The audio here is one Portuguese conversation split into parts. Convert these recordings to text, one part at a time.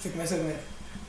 Você começa agora.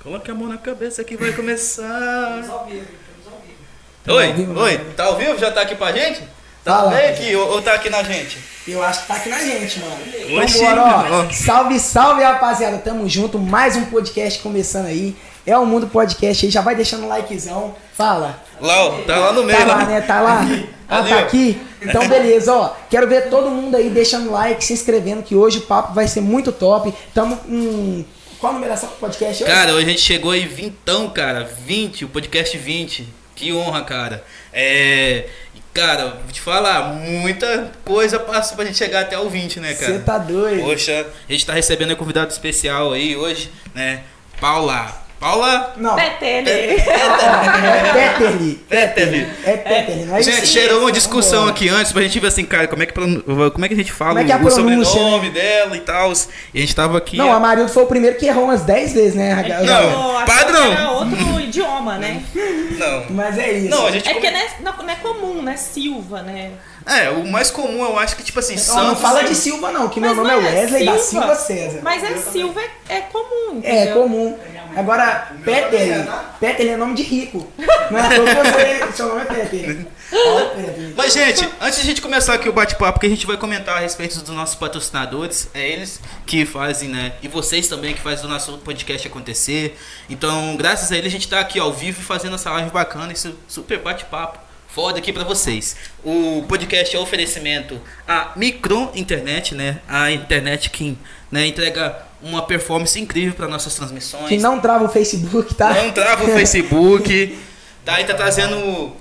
Coloque a mão na cabeça que vai começar. Estamos ao vivo, estamos ao vivo. Oi, ao vivo, oi, mano. tá ao vivo? Já tá aqui pra gente? Tá bem aqui ou, ou tá aqui na gente? Eu acho que tá aqui na gente, mano. Oxi, Então bora, ó. ó. Salve, salve, rapaziada. Tamo junto. Mais um podcast começando aí. É o Mundo Podcast aí. Já vai deixando um likezão. Fala. Lá, tá lá no meio. Tá lá, lá. né? Tá lá. Ah, tá aqui? Então, beleza, ó. Quero ver todo mundo aí deixando like, se inscrevendo, que hoje o papo vai ser muito top. Tamo com. Qual a numeração do podcast hoje? Cara, hoje a gente chegou em vintão, cara. 20, o podcast 20. Que honra, cara. É. Cara, vou te falar, muita coisa passou pra gente chegar até o 20, né, cara? Você tá doido. Poxa, a gente tá recebendo um convidado especial aí hoje, né? Paula. Paula Não. É Petele. Peterly. Peterly. É Peterly, não é Gente, isso? cheirou uma discussão aqui antes pra gente ver assim, cara, como é que, como é que a gente fala Como é que é a o pronúncia, sobrenome dela e tal. E a gente tava aqui. Não, a Marildo foi o primeiro que errou umas 10 vezes, né? Não. Eu achava padrão. que Era outro idioma, né? Não. Mas é isso. Não, a gente. É porque não é, não, não é comum, né? Silva, né? É, o mais comum eu acho que, tipo assim, Não, não Santos. fala de Silva, não, que meu nome é é Wesley da Silva Silva. César. Mas é Silva é, é comum, É, entendeu? comum. Agora, Peterly. Peterly é nome de rico. Não é seu nome é Peterly. Mas, gente, antes de a gente começar aqui o bate-papo, que a gente vai comentar a respeito dos nossos patrocinadores, é eles que fazem, né? E vocês também que fazem o nosso podcast acontecer. Então, graças a eles, a gente tá aqui ao vivo fazendo essa live bacana, esse super bate-papo. Foda aqui pra vocês. O podcast é oferecimento à Micron Internet, né? A internet que né, entrega uma performance incrível para nossas transmissões. Que não trava o Facebook, tá? Não trava o Facebook. Daí tá trazendo.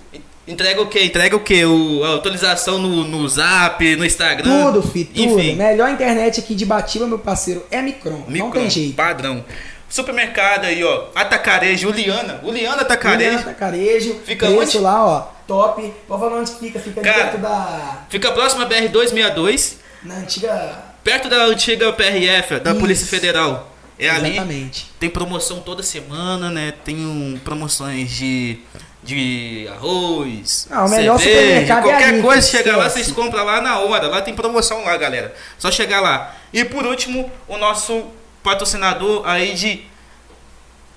Entrega o quê? Entrega o quê? O, a atualização no, no Zap, no Instagram. Tudo, fi, tudo. Enfim. Melhor internet aqui de Batiba, meu parceiro, é Micron. não Micron, tem jeito. Padrão. Supermercado aí, ó. Atacarejo, Juliana. Juliana Atacarejo. Juliana Tacarejo, Fica onde? lá, ó, top. Pode falar onde fica, fica ali Cara. perto da... Fica próximo a BR-262. Na antiga... Perto da antiga PRF, da Isso. Polícia Federal. É ali. Exatamente. Tem promoção toda semana, né? Tem um, promoções de, de arroz, Ah, o melhor cerveja, supermercado é qualquer ali, coisa, chega lá, vocês compram lá na hora. Lá tem promoção lá, galera. Só chegar lá. E por último, o nosso patrocinador aí de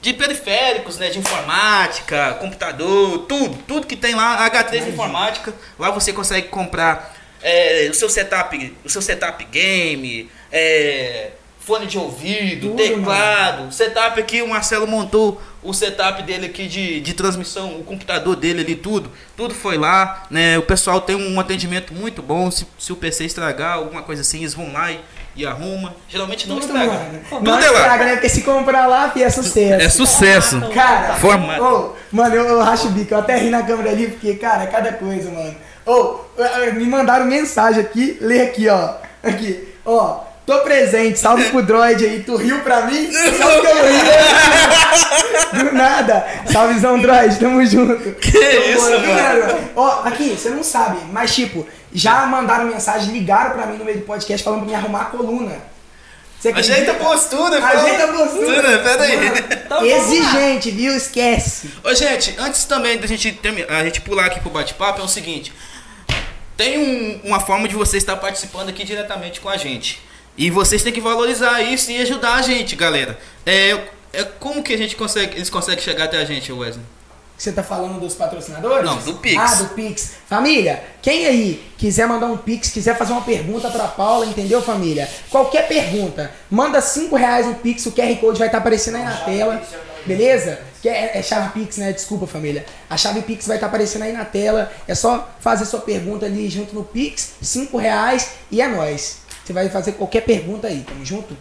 de periféricos, né, de informática, computador, tudo, tudo que tem lá, H3 Informática, lá você consegue comprar é, o seu setup, o seu setup game, é, fone de ouvido, Tudo, teclado, setup aqui, o Marcelo montou o setup dele aqui de, de transmissão, o computador dele ali, tudo, tudo foi lá, né, o pessoal tem um atendimento muito bom, se, se o PC estragar, alguma coisa assim, eles vão lá e, e arruma, geralmente não Tudo, estraga, mano. Não é estraga, né? Porque se comprar lá, é sucesso. É sucesso. Cara, Formato. ô, mano, eu, eu racho o bico, eu até ri na câmera ali, porque, cara, cada coisa, mano. Ô, eh, eh, me mandaram mensagem aqui, lê aqui, ó. Aqui, ó. Tô presente, salve pro droid aí. Tu riu pra mim? Sabe que eu ri? Do nada. Salvezão, droid, tamo junto. Que isso, Ô, mano? Ó, aqui, você não sabe, mas tipo, já mandaram mensagem, ligaram pra mim no meio do podcast falando pra me arrumar a coluna. Você Ajeita a postura, fala. Ajeita a postura. Pera aí. Então. Exigente, viu? Esquece. Ô, gente, antes também da gente, termi- a gente pular aqui pro bate-papo, é o seguinte. Tem um- uma forma de você estar participando aqui diretamente com a gente. E vocês têm que valorizar isso e ajudar a gente, galera. É, é como que a gente consegue, eles conseguem chegar até a gente, Wesley? Você tá falando dos patrocinadores? Não, do Pix. Ah, do Pix. Família, quem aí quiser mandar um Pix, quiser fazer uma pergunta pra Paula, entendeu, família? Qualquer pergunta, manda 5 reais no Pix, o QR Code vai estar aparecendo aí na tela. Beleza? Que é, é chave Pix, né? Desculpa, família. A chave Pix vai estar aparecendo aí na tela. É só fazer sua pergunta ali junto no Pix, 5 reais e é nóis. Você vai fazer qualquer pergunta aí, tamo junto?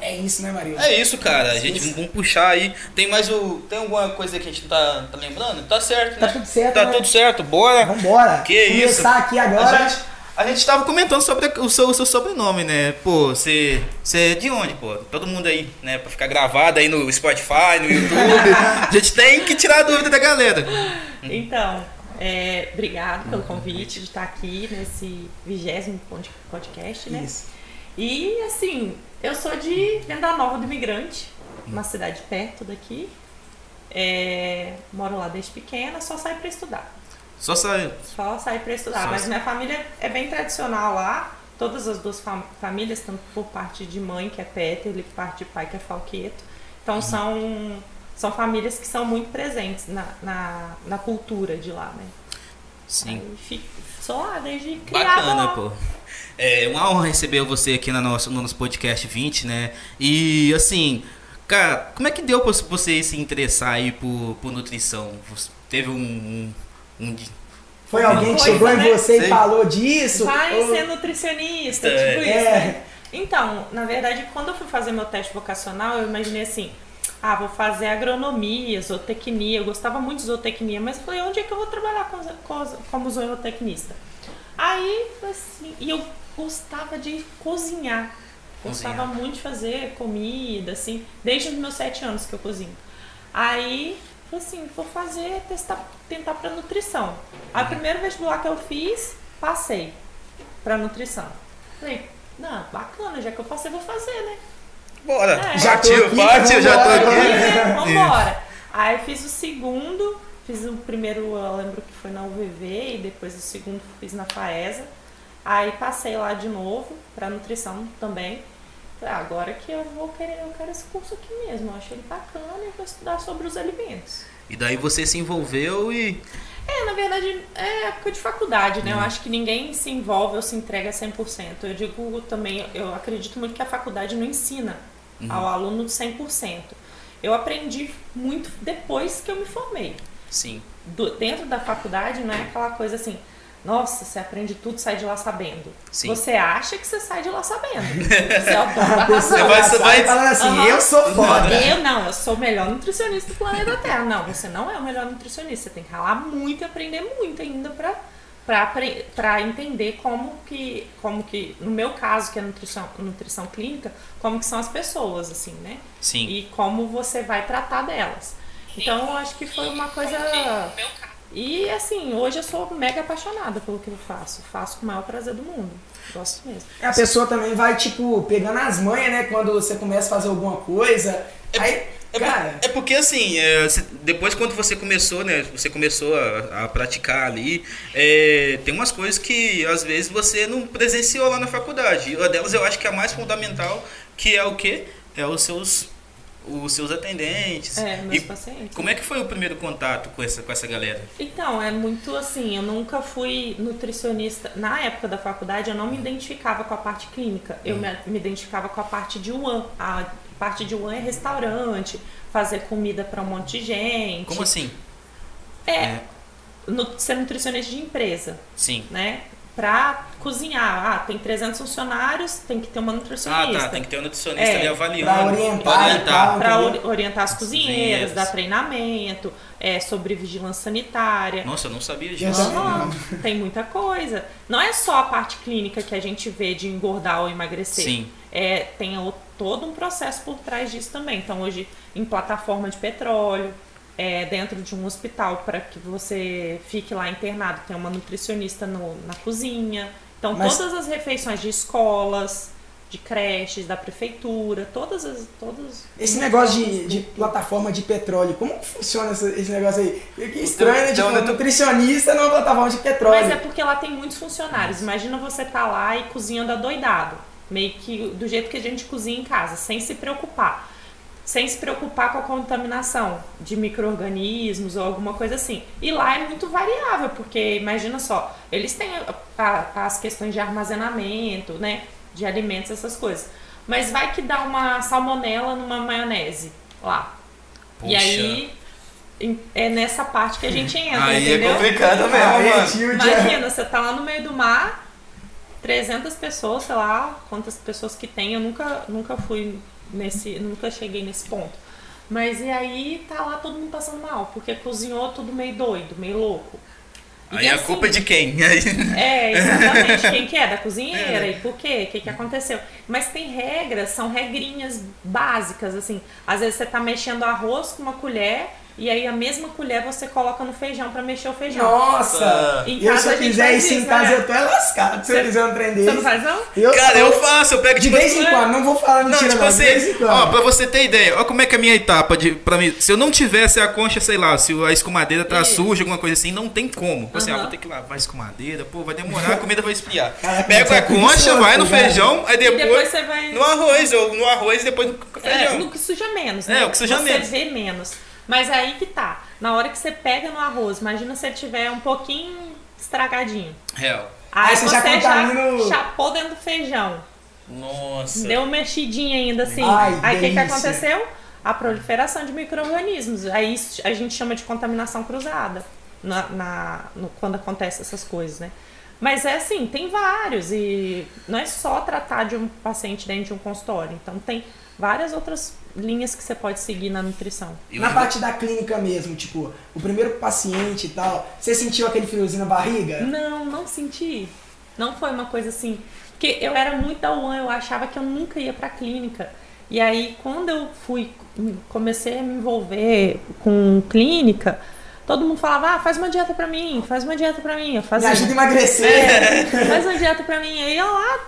É, é isso, né, Maria? É isso, cara. A gente vamos puxar aí. Tem mais o. Tem alguma coisa que a gente não tá, tá lembrando? Tá certo, Tá né? tudo certo, Tá né? tudo certo, bora. Vambora. Que isso? Começar aqui agora. A gente, a gente tava comentando sobre o seu, o seu sobrenome, né? Pô, você, você é de onde, pô? Todo mundo aí, né? Pra ficar gravado aí no Spotify, no YouTube. a gente tem que tirar a dúvida da galera. Então, é, obrigado pelo convite de estar aqui nesse vigésimo pod- podcast, né? Isso. E assim, eu sou de Venda Nova do Imigrante, uma cidade perto daqui. É, moro lá desde pequena, só saio para estudar. Só sai. Só saio para estudar. Só Mas minha família é bem tradicional lá. Todas as duas fam- famílias, tanto por parte de mãe, que é Peter, e por parte de pai, que é Falqueto. Então são, são famílias que são muito presentes na, na, na cultura de lá, né? Sim. Aí, fico, sou lá desde criada Bacana, lá. pô. É uma honra receber você aqui no nosso, no nosso podcast 20, né? E assim, cara, como é que deu pra você se interessar aí por, por nutrição? Você teve um. um, um Foi alguém que chegou em né? você e Sei. falou disso? Vai Ou- ser nutricionista, É. tipo isso, É. né? Então, na verdade, quando eu fui fazer meu teste vocacional, eu imaginei assim, ah, vou fazer agronomia, zootecnia, eu gostava muito de zootecnia, mas eu falei, onde é que eu vou trabalhar com, com- como zootecnista? Aí, assim, e eu gostava de cozinhar, gostava Cozinhar. muito de fazer comida, assim, desde os meus sete anos que eu cozinho. Aí, assim, vou fazer, testar, tentar para nutrição. Aí, o primeiro vestibular que eu fiz, passei para nutrição. Falei, não, bacana, já que eu passei, vou fazer, né? Bora! É. Já tô Partiu, aqui, partiu, já tô aqui. Aí, vambora. Aí fiz o segundo, fiz o primeiro, eu lembro que foi na UVV, e depois o segundo fiz na FAESA. Aí passei lá de novo para nutrição também. Falei, ah, agora que eu vou querer, eu quero esse curso aqui mesmo. Eu achei ele bacana e vou estudar sobre os alimentos. E daí você se envolveu e. É, na verdade, é época de faculdade, né? Eu acho que ninguém se envolve ou se entrega 100%. Eu digo também, eu acredito muito que a faculdade não ensina ao aluno 100%. Eu aprendi muito depois que eu me formei. Sim. Do- dentro da faculdade não é aquela coisa assim, nossa, você aprende tudo, sai de lá sabendo. Sim. Você acha que você sai de lá sabendo. Você é o dono da vai- você vai- falando assim, Aham. eu sou foda. Eu não, eu sou o melhor nutricionista do planeta Terra. Não, você não é o melhor nutricionista. Você tem que ralar muito e aprender muito ainda pra, pra, pra entender como que, como que, no meu caso, que é nutrição, nutrição clínica, como que são as pessoas, assim, né? Sim. E como você vai tratar delas. Então, eu acho que foi uma coisa... E, assim, hoje eu sou mega apaixonada pelo que eu faço. Faço com o maior prazer do mundo. Gosto mesmo. A pessoa também vai, tipo, pegando as manhas, né? Quando você começa a fazer alguma coisa. Aí, É, cara, é porque assim, é, depois quando você começou, né? Você começou a, a praticar ali, é, tem umas coisas que às vezes você não presenciou lá na faculdade. E uma delas eu acho que é a mais fundamental, que é o quê? É os seus, os seus atendentes. É, meus E pacientes. como é que foi o primeiro contato com essa, com essa galera? Então, é muito assim, eu nunca fui nutricionista. Na época da faculdade, eu não me identificava com a parte clínica. Eu me, me identificava com a parte de UAN. A parte de UAN é restaurante, fazer comida para um monte de gente. Como assim? É, nu- ser nutricionista de empresa, Sim. né? Pra cozinhar. Ah, tem 300 funcionários, tem que ter uma Ah, nutricionista. tá. Tem que ter um nutricionista É, ali avaliando. pra orientar e tal. Para entendeu? orientar as cozinheiras, Cozinheiras. dar treinamento, é, sobre vigilância sanitária. Nossa, eu não sabia disso. também Aham, tem muita coisa. Não é só a parte clínica que a gente vê de engordar ou emagrecer. Sim. É, tem o- todo um processo por trás disso também. Então, hoje, em plataforma de petróleo, é, dentro de um hospital, para que você fique lá internado, tem uma nutricionista no- na cozinha. Então, Mas- todas as refeições de escolas, de creches, da prefeitura, todas as. Todos esse negócio de, de plataforma de petróleo, como que funciona esse, esse negócio aí? Que estranho, né? Então, Tipo, eu tô- nutricionista numa plataforma de petróleo. Mas é porque lá tem muitos funcionários. Imagina você tá lá e cozinhando adoidado. Meio que do jeito que a gente cozinha em casa, sem se preocupar. Sem se preocupar com a contaminação de micro-organismos ou alguma coisa assim. E lá é muito variável, porque imagina só, eles têm a- a- as questões de armazenamento, né? De alimentos, essas coisas. Mas vai que dá uma salmonela numa maionese lá. E Poxa. aí é nessa parte que a gente entra, Aí é entendeu? complicado mesmo, já- Imagina, você tá lá no meio do mar, 300 pessoas, sei lá, quantas pessoas que tem, eu nunca, nunca fui nesse, nunca cheguei nesse ponto. Mas e aí tá lá todo mundo passando mal, porque cozinhou tudo meio doido, meio louco. E Aí a assim, culpa é de quem? É, exatamente. Quem que é? Da cozinheira? E por quê? O que, que aconteceu? Mas tem regras, são regrinhas básicas, assim. Às vezes você tá mexendo arroz com uma colher E aí a mesma colher você coloca no feijão pra mexer o feijão. Nossa! Em E eu, se a eu gente quiser faz isso em casa, né? eu tô é lascado se eu Você- fizer um trem Você desse. não faz não? Eu Cara, sou- eu faço, eu pego De tipo vez em quando, não vou falar Não, mentira, tipo não, de vez em assim, quando. ó, pra você ter ideia, ó como é que é a minha etapa de, pra mim, se eu não tivesse a concha, sei lá, se a escumadeira tá Isso. suja, alguma coisa assim, não tem como. Assim, ah, vou ter que lavar a escumadeira, pô, vai demorar, a comida vai esfriar. Pega você é a concha, vai no cara. feijão, aí E depois, depois você vai. no arroz, ou no arroz e depois no É, feijão. no que suja menos, É, né? o que suja você menos. vê menos. Mas aí que tá. Na hora que você pega no arroz, imagina se ele tiver um pouquinho estragadinho. Real. Aí, Aí você você já contamina o- chapou dentro do feijão. Nossa. Deu uma mexidinha ainda assim. Ai, aí o que, que aconteceu? A proliferação de micro-organismos. Aí a gente chama de contaminação cruzada. Na, na- no- quando acontece essas coisas, né? Mas é assim, tem vários. E não é só tratar de um paciente dentro de um consultório. Então tem várias outras linhas que você pode seguir na nutrição. E Na parte da clínica mesmo, tipo, o primeiro paciente e tal, você sentiu aquele friozinho na barriga? Não, não senti. Não foi uma coisa assim. Porque eu era muito da UAN, eu achava que eu nunca ia pra clínica. E aí, quando eu fui, comecei a me envolver com clínica, todo mundo falava: ah, faz uma dieta pra mim, faz uma dieta pra mim. Eu Me fazia. ajuda a emagrecer. É, faz uma dieta pra mim. Aí eu lá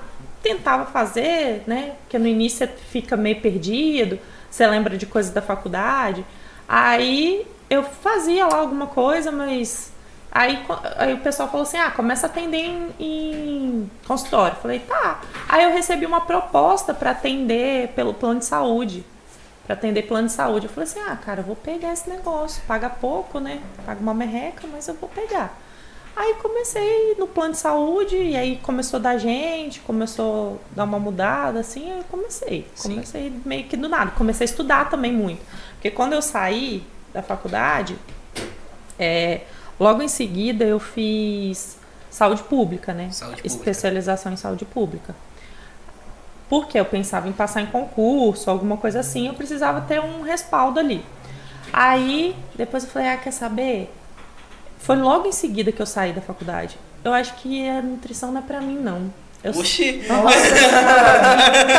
tentava fazer, né? Porque no início você fica meio perdido, você lembra de coisas da faculdade. Aí eu fazia lá alguma coisa, mas. Aí, aí o pessoal falou assim: ah, começa a atender em, em consultório. Falei, tá. Aí eu recebi uma proposta para atender pelo plano de saúde. Pra atender plano de saúde. Eu falei assim: ah, cara, eu vou pegar esse negócio. Paga pouco, né? Paga uma merreca, mas eu vou pegar. Aí comecei no plano de saúde, e aí começou a dar gente, começou a dar uma mudada, assim, aí eu comecei. Sim. Comecei meio que do nada. Comecei a estudar também muito. Porque quando eu saí da faculdade, é, logo em seguida eu fiz saúde pública, né? Saúde pública. Especialização em saúde pública. Porque eu pensava em passar em concurso, alguma coisa assim, eu precisava ter um respaldo ali. Aí, depois eu falei, ah, quer saber? Foi logo em seguida que eu saí da faculdade. Eu acho que a nutrição não é pra mim, não. Eu Oxi. Tipo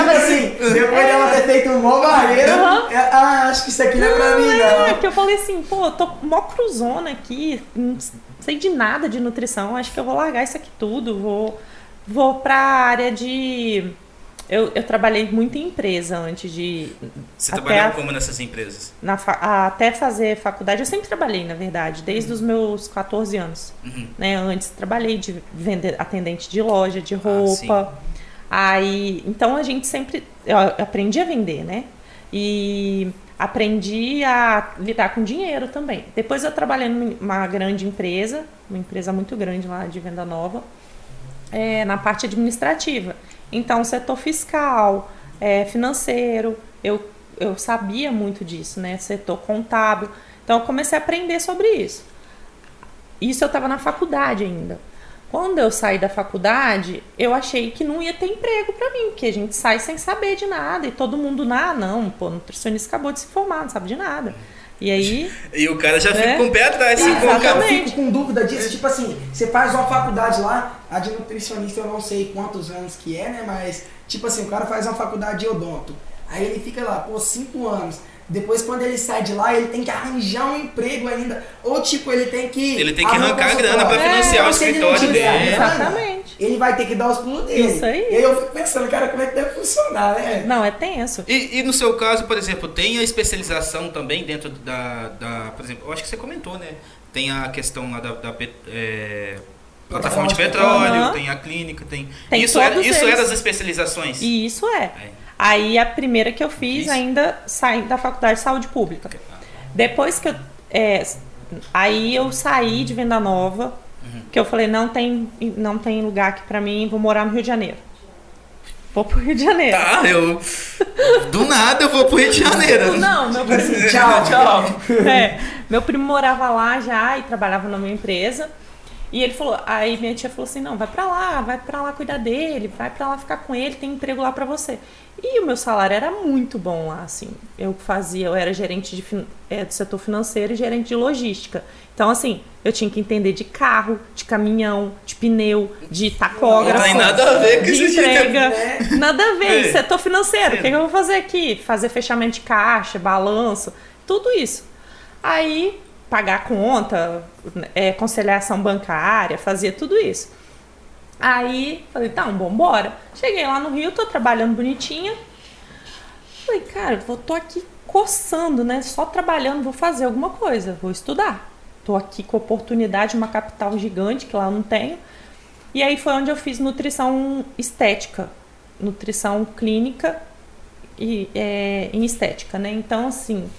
assim, depois dela ter feito um mó barreira, Aham. é, ah, acho que isso aqui não é pra mim, É, não. que eu falei assim, pô, eu tô mó cruzona aqui, não sei de nada de nutrição, acho que eu vou largar isso aqui tudo, vou, vou pra área de. Eu, eu trabalhei muito em empresa antes de. Você até trabalhou a- como nessas empresas? na até fazer faculdade, eu sempre trabalhei, na verdade, desde os meus 14 anos. Uhum. Né? Antes trabalhei de vender atendente de loja, de Ah, roupa. Aí, então a gente sempre eu aprendi a vender, né? E aprendi a lidar com dinheiro também. Depois eu trabalhei numa grande empresa, uma empresa muito grande lá de venda nova, é, na parte administrativa. Então, setor fiscal, é, financeiro, eu, eu sabia muito disso, né? Setor contábil. Então, eu comecei a aprender sobre isso. Isso eu estava na faculdade ainda. Quando eu saí da faculdade, eu achei que não ia ter emprego para mim, porque a gente sai sem saber de nada e todo mundo, ah, não, pô, nutricionista acabou de se formar, não sabe de nada. E aí, E o cara já fica É. com o pé atrás. Sim, cara, eu fico com dúvida disso, tipo assim, você faz uma faculdade lá, a de nutricionista eu não sei quantos anos que é, né, mas, tipo assim, o cara faz uma faculdade de odonto, aí ele fica lá, pô, cinco anos, depois quando ele sai de lá, ele tem que arranjar um emprego ainda, ou tipo, ele tem que... Ele tem que arrancar a grana pra financiar É, o escritório dele. grana, exatamente. Ele vai ter que dar os pulos dele. Isso aí. E aí eu fico pensando, cara, como é que deve funcionar, né? Não, é tenso. E, e no seu caso, por exemplo, tem a especialização também dentro da, da. Por exemplo, eu acho que você comentou, né? Tem a questão lá da. da é, plataforma de petróleo, Aham. tem a clínica, tem. Tem isso era, isso eles. era as especializações. E isso é. É. Aí a primeira que eu fiz Isso. ainda saí da faculdade de saúde pública. Depois que eu. é, aí eu saí de Venda Nova, que eu falei, não tem, não tem lugar aqui pra mim, vou morar no Rio de Janeiro. Vou pro Rio de Janeiro. Tá, eu. Do nada eu vou pro Rio de Janeiro. Não, meu primo, tchau, tchau. é, meu primo morava lá já e trabalhava numa empresa. E ele falou, aí minha tia falou assim, não, vai pra lá, vai pra lá cuidar dele, vai pra lá ficar com ele, tem emprego lá pra você. E o meu salário era muito bom lá, assim. Eu fazia, eu era gerente de, é, do setor financeiro e gerente de logística. Então, assim, eu tinha que entender de carro, de caminhão, de pneu, de tacógrafo. Não tem nada a ver com de isso de- entrega. né? Nada a ver. É. Setor financeiro, o que, que eu vou fazer aqui? Fazer fechamento de caixa, balanço, tudo isso. Aí, pagar conta, é, conciliação bancária, fazia tudo isso. Aí, falei, tá, vamos embora. Cheguei lá no Rio, tô trabalhando bonitinha. Falei, cara, vou, tô aqui coçando, né? Só trabalhando, vou fazer alguma coisa, vou estudar. Tô aqui com oportunidade, uma capital gigante que lá eu não tenho. E aí foi onde eu fiz nutrição estética, nutrição clínica e é, em estética, né? Então, assim,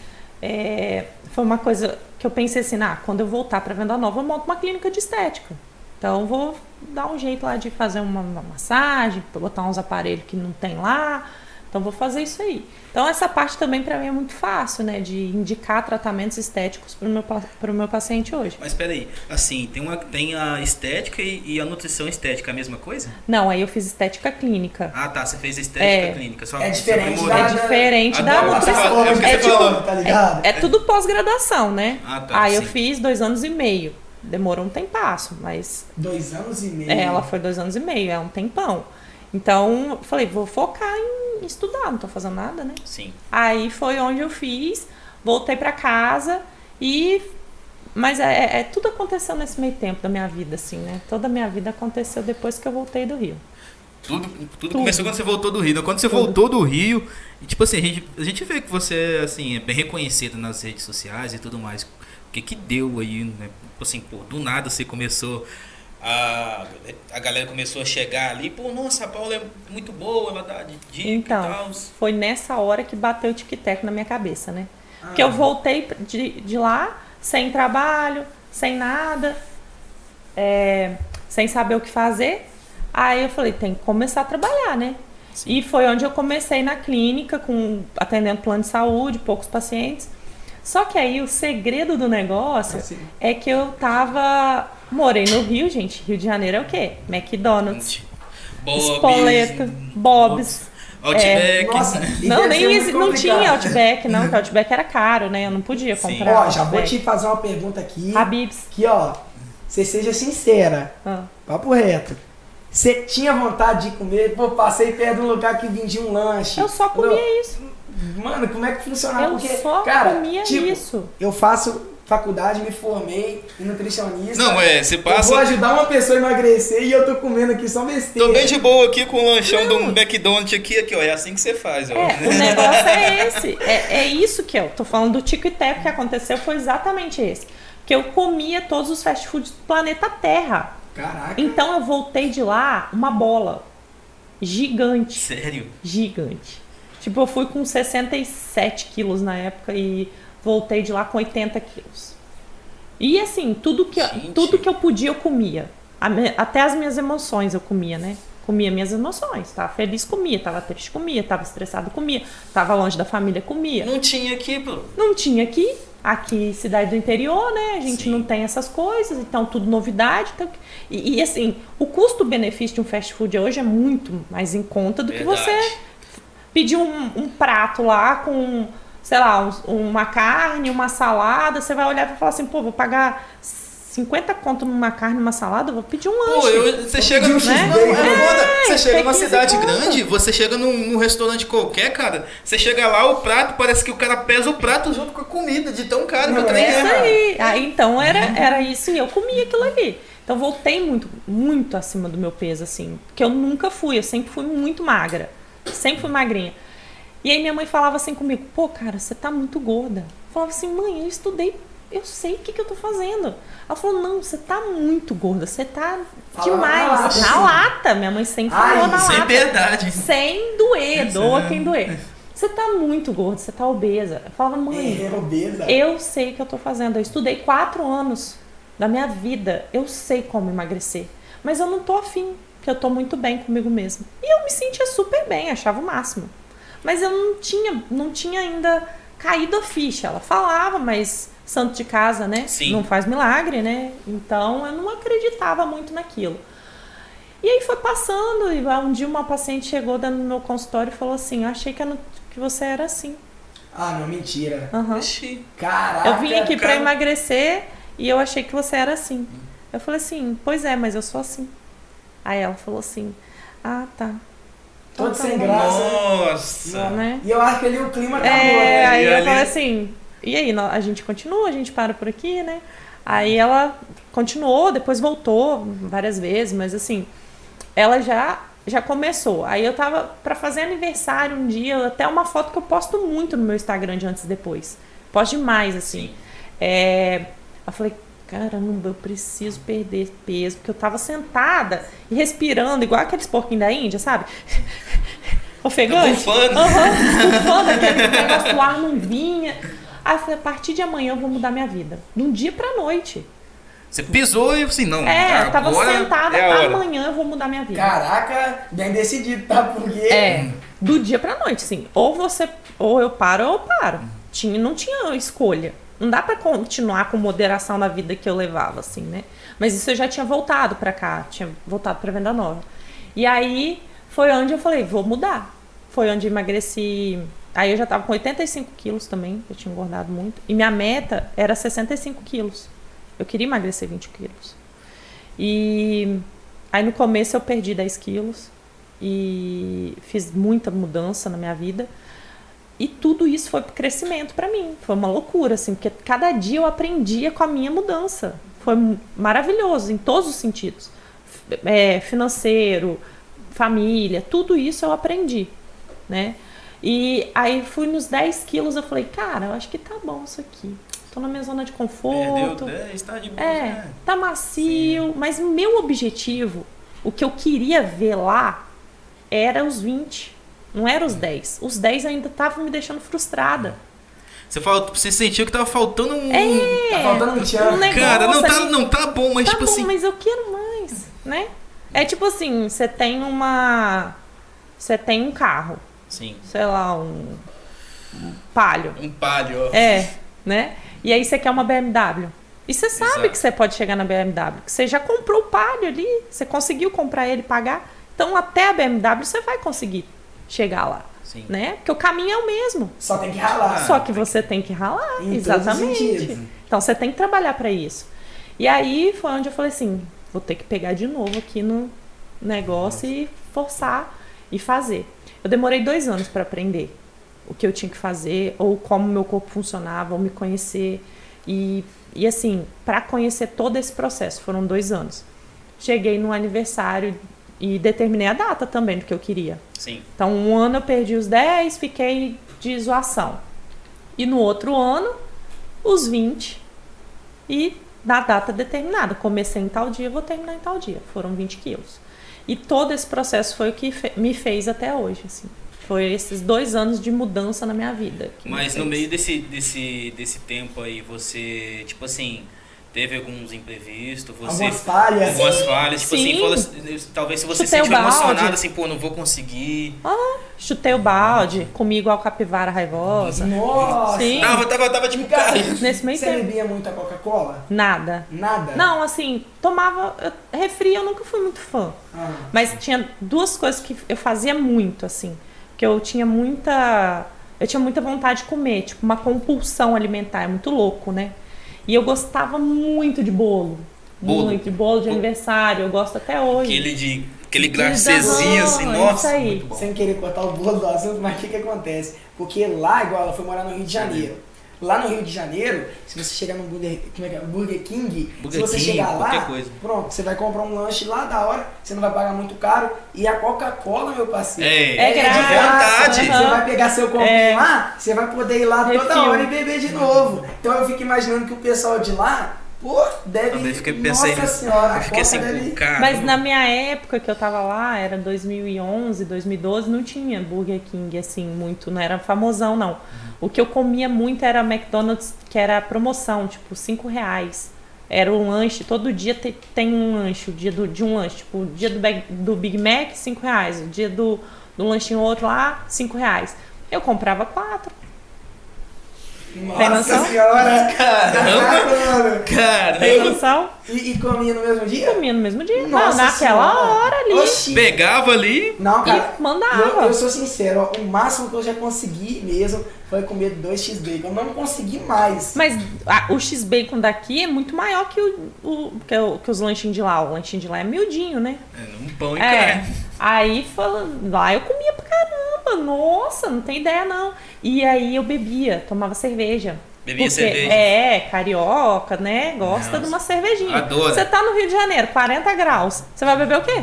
é, foi uma coisa que eu pensei assim, ah, quando eu voltar para Venda Nova, eu monto uma clínica de estética. Então, vou dar um jeito lá de fazer uma, uma massagem, botar uns aparelhos que não tem lá. Então, vou fazer isso aí. Então, essa parte também para mim é muito fácil, né? De indicar tratamentos estéticos para o meu, pro meu paciente hoje. Mas peraí, assim, tem, uma, tem a estética e, e a nutrição estética, a mesma coisa? Não, aí eu fiz estética clínica. Ah, tá, você fez estética É. clínica. Só, É diferente da- É diferente Ah, da não, nutrição. fala- é o É tipo- falou. tá ligado? É tudo pós-graduação, né? Ah, tá, Aí eu sim. fiz dois anos e meio. Demorou um tempasso, mas Dois anos e meio. é, ela foi dois anos e meio, é um tempão. Então, eu falei, vou focar em estudar, não tô fazendo nada, né? Sim. Aí foi onde eu fiz, voltei pra casa e. Mas é, é- é- tudo aconteceu nesse meio tempo da minha vida, assim, né? Toda a minha vida aconteceu depois que eu voltei do Rio. Tudo, tudo, Tudo. começou quando você voltou do Rio. né? Quando você Tudo. voltou do Rio, e, tipo assim, a gente, a gente vê que você assim, é bem reconhecido nas redes sociais e tudo mais. O que que deu aí, né? Tipo assim, pô, do nada você começou. A, a galera começou a chegar ali, pô, nossa, a Paula é muito boa, ela dá de dica e Então, tal. foi nessa hora que bateu o tic-tac na minha cabeça, né? Ah. Porque eu voltei de, de lá sem trabalho, sem nada, é, sem saber o que fazer. Aí eu falei, tem que começar a trabalhar, né? Sim. E foi onde eu comecei na clínica, com atendendo plano de saúde, poucos pacientes. Só que aí o segredo do negócio Assim. é que eu tava. Morei no Rio, gente. Rio de Janeiro é o quê? McDonald's, Bob's, Spoleto, Bob's. Outback. Nossa, e Não, nem exi- não tinha Outback, não, porque Outback era caro, né? Eu não podia Sim. comprar. Ó, já vou te fazer uma pergunta aqui. Habib's. Que, ó, você seja sincera. Ah. Papo reto. Você tinha vontade de comer? Pô, passei perto de um lugar que vendia um lanche. Eu só Não, comia isso. Mano, como é que funcionava? Eu Porque, só cara, comia tipo, isso. Eu faço faculdade, me formei em nutricionista. Não, é, você Eu vou passa. ajudar uma pessoa a emagrecer e eu tô comendo aqui só besteira. Tô bem de boa aqui com o lanchão do McDonald's aqui, aqui, ó. É assim que você faz, ó. É, o negócio é esse. É, é isso que eu tô falando do tico e teco que aconteceu foi exatamente esse. Que eu comia todos os fast foods do planeta Terra. Caraca. Então eu voltei de lá uma bola gigante. Sério? Gigante. Tipo, eu fui com 67 quilos na época e voltei de lá com 80 quilos. E assim, tudo que, Gente. tudo que eu podia eu comia. Até as minhas emoções eu comia, né? Comia minhas emoções. Tava feliz, comia. Tava triste, comia. Tava estressado, comia. Tava longe da família, comia. Não tinha aqui, pô. Não tinha aqui. Aqui, cidade do interior, né? A gente Sim. não tem essas coisas, então tudo novidade. Então... E, e, assim, o custo-benefício de um fast food hoje é muito mais em conta do que Verdade. você pedir um, um prato lá com, sei lá, um- uma carne, uma salada. Você vai olhar e falar assim, pô, vou pagar 50 conto numa carne, uma salada, eu vou pedir um lanche. Pô, eu- você chega no X-Bacon. Não, é foda. Você É, chega numa 15 cidade conto. grande, você chega num, num restaurante qualquer, cara. Você chega lá, o prato, parece que o cara pesa o prato junto com a comida, de tão caro que o Não trem é? Isso é. aí. aí. Então era, era isso e eu comia aquilo ali. Então voltei muito, muito acima do meu peso, assim. Porque eu nunca fui, eu sempre fui muito magra. Sempre fui magrinha. E aí minha mãe falava assim comigo, pô, cara, você tá muito gorda. Eu falava assim, mãe, eu estudei, eu sei o que, que eu tô fazendo. Ela falou, não, você tá muito gorda, você tá Falava demais. na lata, Na lata, minha mãe sempre Ai, falou na Sem lata. piedade. Sem doer, doa né? quem doer. Você tá muito gorda, você tá obesa. Eu falava, mãe, É, obesa. eu sei o que eu tô fazendo. Eu estudei quatro anos da minha vida. Eu sei como emagrecer. Mas eu não tô afim, porque eu tô muito bem comigo mesma. E eu me sentia super bem, achava o máximo. Mas eu não tinha, não tinha ainda caído a ficha. Ela falava, mas santo de casa, né? Sim. Não faz milagre, né? Então eu não acreditava muito naquilo. E aí foi passando, e um dia uma paciente chegou dentro do meu consultório e falou assim: Eu achei que, eu não- que você era assim. Ah, não, mentira. Oxi. Caraca. Eu vim aqui pra cara. emagrecer e eu achei que você era assim. Eu falei assim, pois é, mas eu sou assim. Aí ela falou assim, ah, tá. Todo sem graça. Nossa. Né? E eu acho que ali o clima acabou, É, né? aí E eu ali- falei assim, e aí, a gente continua, a gente para por aqui, né? Aí ela continuou, depois voltou várias vezes, mas assim, ela já já começou. Aí eu tava pra fazer aniversário um dia, até uma foto que eu posto muito no meu Instagram de antes e depois. Posto demais, assim. É, eu falei, caramba, eu preciso perder peso, porque eu tava sentada e respirando, igual aqueles porquinhos da Índia, sabe? Ofegante. bufando. Aham, bufando, aquele negócio, o ar não vinha. Aí eu falei, a partir de amanhã eu vou mudar minha vida. De um dia pra noite. Você pisou e assim, não. É, eu tava agora sentada, é amanhã eu vou mudar minha vida. Caraca, bem decidido, tá? Porque. É, do dia pra noite, assim. Ou você, ou eu paro ou eu paro. Tinha, não tinha escolha. Não dá pra continuar com moderação na vida que eu levava, assim, né? Mas isso eu já tinha voltado pra cá, tinha voltado pra venda nova. E aí foi onde eu falei, vou mudar. Foi onde emagreci. Aí eu já tava com 85 quilos também, eu tinha engordado muito. E minha meta era 65 quilos. Eu queria emagrecer 20 quilos. E aí no começo eu perdi 10 quilos e fiz muita mudança na minha vida. E tudo isso foi crescimento pra mim. Foi uma loucura, assim, porque cada dia eu aprendia com a minha mudança. Foi maravilhoso em todos os sentidos. É, financeiro, família, tudo isso eu aprendi, né? E aí fui nos 10 quilos, eu falei, cara, eu acho que tá bom isso aqui. Tô na minha zona de Perdeu conforto. 10, tá de boa. É, né? tá macio, mas o meu objetivo, o que eu queria ver lá, era os 20, não era os 10. Os 10 ainda estavam me deixando frustrada. Você, falou, você sentiu que tava faltando um. É, Tá faltando um tchan. um negócio Cara, não tá, não tá bom, mas tá tipo bom, assim. mas eu quero mais, né? É tipo assim, você tem uma... Você tem um carro, Sim. sei lá, um, um palio. Um palho, ó. É, né? E aí você quer uma BMW. E você sabe Exato. que você pode chegar na BMW, que você já comprou o palio ali, você conseguiu comprar ele e pagar. Então até a BMW você vai conseguir chegar lá, Sim. né? Porque o caminho é o mesmo. Só tem que ralar. Só que você tem que ralar, Em todos os exatamente. Então você tem que trabalhar para isso. E aí foi onde eu falei assim, vou ter que pegar de novo aqui no negócio e forçar e fazer. Eu demorei dois anos para aprender o que eu tinha que fazer, ou como meu corpo funcionava, ou me conhecer. E, e assim, para conhecer todo esse processo, foram dois anos. Cheguei no aniversário e determinei a data também do que eu queria. Sim. Então, um ano eu perdi os 10, fiquei de zoação. E no outro ano, os 20. E na data determinada. Comecei em tal dia, vou terminar em tal dia. Foram 20 quilos. E todo esse processo foi o que fe- me fez até hoje, assim. Foi esses dois anos de mudança na minha vida. que me Mas no meio desse, desse, desse tempo aí, você, tipo assim, teve alguns imprevistos, você. Algumas falhas. Algumas falhas, tipo Sim. assim, assim, talvez se você Chutei o sentiu emocionado, assim, pô, não vou conseguir. Chutei o balde, comi igual capivara raivosa. Nossa. Sim. Tava, tava, tava tipo, cara. Nesse meio Você tempo. bebia muita Coca-Cola? Nada. Nada? Não, assim, tomava. eu- Refri eu nunca fui muito fã. Ah. Mas tinha duas coisas que eu fazia muito, assim. Que eu tinha muita. Eu tinha muita vontade de comer, tipo, uma compulsão alimentar, é muito louco, né? E eu gostava muito de bolo. Bolo? Muito, de bolo de Bolo. aniversário, eu gosto até hoje. Aquele de. Aquele glacezinho assim, nossa. isso aí. Muito bom. Sem querer cortar o bolo do assunto, mas o que que acontece? Porque lá, igual ela foi morar no Rio de Janeiro. Lá no Rio de Janeiro, se você chegar no Burger, como é que é? Burger King, Burger se você King, chegar lá, coisa. pronto, você vai comprar um lanche lá da hora, você não vai pagar muito caro. E a Coca-Cola, meu parceiro, É, É de grátis, vontade. Você vai pegar seu copinho É. lá, você vai poder ir lá toda Refil. hora e beber de novo. Então eu fico imaginando que o pessoal de lá, pô, deve. Também fiquei pensando. Nossa senhora, a eu fiquei assim, deve. cara. Mas na minha época que eu tava lá, era 2011, 2012, não tinha Burger King assim muito, não era famosão não. O que eu comia muito era McDonald's, que era promoção, tipo, 5 reais. Era um lanche, todo dia te- tem um lanche, o dia do, de um lanche. Tipo, o dia do, Big- do Big Mac, 5 reais. O dia do, do lanchinho outro lá, 5 reais. Eu comprava quatro. Tem Nossa noção? senhora! Caramba! Caraca, mano. Tem Caramba! noção? E, e comia no mesmo dia? Comia no mesmo dia. Nossa não, naquela Senhora. hora ali. Oxi. Pegava ali. Não, cara. E mandava. Eu, eu sou sincero, ó, o máximo que eu já consegui mesmo foi comer dois x-bacon. Eu não consegui mais. Mas a- o X-Bacon daqui é muito maior que, o, o- que, o- que os lanchinhos de lá. O lanchinho de lá é miudinho, né? É, um pão e É. carne. Aí lá eu comia pra caramba. Nossa, não tem ideia não. E aí eu bebia, tomava cerveja. Bebia Porque cerveja. é, carioca, né? Gosta Nossa. de uma cervejinha. Adoro. Você tá no Rio de Janeiro, 40 graus. Você vai beber o quê?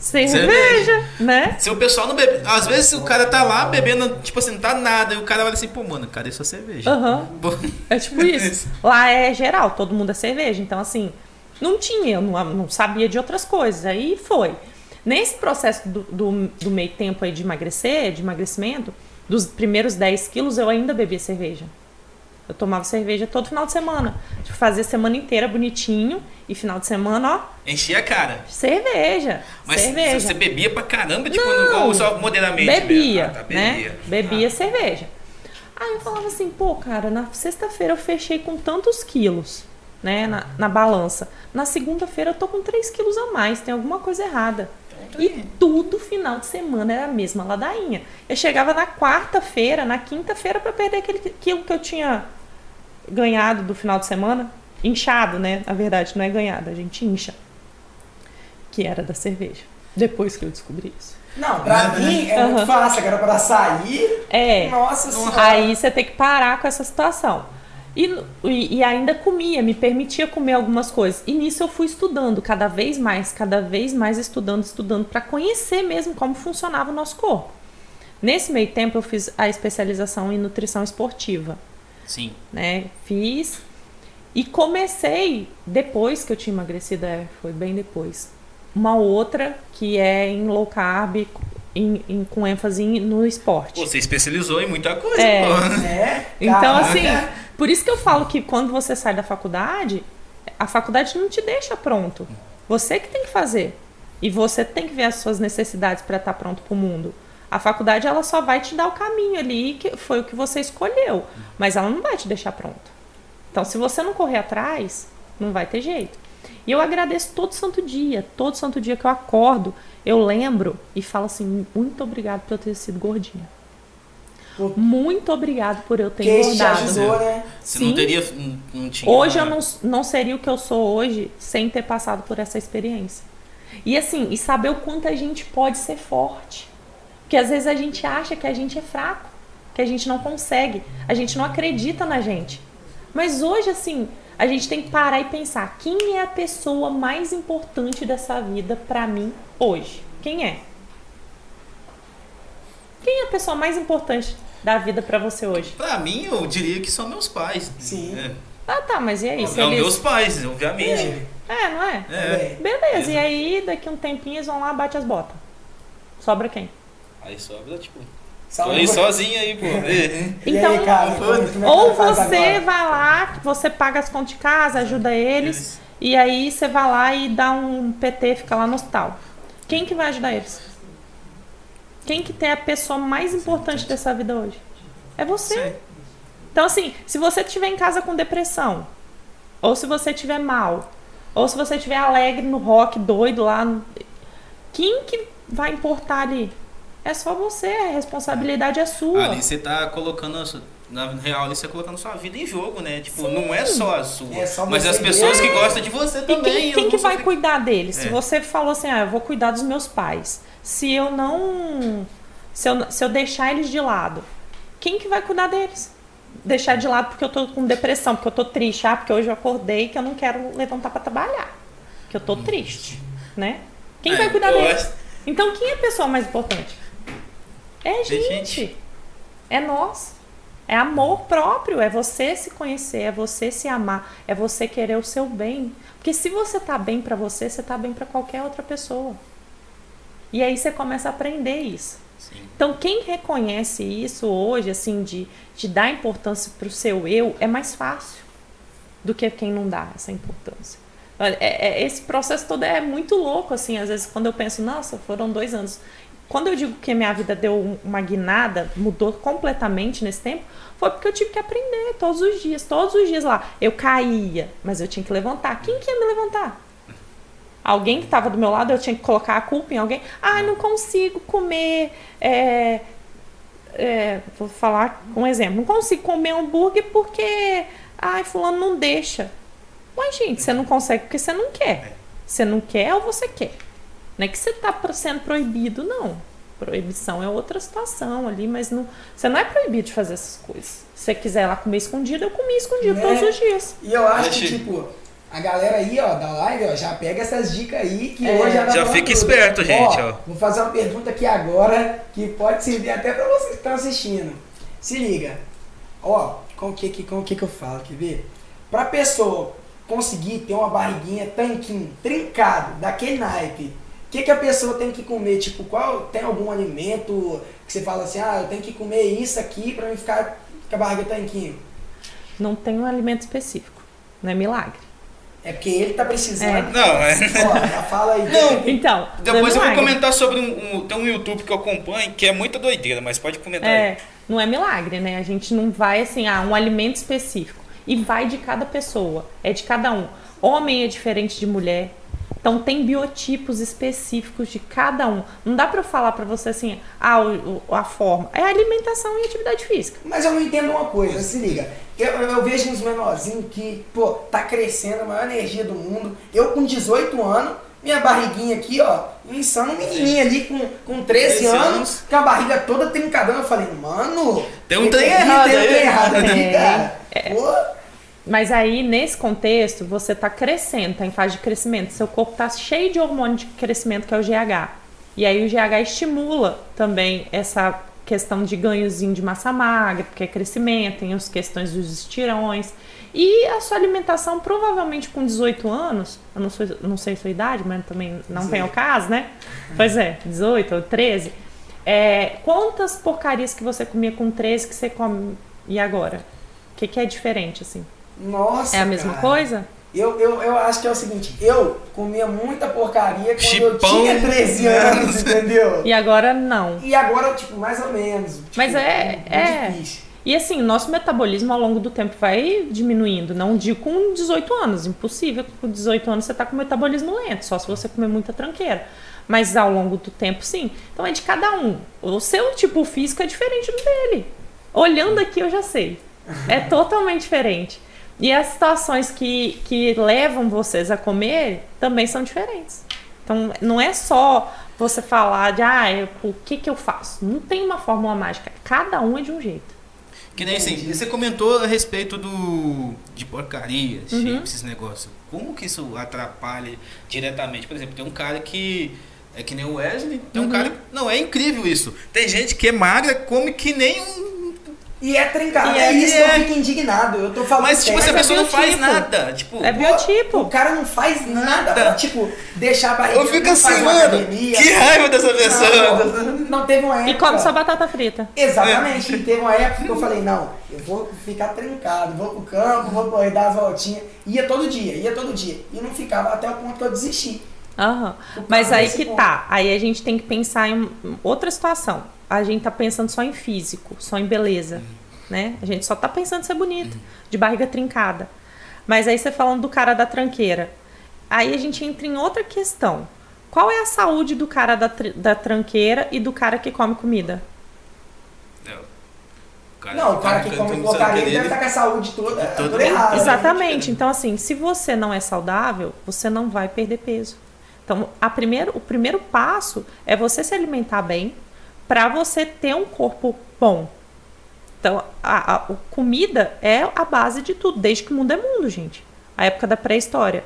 Cerveja, Cerveja. né? Se o pessoal não bebe. Às vezes o cara tá lá bebendo, tipo assim, não tá nada. E o cara olha assim, pô, mano, cadê sua cerveja? Aham. Pô, É tipo isso. Lá é geral, todo mundo é cerveja. Então, assim, não tinha, eu não, não sabia de outras coisas. Aí foi. Nesse processo do, do, do meio tempo aí de emagrecer, de emagrecimento, dos primeiros 10 quilos, eu ainda bebia cerveja. Eu tomava cerveja todo final de semana. Tipo, fazia semana inteira bonitinho e final de semana, ó, Enchia a cara. cerveja. Mas cerveja. você bebia pra caramba, tipo, Não. ou só moderadamente? Bebia? Ah, tá, né? bebia. Bebia cerveja. Aí eu falava assim, pô, cara, na sexta-feira eu fechei com tantos quilos, né, na, na balança. Na segunda-feira eu tô com 3 quilos a mais, tem alguma coisa errada. E tudo final de semana era a mesma ladainha. Eu chegava na quarta-feira, na quinta-feira pra perder aquele quilo que eu tinha ganhado do final de semana. Inchado, né? Na verdade, não é ganhado, a gente incha. Que era da cerveja. Depois que eu descobri isso. Não, pra mim é muito Aham. fácil. Agora pra sair, É. nossa senhora. Aí você tem que parar com essa situação. E, e, ainda comia, me permitia comer algumas coisas. E nisso eu fui estudando cada vez mais, cada vez mais estudando, estudando, para conhecer mesmo como funcionava o nosso corpo. Nesse meio tempo eu fiz a especialização em nutrição esportiva, Sim. né? Fiz e comecei, depois que eu tinha emagrecido, é, foi bem depois, uma outra que é em low carb, em, em- com ênfase no esporte. Você especializou em muita coisa, É. pô. É, Então, caraca. assim, por isso que eu falo que quando você sai da faculdade, a faculdade não te deixa pronto. Você que tem que fazer. E você tem que ver as suas necessidades para estar pronto para o mundo. A faculdade ela só vai te dar o caminho ali, que foi o que você escolheu, mas ela não vai te deixar pronto. Então, se você não correr atrás, não vai ter jeito. E eu agradeço todo santo dia, todo santo dia que eu acordo, eu lembro e falo assim: muito obrigado por eu ter sido gordinha. Muito obrigado por eu ter Que isso te ajudou, né? Você Sim. não teria. Não, não tinha. Hoje eu não, não seria o que eu sou hoje sem ter passado por essa experiência. E assim, e saber o quanto a gente pode ser forte. Porque às vezes a gente acha que a gente é fraco, que a gente não consegue, a gente não acredita na gente. Mas hoje, assim, a gente tem que parar e pensar: quem é a pessoa mais importante dessa vida pra mim hoje? Quem é? Quem é a pessoa mais importante da vida pra você hoje? Pra mim, eu diria que são meus pais. Sim. É. Ah, tá, mas e aí? Se Não, eles- meus pais, obviamente. É, É, não é? É. Beleza, e aí daqui um tempinho eles vão lá, bate as botas. Sobra quem? Aí sobra, tipo. Tô Salve. aí sozinho aí, pô. É. Então, aí, cara, é que Ou você agora? vai lá, você paga as contas de casa, ajuda eles, Eles. e aí você vai lá e dá um PT, fica lá no hospital. Quem que vai ajudar eles? Quem que tem a pessoa mais importante dessa vida hoje? É você. Sim. Então, assim, se você estiver em casa com depressão, ou se você estiver mal, ou se você estiver alegre no rock, doido lá, quem que vai importar ali? É só você, a responsabilidade é sua. Ali você tá colocando. a sua- Na real, ali você tá colocando sua vida em jogo, né? Tipo, não é só a sua. É só mas as pessoas mesmo. que gostam de você E também. quem, eu quem não que vai sofrer. cuidar deles? Se É. você falou assim, ah, eu vou cuidar dos meus pais. Se eu não. Se eu, se eu deixar eles de lado, quem que vai cuidar deles? Deixar de lado porque eu tô com depressão, porque eu tô triste, ah, porque hoje eu acordei que eu não quero levantar pra trabalhar. Que eu tô triste, né? Quem É, vai cuidar deles? acho- Então quem é a pessoa mais importante? É É gente. gente. É nós. É amor próprio, é você se conhecer, é você se amar, é você querer o seu bem. Porque se você tá bem pra você, você tá bem pra qualquer outra pessoa. E aí você começa a aprender isso. Sim. Então, quem reconhece isso hoje, assim, de, de dar importância pro seu eu, é mais fácil do que quem não dá essa importância. É- é- esse processo todo é muito louco, assim, às vezes quando eu penso, nossa, foram dois anos. Quando eu digo que minha vida deu um- uma guinada, mudou completamente nesse tempo, foi porque eu tive que aprender todos os dias, todos os dias lá. Eu caía, mas eu tinha que levantar. Quem que ia me levantar? Alguém que estava do meu lado, eu tinha que colocar a culpa em alguém. Ah, não consigo comer. é, é, vou falar com um exemplo. Não consigo comer hambúrguer porque. Ai, fulano não deixa. Mas, gente, você não consegue porque você não quer. Você não quer ou você quer. Não é que você tá pro- sendo proibido, não. Proibição é outra situação ali, mas não, você não é proibido de fazer essas coisas. Se você quiser lá comer escondido, eu comi escondido Né? todos os dias. E eu acho que, tipo, a galera aí, ó, da live, ó, já pega essas dicas aí que É. hoje já tá fica tudo. esperto, gente, ó. Vou fazer uma pergunta aqui agora que pode servir até pra vocês que estão assistindo. Se liga. Ó, com o que, que- com o que que eu falo, quer ver? Pra pessoa conseguir ter uma barriguinha tanquinho, trincado, daquele naipe, o que, que a pessoa tem que comer? Tipo, qual tem algum alimento que você fala assim, ah, eu tenho que comer isso aqui pra mim ficar com a barriga tanquinho? Não tem um alimento específico. Não é milagre. É porque ele tá precisando. Não, é. Ó, já fala aí. Não, Então, não é Depois eu vou comentar sobre um, um- Tem um YouTube que eu acompanho que é muita doideira, mas pode comentar aí. É, não é milagre, né? A gente não vai assim, ah, um alimento específico. E vai de cada pessoa, é de cada um. Homem é diferente de mulher. Então tem biotipos específicos de cada um. Não dá pra eu falar pra você assim, ah, o- o- a forma. É alimentação e atividade física. Mas eu não entendo uma coisa, se liga. Eu, eu, vejo uns menorzinhos que, pô, tá crescendo, a maior energia do mundo. Eu com 18 anos, minha barriguinha aqui, ó, insano, um menininho ali com, com 13 13 anos, anos. com a barriga toda trincadão. Eu falei, mano, Tem um tem trem errado tem um trem errado aqui, Tem. cara. Pô, Mas aí, nesse contexto, você tá crescendo, tá em fase de crescimento. Seu corpo tá cheio de hormônio de crescimento, que é o GH. E aí o GH estimula também essa questão de ganhozinho de massa magra, porque é crescimento, tem as questões dos estirões. E a sua alimentação, provavelmente com 18 anos, eu não, sou, não sei a sua idade, mas também não tem o caso, né? Pois é, 18 ou 13. É, quantas porcarias que você comia com 13 que você come e agora? O que, que é diferente, assim? Nossa, É a mesma cara. coisa? Eu, eu, eu acho que é o seguinte, eu comia muita porcaria quando eu Chipão. tinha 13 anos, entendeu? E agora não. E agora, tipo, mais ou menos. Tipo, Mas é- muito é. difícil. E assim, nosso metabolismo ao longo do tempo vai diminuindo. Não digo com 18 anos, impossível. Com 18 anos você tá com metabolismo lento, só se você comer muita tranqueira. Mas ao longo do tempo, sim. Então é de cada um. O seu tipo físico é diferente do dele. Olhando aqui eu já sei. É totalmente diferente. E as situações que, que levam vocês a comer também são diferentes. Então não é só você falar de ah, eu- o que, que eu faço. Não tem uma fórmula mágica. Cada um é de um jeito. Que nem assim, você comentou a respeito do de porcaria, Uhum. chips, esses negócios. Como que isso atrapalha diretamente? Por exemplo, tem um cara que é que nem o Wesley, tem Uhum. um cara. Não, é incrível isso. Tem gente que é magra, come que nem um. E é trincado. E é, é- isso que é. eu fico indignado. Eu tô falando Mas tipo, essa Mas é pessoa não faz nada. Tipo, É biotipo. O cara não faz nada pra, tipo, deixar a barriga. eu fico assim, mano. academia. Que raiva dessa pessoa. Não, não teve uma época. E come só batata frita. Exatamente. E teve uma época que eu falei, não, eu vou ficar trincado, vou pro campo, vou correr, dar as voltinhas. Ia todo dia, ia todo dia. E não ficava até o ponto que eu desisti. Aham. Por Mas aí que ponto. tá. Aí a gente tem que pensar em outra situação. A gente tá pensando só em físico, só em beleza. Né? A gente só tá pensando em ser bonito, de barriga trincada. Mas aí você falando do cara da tranqueira. Aí a gente entra em outra questão. Qual é a saúde do cara da, tr- da tranqueira e do cara que come comida? Não, o cara que come porcaria deve estar com a saúde toda, É toda errada. Exatamente. Então, assim, se você não é saudável, você não vai perder peso. Então, a primeiro, o primeiro passo é você se alimentar bem para você ter um corpo bom. Então, a, a- a comida é a base de tudo, desde que o mundo é mundo, gente. A época da pré-história.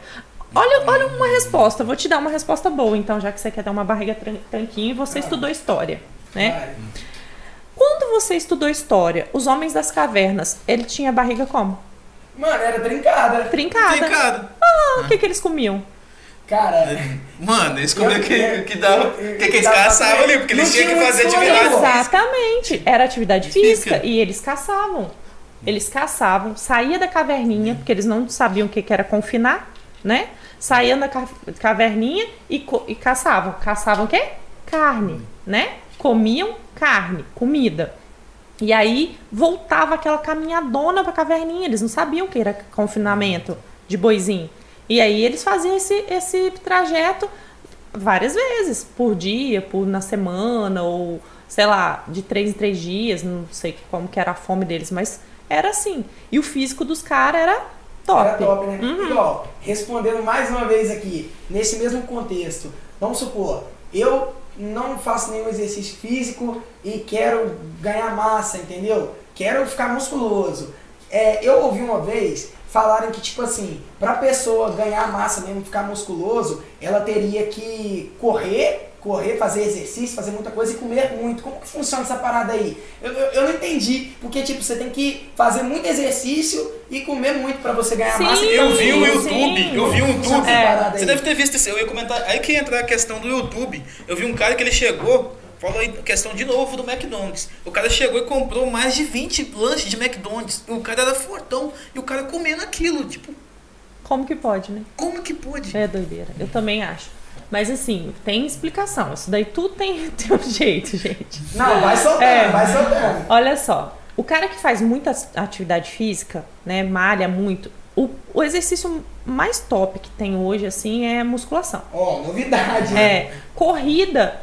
Olha, olha uma resposta, vou te dar uma resposta boa, então, já que você quer dar uma barriga tran- tranquinha e você estudou história, né? Vai. Quando você estudou história, os homens das cavernas, ele tinha barriga como? Mano, era trincada. Trincada. Trincado. Ah, o que, que eles comiam? Cara, Mano, eles comiam Eu- que, eu- que dava. eu- que, que eles caçavam ali, porque eles tinham que fazer atividade. escolha. Exatamente. Era atividade Física. física e eles caçavam. Eles caçavam, saía da caverninha, porque eles não sabiam o que, que era confinar, né? Saíam da ca- caverninha e, e caçavam. Caçavam o quê? Carne, né? Comiam carne, comida. E aí voltava aquela caminhadona pra caverninha. Eles não sabiam o que era confinamento de boizinho. E aí eles faziam esse, esse trajeto várias vezes, por dia, por na semana, ou sei lá, de três em três dias, não sei como que era a fome deles, mas era assim. E o físico dos caras era top. Era top, né? Uhum. Igual, respondendo mais uma vez aqui, nesse mesmo contexto, vamos supor, eu não faço nenhum exercício físico e quero ganhar massa, entendeu? Quero ficar musculoso. É, eu ouvi uma vez falarem que, tipo assim, pra pessoa ganhar massa mesmo, ficar musculoso, ela teria que correr, correr, fazer exercício, fazer muita coisa e comer muito. Como que funciona essa parada aí? Eu, eu, eu não entendi, porque, tipo, você tem que fazer muito exercício e comer muito pra você ganhar Sim. massa. Eu vi o Sim. YouTube, eu vi o YouTube. essa É. parada aí? Você deve ter visto isso. Eu ia comentar. Aí que entra a questão do YouTube. Eu vi um cara que ele chegou. Falou aí questão de novo do McDonald's. O cara chegou e comprou mais de 20 lanches de McDonald's. O cara era fortão e o cara comendo aquilo. Tipo, Como que pode, né? como que pode? É doideira. Eu também acho. Mas assim, tem explicação. Isso daí tudo tem, tem um jeito, gente. Não, vai soltando, É. vai soltando. Olha só, o cara que faz muita atividade física, né, malha muito, o, o exercício mais top que tem hoje, assim, é musculação. Ó, novidade. né? É, corrida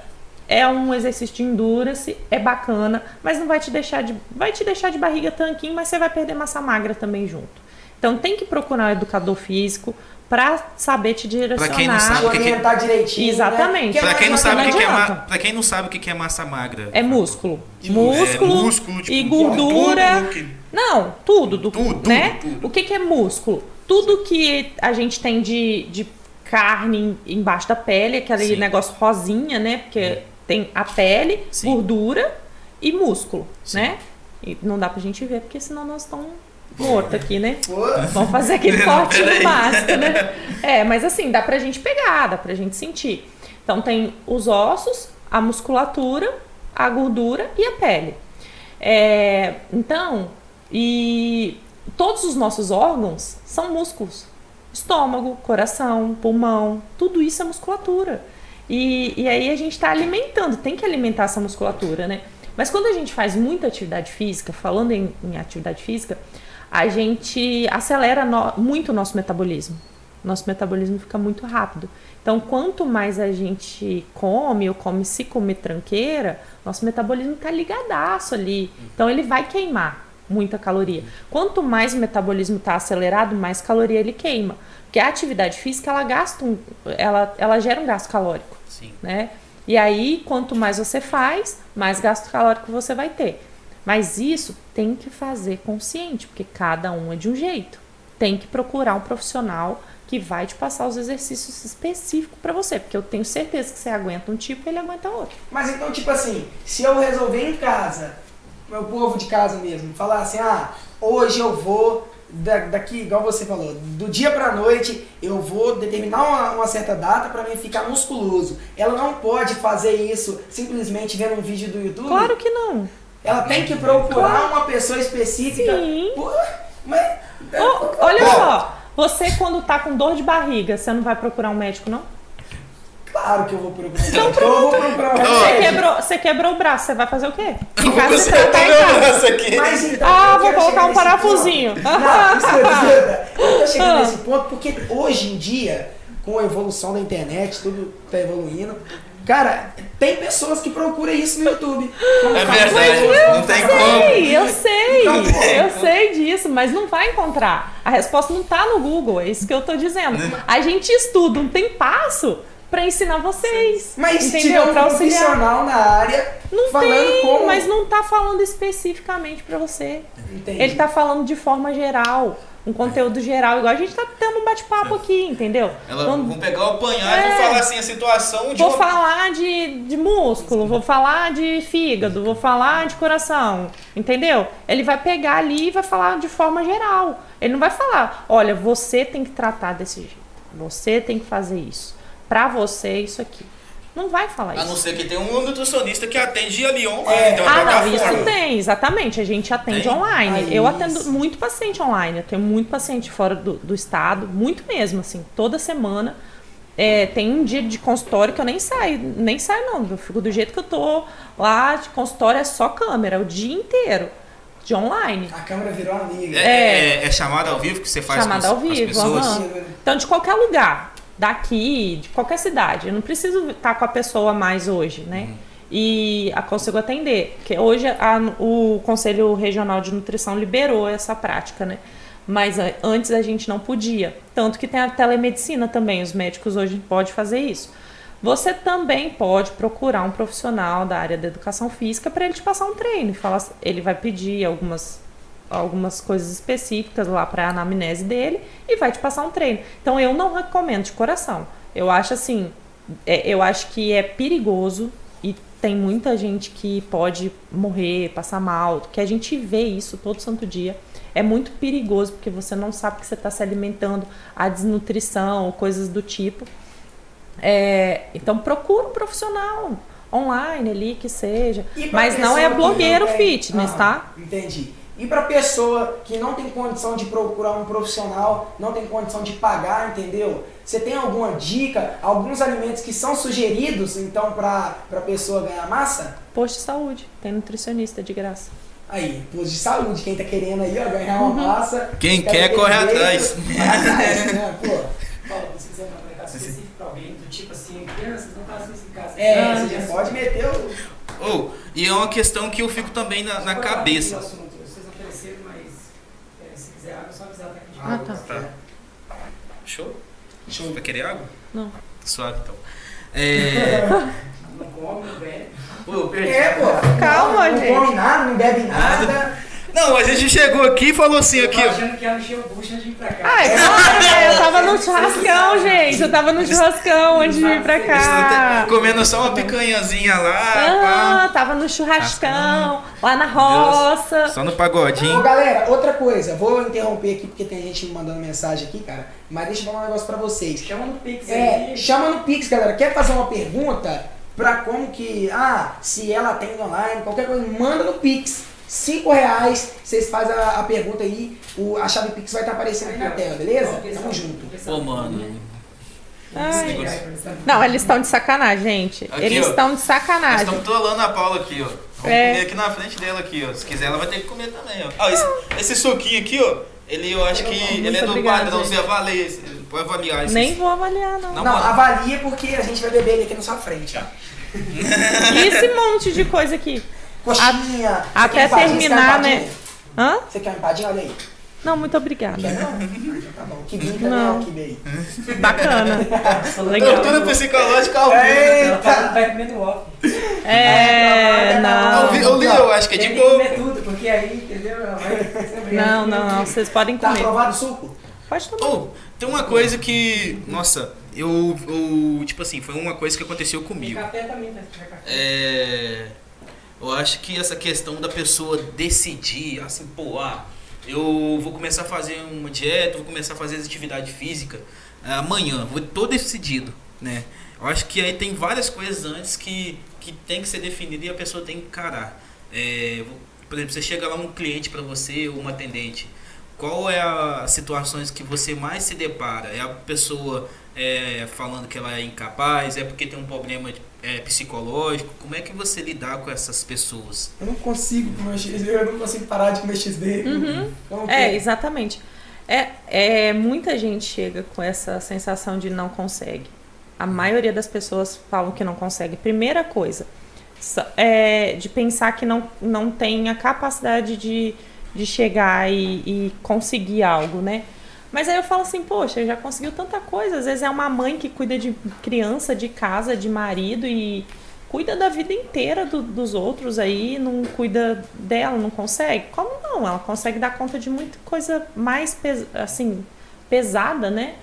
é um exercício de endurance, é bacana, mas não vai te deixar de, vai te deixar de barriga tanquinho, mas você vai perder massa magra também junto. Então tem que procurar um educador físico pra saber te direcionar. quem não sabe, que que- orientar direitinho. Exatamente. Né? Pra quem não mais sabe o que, que é adianta. ma... pra quem não sabe o que que é massa magra. É músculo. É, Músculo, músculo, tipo, e gordura. tudo que- Não, tudo, do, Tudo, né? tudo, tudo. O que, que é músculo? Tudo que a gente tem de, de carne em- embaixo da pele, aquele Sim. negócio rosinha, né? Porque tem a pele, Sim. gordura e músculo, Sim. né? E não dá pra gente ver, porque senão nós estamos mortos aqui, né? Pô, Vamos fazer aquele no máximo, né? É, mas assim, dá pra gente pegar, dá pra gente sentir. Então tem os ossos, a musculatura, a gordura e a pele. É, então, e todos os nossos órgãos são músculos. Estômago, coração, pulmão, tudo isso é musculatura. E, e aí a gente está alimentando, tem que alimentar essa musculatura, né? Mas quando a gente faz muita atividade física, falando em, em atividade física, a gente acelera no- muito o nosso metabolismo. Nosso metabolismo fica muito rápido. Então, quanto mais a gente come ou come se comer tranqueira, nosso metabolismo tá ligadaço ali. Então, ele vai queimar muita caloria. Quanto mais o metabolismo está acelerado, mais caloria ele queima. Porque a atividade física, ela gasta um, ela, ela gera um gasto calórico Sim. né? E aí, quanto mais você faz, mais gasto calórico você vai ter. Mas isso tem que fazer consciente, porque cada um é de um jeito. Tem que procurar um profissional que vai te passar os exercícios específicos para você, porque eu tenho certeza que você aguenta um tipo e ele aguenta outro. Mas então, tipo assim, se eu resolver em casa, meu povo de casa mesmo, falar assim, ah, hoje eu vou, da- daqui, igual você falou, do dia pra noite, eu vou determinar uma, uma certa data pra mim ficar musculoso. Ela não pode fazer isso simplesmente vendo um vídeo do YouTube. Claro que não. Ela tem que procurar uma pessoa específica. Sim. Mas. Ô, olha só, você quando tá com dor de barriga, você não vai procurar um médico, não? Claro que eu vou procurar. Então eu vou procurar um Você quebrou, você quebrou o braço, você vai fazer o quê? Casa você tá em meu casa. braço aqui. Mas então, Ah, eu vou colocar um parafusinho. ponto. Não, escuta, eu tô chegando Ah. nesse ponto porque hoje em dia, com a evolução da internet, tudo tá evoluindo. Cara, tem pessoas que procuram isso no YouTube. É ficar verdade, musculoso, não tem como como. ficar- Sei, eu sei, eu sei disso, mas não vai encontrar. A resposta não tá no Google, é isso que eu tô dizendo. A gente estuda um tem passo pra ensinar vocês. Mas se tiver entendeu? um profissional na área Não falando tem, como. mas não tá falando especificamente pra você. Entendi. Ele tá falando de forma geral, um conteúdo geral, igual a gente tá tendo um bate-papo aqui, entendeu? Ela, Não- vão pegar o apanhado e É. vão falar assim a situação de Vou uma- falar de, de músculo, vou falar de fígado, vou falar de coração, entendeu? Ele vai pegar ali e vai falar de forma geral. Ele não vai falar, olha, você tem que tratar desse jeito, você tem que fazer isso, pra você isso aqui. Não vai falar A não isso. ser que tenha um nutricionista que atende a Lyon, É. então Ah, não, isso tem, exatamente. A gente atende Tem? online. Ah, eu isso. atendo muito paciente online. Eu tenho muito paciente fora do, do estado, muito mesmo, assim, toda semana. É, tem um dia de consultório que eu nem saio, nem saio não. Eu fico do jeito que eu tô lá, de consultório é só câmera, o dia inteiro, de online. A câmera virou amiga. É, é, é chamada ao vivo que você faz Chamada com, ao com as vivo, pessoas? aham. Então, de qualquer lugar, daqui, de qualquer cidade. Eu não preciso estar com a pessoa mais hoje, né? E a consigo atender. Porque hoje a- o Conselho Regional de Nutrição liberou essa prática, né? Mas antes a gente não podia. Tanto que tem a telemedicina também. Os médicos hoje podem fazer isso. Você também pode procurar um profissional da área da educação física para ele te passar um treino. Ele vai pedir algumas, algumas coisas específicas lá para a anamnese dele e vai te passar um treino. Então eu não recomendo de coração. Eu acho assim, é, eu acho que é perigoso e tem muita gente que pode morrer, passar mal, que a gente vê isso todo santo dia. É muito perigoso porque você não sabe que você está se alimentando, a desnutrição, coisas do tipo. É, então procura um profissional online ali que seja, mas não é blogueiro não tem- fitness, Ah, tá? Entendi. E pra pessoa que não tem condição de procurar um profissional, não tem condição de pagar, entendeu? Você tem alguma dica, alguns alimentos que são sugeridos, então, pra, pra pessoa ganhar massa? Posto de saúde, tem nutricionista de graça. Aí, posto de saúde, quem tá querendo aí, ó, ganhar uma Uhum. massa. Quem quer corre atrás. Atrás, né? Pô. Se quiser um recado específico pra alguém, do tipo assim, crianças, não façam isso em casa. É, Ah, você já pode meter o. Oh, e é uma questão que eu fico também na, na cabeça. aqui o assunto. Vocês ofereceram, mas é, se quiser água, é só avisar, tá? Que a Ah, tá. Tá. Show? Show. Vai querer água? Não. Suave então. É. Não come, não bebe. Pô, eu perdi. É, pô. Calma, não, gente. Não come nada, não bebe nada. Não, a gente chegou aqui e falou assim Eu aqui, tava ó. achando que ia encher o bucho antes de vir pra cá. Ai, né? Eu tava no churrascão, gente. Eu tava no churrascão antes de vir pra cá. Comendo só uma picanhazinha lá, Ah, tava no churrascão, lá na roça. Só no Ô, pagodinho. galera, outra coisa, vou interromper aqui porque tem gente me mandando mensagem aqui, cara. Mas deixa eu falar um negócio pra vocês. Chama no Pix É, aí. chama no Pix, galera. Quer fazer uma pergunta pra como que. Ah, se ela atende online, qualquer coisa, manda no Pix. Cinco reais, vocês fazem a, a pergunta aí, o, a chave Pix vai estar aparecendo aqui na tela, beleza? Tamo junto. Pô, mano. Ai. Não, eles estão de sacanagem, gente. Aqui, eles ó. estão de sacanagem. estamos trolando a Paula aqui, ó. Vamos É. comer aqui na frente dela aqui, ó. Se quiser, ela vai ter que comer também, ó. Ó, esse, esse suquinho aqui, ó. Ele, eu acho que Muito ele é do padrão, você avalia, esse- pode avaliar esse. Nem vou avaliar, não. Não. Não, avalia porque a gente vai beber ele aqui na sua frente. E esse monte de coisa aqui? Coxinha. você Até quer empadinha? Você quer terminar, né? Hã? Você quer uma empadinha? Olha aí. Não, muito obrigada. Quer não? Então tá bom. Que vinho também Não. é o que veio. Bacana. Tortura psicológica ao vivo. Ela tá, vai comer no off. É, Ao não. vi- Eu li, eu acho que é Tem de que boa. comer tudo, porque aí, entendeu? Não, não, não. Vocês podem Tá comer. aprovado o suco? Pode tomar. Oh, tem uma coisa que. Nossa, eu, eu. Tipo assim, foi uma coisa que aconteceu Tem comigo. café também, né? É. Eu acho que essa questão da pessoa decidir, assim, pô, ah, eu vou começar a fazer uma dieta, vou começar a fazer atividade física é, amanhã, vou tô decidido, né? Eu acho que aí tem várias coisas antes que, que tem que ser definida e a pessoa tem que encarar. É, por exemplo, você chega lá um cliente para você ou uma atendente, qual é as situações que você mais se depara? É a pessoa é, falando que ela é incapaz? É porque tem um problema é, psicológico? Como é que você lidar com essas pessoas? Eu não consigo comer XD, eu não consigo parar de comer XD. Como que É, exatamente. É, é, muita gente chega com essa sensação de não consegue. A maioria das pessoas falam que não consegue. Primeira coisa, sa- é de pensar que não, não tem a capacidade de, de chegar e, e conseguir algo, né? Mas aí eu falo assim, poxa, já conseguiu tanta coisa. Às vezes é uma mãe que cuida de criança, de casa, de marido e cuida da vida inteira do- dos outros aí, não cuida dela, não consegue? Como não? Ela consegue dar conta de muita coisa mais pes assim, pesada, né?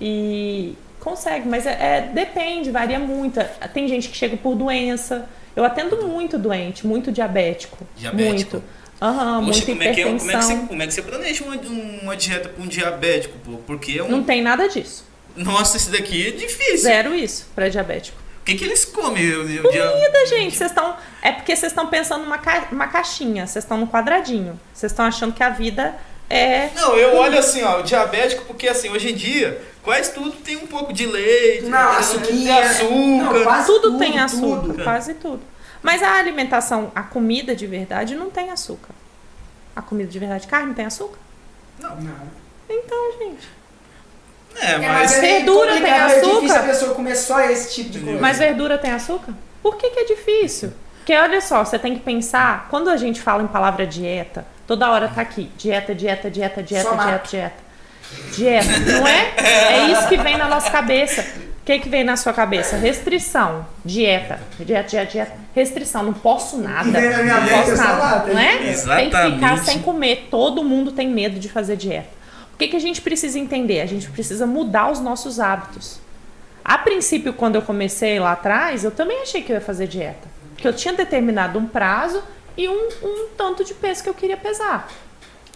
E consegue, mas é, é- depende, varia muito. Tem gente que chega por doença. Eu atendo muito doente, muito diabético. Diabético? Muito. Aham, Poxa, muita como é, que é, como, é que você, como é que você planeja uma, uma dieta para um diabético, pô? Porque é um. Não tem nada disso. Nossa, esse daqui é difícil. Zero isso para diabético. O que, que eles comem? dia- Comida, gente, vocês estão. É porque vocês estão pensando numa, ca... uma caixinha, vocês estão no quadradinho. Vocês estão achando que a vida é. Não, eu olho assim, ó, o diabético, porque assim, hoje em dia, quase tudo tem um pouco de leite, Não, açuquinha. açúcar. Não, quase Tudo, tem açúcar, tudo. quase tudo. Mas a alimentação, a comida de verdade não tem açúcar. A comida de verdade, carne tem açúcar? Não. Então, gente. É, mas. é Verdura tem complicado, É difícil açúcar. a pessoa comer só esse tipo de coisa. Mas verdura tem açúcar? Por que, que é difícil? Porque olha só, você tem que pensar, quando a gente fala em palavra dieta, toda hora tá aqui, dieta, dieta, dieta, dieta, Só dieta, dieta. Dieta, não é? É isso que vem na nossa cabeça. Que que vem na sua cabeça? Restrição, dieta, dieta, dieta, dieta, restrição, não posso nada, vem na minha não posso é nada, não é? tem- Tem que ficar Exatamente. sem comer, todo mundo tem medo de fazer dieta. O que que a gente precisa entender? A gente precisa mudar os nossos hábitos. A princípio, quando eu comecei lá atrás, eu também achei que eu ia fazer dieta. Porque eu tinha determinado um prazo e um, um tanto de peso que eu queria pesar.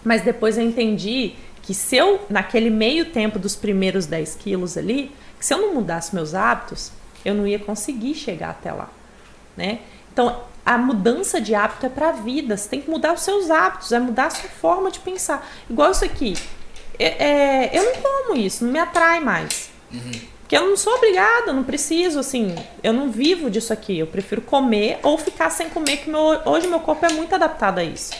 Mas depois eu entendi que se eu, naquele meio tempo dos primeiros 10 quilos ali, se eu não mudasse meus hábitos, eu não ia conseguir chegar até lá. Né? Então, a mudança de hábito é para a vida. Você tem que mudar os seus hábitos, é mudar a sua forma de pensar. Igual isso aqui. É- é, eu não como isso, não me atrai mais. Porque eu não sou obrigada, eu não preciso, assim, eu não vivo disso aqui. Eu prefiro comer ou ficar sem comer, que meu, hoje meu corpo é muito adaptado a isso.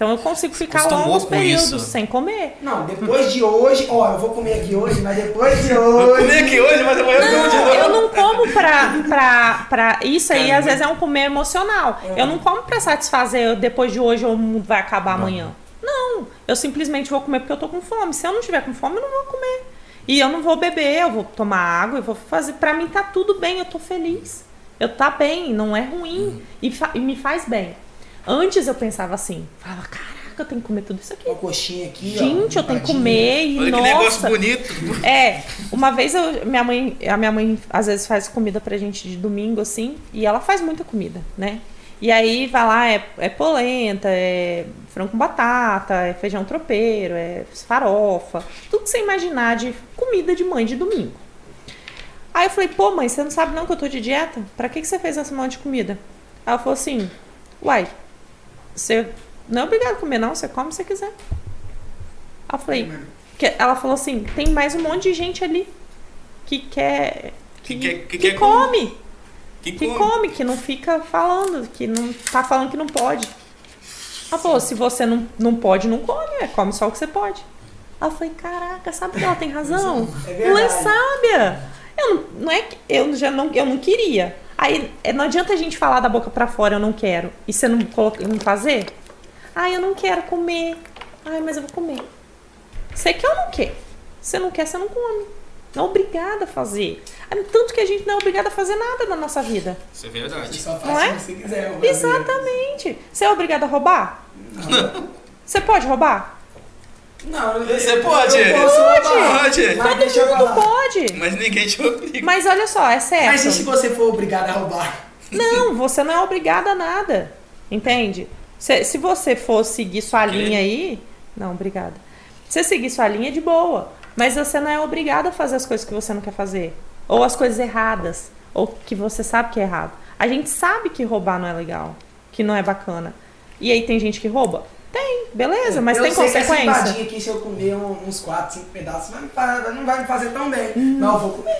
Então eu consigo ficar longos períodos isso. sem comer. Não, depois de hoje, ó, eu vou comer aqui hoje, mas depois de Vou hoje. comer aqui hoje, mas amanhã eu como de Não, novo. eu não como pra, pra, pra. Isso aí Caramba. às vezes é um comer emocional. Eu não como pra satisfazer depois de hoje ou o mundo vai acabar amanhã. Não, eu simplesmente vou comer porque eu tô com fome. Se eu não tiver com fome, eu não vou comer. E eu não vou beber, eu vou tomar água, eu vou fazer. Pra mim tá tudo bem, eu tô feliz. Eu tá bem, não é ruim. E, fa- e me faz bem. Antes eu pensava assim, falava, caraca, eu tenho que comer tudo isso aqui. Uma coxinha aqui, ó. Gente, eu tenho que comer e Olha que nossa. negócio bonito. É, uma vez eu, minha mãe, a minha mãe às vezes faz comida pra gente de domingo assim, e ela faz muita comida, né? E aí vai lá, é, é polenta, é frango com batata, é feijão tropeiro, é farofa, tudo que você imaginar de comida de mãe de domingo. Aí eu falei, pô, mãe, você não sabe não que eu tô de dieta? Pra que, que você fez essa monte de comida? Ela falou assim, uai, você não é obrigado a comer não, você come se você quiser. Aí eu falei, que ela falou assim, tem mais um monte de gente ali que quer. Que que que quer come, Que que come. come, que não fica falando, que não tá falando que não pode. Ela falou, se você não, não pode, não come, é, come só o que você pode. Eu falei, caraca, sabe que ela tem razão? É verdade. Ela é sábia. Eu não, não é que eu já não, eu não queria. Aí é, não adianta a gente falar da boca pra fora, eu não quero. E você não, coloca, não fazer? Ah, eu não quero comer. Ai, mas eu vou comer. Você quer ou não quer? Se você não quer, você não come. Não é obrigada a fazer. Tanto que a gente não é obrigada a fazer nada na nossa vida. Isso é verdade. Só faz Não é? se você quiser. Exatamente. Você é obrigado a roubar? Você pode roubar? Não, Você pode? Eu posso Pode. Pode. Mas Todo mundo pode. Mas ninguém te obriga. Mas olha só, é certo. Mas e se você for obrigado a roubar? Não, você não é obrigada a nada. Entende? Se, se você for seguir sua linha aí. Não, obrigada. Se você seguir sua linha, é de boa. Mas você não é obrigada a fazer as coisas que você não quer fazer. Ou as coisas erradas. Ou que você sabe que é errado. A gente sabe que roubar não é legal. Que não é bacana. E aí tem gente que rouba? Tem, beleza, mas eu tem sei Que essa consequência. empadinha aqui, se eu comer uns 4, 5 pedaços, vai me não vai me fazer tão bem. Não, eu vou comer.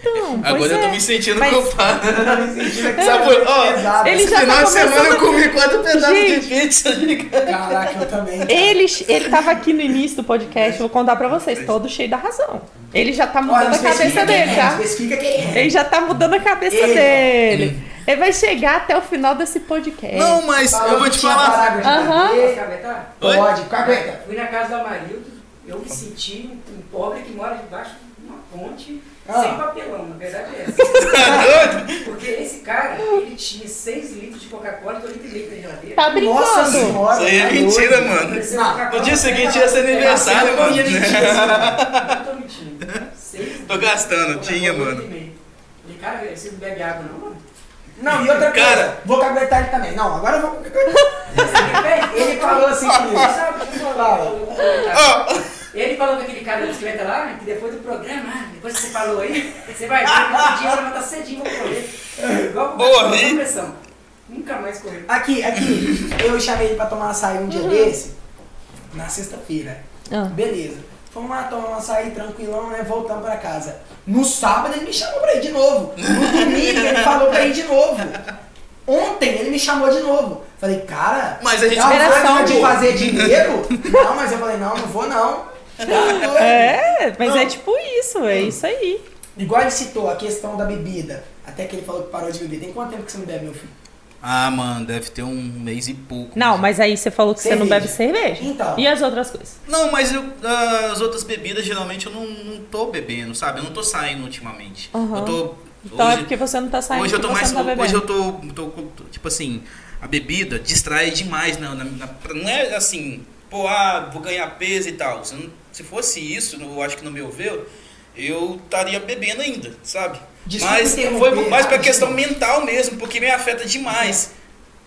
Então, pois Agora eu tô é. me sentindo Mas- culpado. Eu tô me sentindo aqui. Sabe por- ó, ele Esse já final tá de semana eu comi quatro pedaços Gente. de pizza. ligado? Caraca, eu também. Ele, ele tava aqui no início do podcast, vou contar pra vocês, todo cheio da razão. Ele já tá Olha, mudando não a cabeça dele, é, tá? é. Ele já tá mudando a cabeça Ele. dele. Ele vai chegar até o final desse podcast. Não, mas eu vou te falar. Aham. Oi? Pode, cagueta. Fui na casa do Amarildo, eu me senti um, pobre que mora debaixo de uma ponte Ah. sem papelão, na verdade é essa. Tá doido? Porque esse cara, ele tinha 6 litros de Coca-Cola e 2 litros de geladeira. Tá brincando. Nossa senhora. Isso aí é mentira, doido. mano. No dia seguinte ia ser "É, aniversário, eu mano." ia mentir, assim. Não tô mentindo. Tô litros gastando, de tinha, mano. e. Falei, cara, você não bebe água não, mano? Não, e outra coisa, Cara. vou caguetar ele também. Não, agora eu vou. Ele falou assim comigo. Sabe, deixa eu falar. Ó, Ele falou com aquele cara da bicicleta lá, que depois do programa, ah, depois que você falou aí, você vai ver que no outro dia você vai estar cedinho pra correr. Igual Boa, com pressão. Nunca mais correr. Aqui, aqui, eu chamei ele pra tomar açaí um dia desse, na sexta-feira. Ah. Beleza. Fomos lá tomar um açaí tranquilão, né? Voltamos pra casa. No sábado ele me chamou pra ir de novo. No domingo ele falou pra ir de novo. Ontem ele me chamou de novo. Falei, cara, Mas a gente é forma de fazer dinheiro? Não, mas eu falei, não, não vou não. Tá. É, mas Não. é tipo isso, é isso aí. Igual ele citou a questão da bebida. Até que ele falou que parou de beber. Tem quanto tempo que você não bebe, meu filho? Ah, mano, deve ter um mês e pouco. Não, mas aí você falou que você não Cerveja. bebe cerveja. Então. E as outras coisas? Não, mas eu, ah, as outras bebidas geralmente eu não, não tô bebendo, sabe? Eu não tô saindo ultimamente. Aham. Eu tô. Então é hoje, porque você não tá saindo hoje eu tô mais. tá hoje eu tô, tô, tô- Tipo assim, a bebida distrai demais, não. na- na- não é assim, pô, ah, vou ganhar peso e tal. Se, não- se fosse isso, eu acho que no meu ver, eu estaria bebendo ainda, sabe? Desculpa mas foi mais pra questão mental mesmo, porque me afeta demais.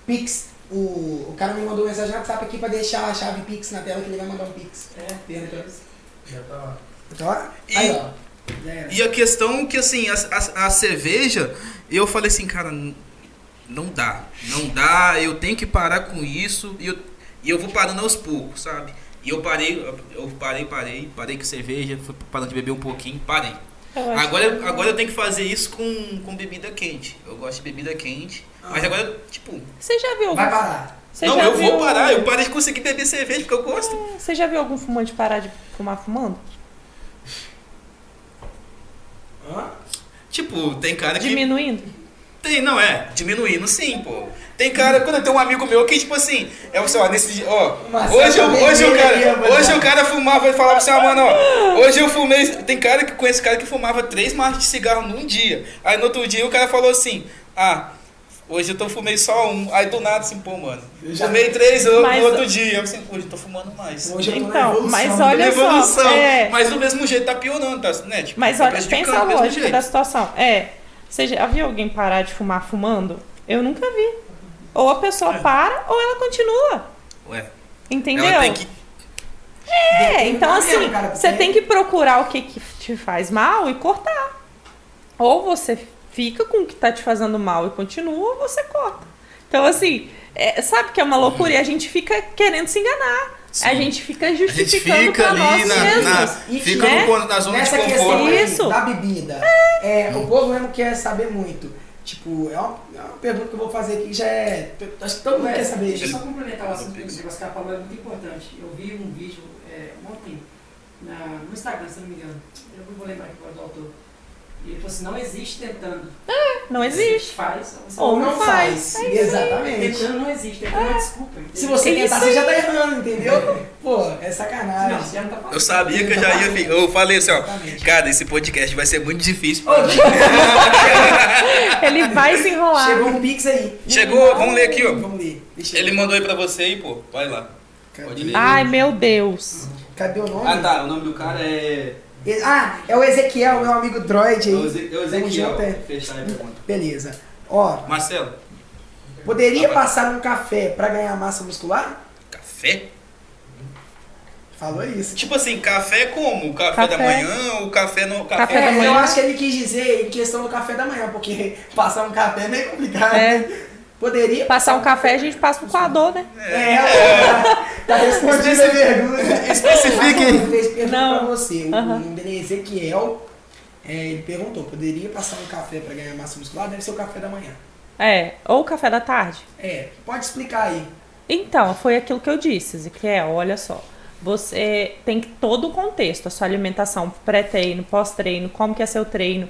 Pix. O, o cara me mandou mensagem no WhatsApp aqui pra deixar a chave Pix na tela que ele vai mandar um Pix. É, isso. Já tá. Então, ó, E- aí, ó. E a questão que, assim, a, a, a cerveja, eu falei assim, cara, não dá. Não dá, eu tenho que parar com isso e eu, e eu vou parando aos poucos, sabe? E eu parei, eu parei, parei, parei com cerveja, fui parando de beber um pouquinho, parei. Agora, agora eu tenho que fazer isso com, com bebida quente. Eu gosto de bebida quente. Mas Ah. agora, tipo, Você já viu algum... Vai parar. Você não, já eu viu... vou parar, eu parei de conseguir beber cerveja porque eu gosto. Você já viu algum fumante parar de fumar fumando? Hã? Tipo, tem cara que. Diminuindo? Tem, não é, diminuindo sim, pô. Tem cara, quando tem um amigo meu que, tipo assim, é o ó, nesse dia, ó, hoje, eu, hoje, o cara, hoje o cara fumava e falava assim, ah, mano, ó, hoje eu fumei, tem cara que conhece cara que fumava três maços de cigarro num dia. Aí no outro dia o cara falou assim, ah, hoje eu tô fumei só um. Aí do nada assim, pô, mano, Eu já- fumei três no Mas- outro dia. Eu assim, hoje eu tô fumando mais. Hoje eu tô na Então, evolução. mas Tô olha na só, evolução, é. mas do mesmo jeito tá piorando, tá, né? Tipo, Mas tá olha, pensa a do mesmo lógica jeito. da situação. É, você já viu alguém parar de fumar fumando? Eu nunca vi. Ou a pessoa É. para ou ela continua. Ué, Entendeu? ela tem que É, então Tá assim, cara, você tem que procurar o que, que te faz mal e cortar. Ou você fica com o que tá te fazendo mal e continua, ou você corta. Então, assim, é, sabe que é uma loucura e a gente fica querendo se enganar. Sim. A gente fica a gente justificando fica ali nós na, mesmos. na, E, fica né? no, na zona de Nessa conforto. questão da bebida, é, o povo mesmo quer saber muito. Tipo, é uma, é uma pergunta que eu vou fazer aqui, já é. Acho que todo mundo quer saber. Deixa eu só complementar o assunto do Pix. negócio que ela falou, é muito importante. Eu vi um vídeo é, ontem na- no Instagram, se não me engano. Eu não vou lembrar aqui qual é do autor. E ele falou assim, não existe tentando. Não existe. Você faz, você Ou não não faz. faz. É Exatamente. Tentando não existe, tentando é desculpa. entendeu? Se você É tentar, você já tá errando, entendeu? Pô, é sacanagem. Não, você já não tá falando. Eu sabia que eu já ia. fi- Eu falei assim, ó. Exatamente. Cara, esse podcast vai ser muito difícil. Ele vai se enrolar. Chegou um pix aí. Chegou, vamos ler aqui, ó. Vamos ler. Ele ver. mandou aí pra você aí, pô. Vai lá. Pode Cadê? ler. Ai, meu Deus. Cadê o nome? Ah, tá. O nome do cara é. Ah, é o Ezequiel, meu amigo droid É o aí. É o Tamo Ezequiel. é. Fechar a pergunta. Beleza. Ó, Marcelo, poderia passar num café pra ganhar massa muscular? café? Falou isso. Tipo assim, café como? Café, Café. da manhã ou café no. Café, Café da É, manhã. eu acho que ele quis dizer em questão do café da manhã, porque passar um café é meio complicado. É. Poderia Passar um café, a gente passa pro coador, né? É, tá respondida a pergunta. Especifique. Ele fez pergunta Não. pra você. O é Ezequiel. É, ele perguntou, poderia passar um café pra ganhar massa muscular? Deve ser o café da manhã. É, ou o café da tarde. É, pode explicar aí. Então, foi aquilo que eu disse, Ezequiel, olha só. Você tem que todo o contexto, a sua alimentação, pré-treino, pós-treino, como que é seu treino,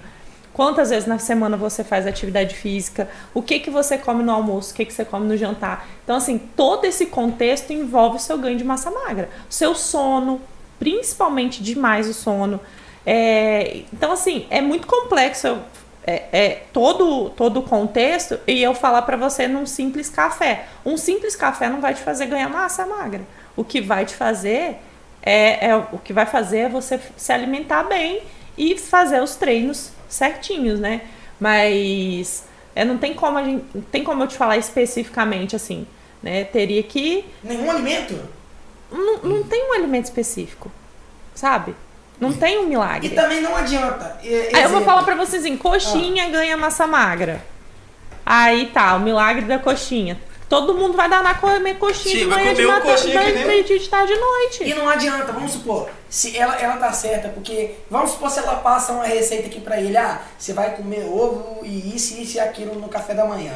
quantas vezes na semana você faz atividade física, o que que você come no almoço, o que que você come no jantar. Então, assim, todo esse contexto envolve o seu ganho de massa magra. O seu sono, principalmente demais o sono. É, então, assim, é muito complexo é, é todo, todo o contexto e eu falar pra você num simples café. Um simples café não vai te fazer ganhar massa magra. O que vai te fazer é, é o que vai fazer é você se alimentar bem e fazer os treinos certinhos, né? Mas é, não tem como a gente, não tem como eu te falar especificamente assim, né? Teria que Nenhum alimento? não, não tem um alimento específico, sabe? Não tem um milagre. E também não adianta. É, Aí eu vou exemplo. falar pra vocês assim, coxinha ganha massa magra. Aí tá, o milagre da coxinha. Todo mundo vai dar na comer coxinha Sim, de vai manhã, de, comer um mata, coxinha que de nem- de tarde e de noite. E não adianta, vamos supor, se ela, ela tá certa, porque vamos supor se ela passa uma receita aqui pra ele, ah, você vai comer ovo e isso, isso e aquilo no café da manhã.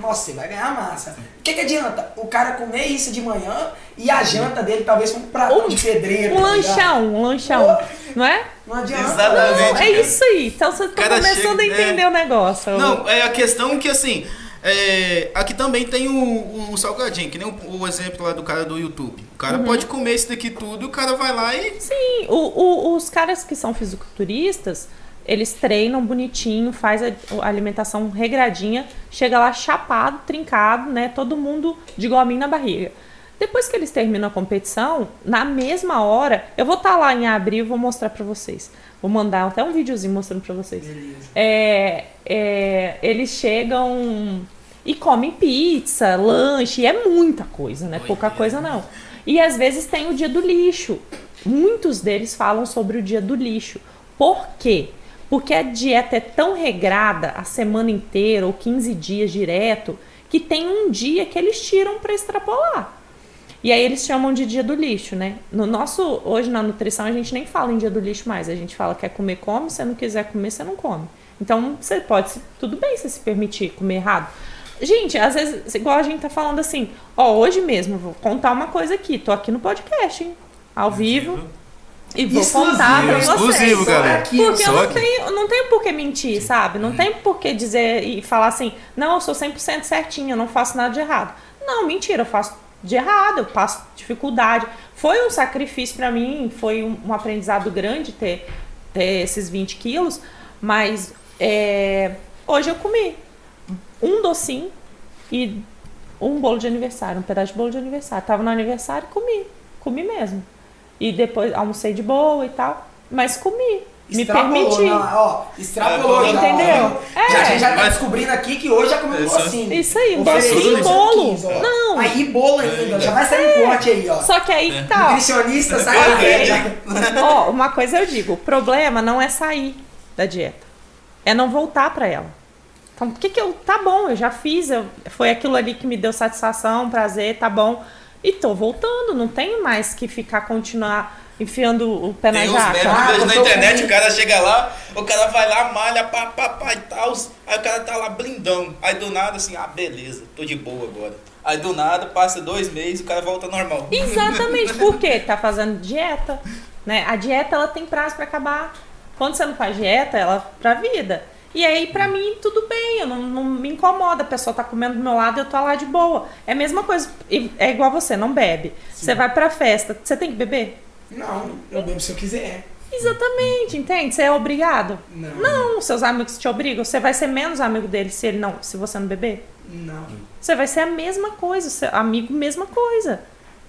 Nossa, você vai ganhar massa. O que, que adianta? O cara comer isso de manhã e a janta dele talvez um pratão Um- de pedreiro. Um tá lanchão, um lanchão. Não é? Não adianta. Exatamente. Não, é isso aí. Então vocês estão Cara começando chega- a entender é. o negócio. Não, é a questão que assim. É, aqui também tem o, o, o salgadinho, que nem o, o exemplo lá do cara do YouTube. O cara Uhum. pode comer isso daqui tudo, o cara vai lá e. Sim, o- o- os caras que são fisiculturistas, eles treinam bonitinho, faz a, a alimentação regradinha, chega lá chapado, trincado, né? Todo mundo de gominho na barriga. Depois que eles terminam a competição, na mesma hora, eu vou estar lá em abril e vou mostrar pra vocês. Vou mandar até um videozinho mostrando pra vocês. Beleza. É, é, eles chegam e comem pizza, lanche, é muita coisa, né? Pouca coisa não. E às vezes tem o dia do lixo. Muitos deles falam sobre o dia do lixo. Por quê? Porque a dieta é tão regrada a semana inteira ou 15 dias direto que tem um dia que eles tiram para extrapolar. E aí eles chamam de dia do lixo, né? No nosso, hoje na nutrição a gente nem fala em dia do lixo mais, a gente fala quer comer, come, se não quiser comer, você não come. Então você pode, tudo bem você se permitir comer errado. Gente, às vezes, igual a gente tá falando assim, ó, hoje mesmo, vou contar uma coisa aqui, tô aqui no podcast, hein? Ao vivo, e vou Exclusivo. contar pra vocês. Exclusivo, galera. aqui, Porque eu não tenho, não tenho por que mentir, sabe? Não tem por que dizer e falar assim, não, eu sou 100% certinha, eu não faço nada de errado. Não, mentira, eu faço de errado, eu passo dificuldade. Foi um sacrifício pra mim, foi um, um aprendizado grande ter, ter esses 20 quilos, mas é, hoje eu comi um docinho e um bolo de aniversário, um pedaço de bolo de aniversário. Tava no aniversário e comi, comi mesmo. E depois almocei de boa e tal, mas comi. Me Extrapolou, permiti. não, ó, extrapolou É, já. entendeu? É. Já, a gente já tá Mas- descobrindo aqui que hoje já comeu um Isso. docinho. Isso aí, um docinho, 18 bolo. quilos, ó. Não. Aí bolo ainda, já vai sair um corte aí, ó. Só que aí tá. ó. Nutricionista sai da Ok. frente. Ó, uma coisa eu digo, o problema não é sair da dieta, é não voltar pra ela. Então, por que que eu, tá bom, eu já fiz, eu, foi aquilo ali que me deu satisfação, prazer, tá bom. E tô voltando, não tenho mais que ficar, continuar enfiando o pé na Tem uns jaca. memes Ah, na internet, com- o cara chega lá, o cara vai lá, malha, pá, pá, pá e tal. Aí o cara tá lá blindão. Aí do nada assim, ah, beleza, tô de boa agora. Aí do nada, passa dois meses, o cara volta normal. Exatamente, porque tá fazendo dieta, né? A dieta ela tem prazo pra acabar. Quando você não faz dieta, ela pra vida. E aí, pra mim, tudo bem, eu não, não me incomoda. A pessoa tá comendo do meu lado e eu tô lá de boa. É a mesma coisa, é igual você, não bebe. Você vai pra festa, você tem que beber? Não, eu bebo se eu quiser. Exatamente, entende? Você é obrigado. Não. Não, seus amigos te obrigam. Você vai ser menos amigo dele se ele não, se você não beber. Não. Você vai ser a mesma coisa, seu amigo, mesma coisa.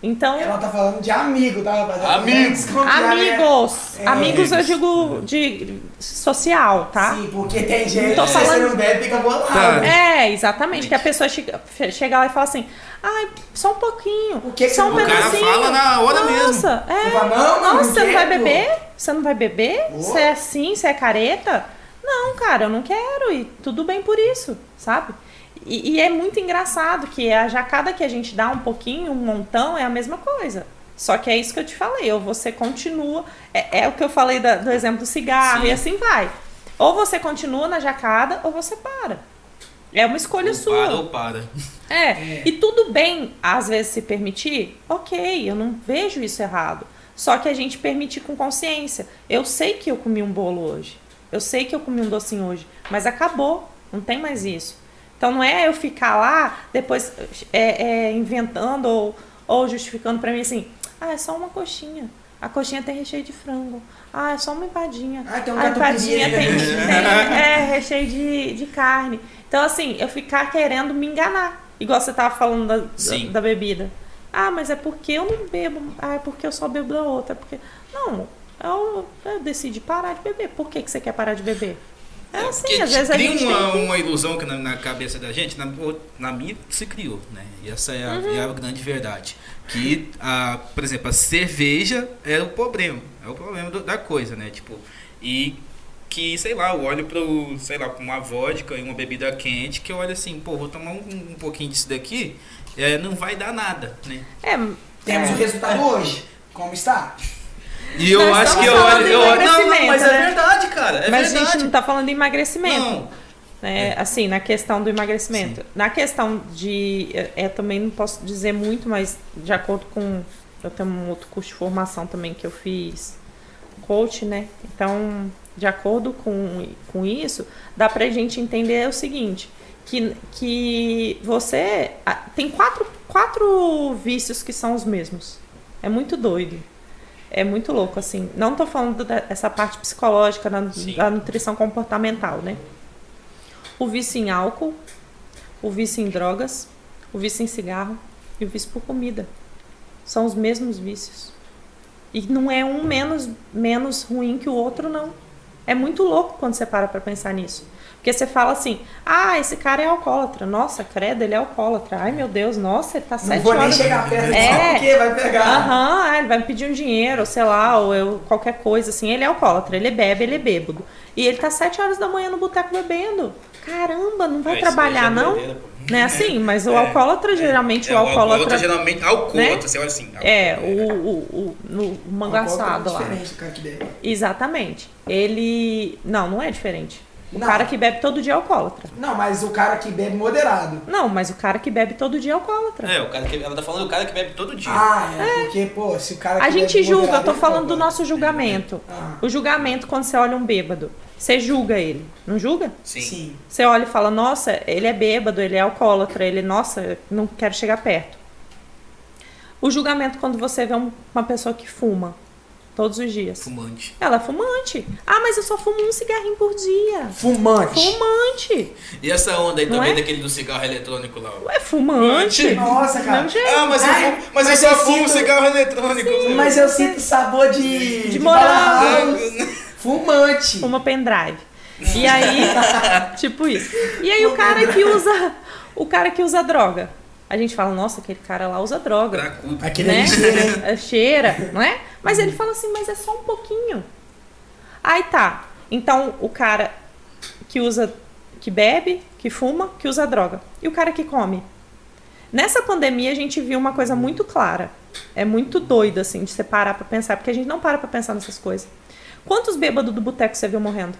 Então, Ela tá falando de amigo, tá, rapaziada? Amigo. Desconfiar, né? Amigos. É. Amigos eu digo de social, tá? Sim, porque tem gente que se você falando- não bebe, fica bolado. Tá. É, exatamente. Que a pessoa chega, chega lá e fala assim, ai, só um pouquinho. O que que só um o cara pedacinho. fala na hora mesmo. Nossa, é. Fala, não, Nossa, não você não vai beber? Você não vai beber? Você é assim? Você é careta? Não, cara, eu não quero. E tudo bem por isso, sabe? E, e é muito engraçado que a jacada que a gente dá um pouquinho, um montão, é a mesma coisa. Só que é isso que eu te falei, ou você continua, é, é o que eu falei da- do exemplo do cigarro, Sim. e assim vai. Ou você continua na jacada, ou você para. É uma escolha Ou sua. para ou para. É, e tudo bem, às vezes, se permitir, ok, eu não vejo isso errado. Só que a gente permite com consciência. Eu sei que eu comi um bolo hoje. Eu sei que eu comi um docinho hoje. Mas acabou. Não tem mais isso. Então não é eu ficar lá, depois é, é, inventando ou, ou justificando pra mim assim, ah, é só uma coxinha. A coxinha tem recheio de frango. Ah, é só uma empadinha. Ah, tem um a empadinha tem, tem é, recheio de, de carne. Então, assim, eu ficar querendo me enganar. Igual você tava falando da, da, da bebida. Ah, mas é porque eu não bebo. Ah, é porque eu só bebo da outra. É porque... Não, eu, eu decidi parar de beber. Por que, que você quer parar de beber? É assim, Porque às vezes a cria gente uma, tem uma ilusão que na, na cabeça da gente, na, na minha se criou, né? E essa é a, Uhum. é a grande verdade. Que, a, por exemplo, a cerveja é o problema. É o problema do- da coisa, né? Tipo, e que, sei lá, eu olho pro, sei lá, pra uma vodka e uma bebida quente, que eu olho assim, pô, vou tomar um, um pouquinho disso daqui, é, não vai dar nada, né? É, Temos é. o resultado hoje. Como está? E eu Nós acho que eu olho, eu olho, não, não, mas é né? verdade, cara, é mas a verdade. gente não tá falando de emagrecimento. Não. né? Assim, na questão do emagrecimento. Na questão de. É, é, também não posso dizer muito, mas de acordo com. Eu tenho um outro curso de formação também que eu fiz coach, né? Então, de acordo com, com isso, dá pra gente entender o seguinte: que, que você. Tem quatro, quatro vícios que são os mesmos. É muito doido. É muito louco, assim. Não tô falando dessa parte psicológica, da, da nutrição comportamental, né? O vício em álcool, o vício em drogas, o vício em cigarro e o vício por comida. São os mesmos vícios. E não é um menos, menos ruim que o outro, não. É muito louco quando você para pra pensar nisso. Porque você fala assim, ah, esse cara é alcoólatra. Nossa, credo, ele é alcoólatra. Ai, meu Deus, nossa, ele tá Não sete vou nem horas... chegar perto É. porque vai pegar. Aham, ah, ele vai me pedir um dinheiro, ou sei lá, ou eu, qualquer coisa assim. Ele é alcoólatra, ele bebe, ele é bêbado. E ele tá sete horas da manhã no boteco bebendo. Caramba, não vai É, trabalhar, é não? pô. Não é assim? Mas o É, alcoólatra, geralmente, É, o alcoólatra... geralmente, alcoólatra, né? você olha assim. É, alcoólatra, o, o, o, no, o mangaçado lá. diferente do cara que bebe. Exatamente. Ele... Não, não é diferente. O Não. cara que bebe todo dia é alcoólatra. Não, mas o cara que bebe moderado. Não, mas o cara que bebe todo dia é alcoólatra. É, o cara que, ela tá falando do cara que bebe todo dia. Ah, é, porque, pô, se o cara A que gente bebe julga, eu tô ele falando do cobra. nosso julgamento. Ah, O julgamento quando você olha um bêbado. Você julga ele, não julga? Sim. sim. Você olha e fala, nossa, ele é bêbado, ele é alcoólatra, ele, nossa, não quero chegar perto. O julgamento quando você vê um- uma pessoa que fuma todos os dias. Fumante. Ela é fumante. Ah, mas eu só fumo um cigarrinho por dia. Fumante. Fumante. E essa onda aí Não também é? daquele do cigarro eletrônico lá? Ué, fumante. Nossa, cara. Não, gente. Ah, mas eu, Ai, fumo, mas mas eu só eu fumo sinto- cigarro eletrônico. Mas eu sinto sabor de. De morango. Fumante. Fuma pendrive. E aí, tipo isso. E aí o cara que usa. O cara que usa droga. A gente fala, nossa, aquele cara lá usa droga. Aquele né? cheira? É, cheira, não é? Mas ele fala assim, mas é só um pouquinho. Aí tá. Então o cara que usa, que bebe, que fuma, que usa droga. E o cara que come? Nessa pandemia a gente viu uma coisa muito clara. É muito doido assim de você parar pra pensar, porque a gente não para pra pensar nessas coisas. Quantos bêbados do boteco você viu morrendo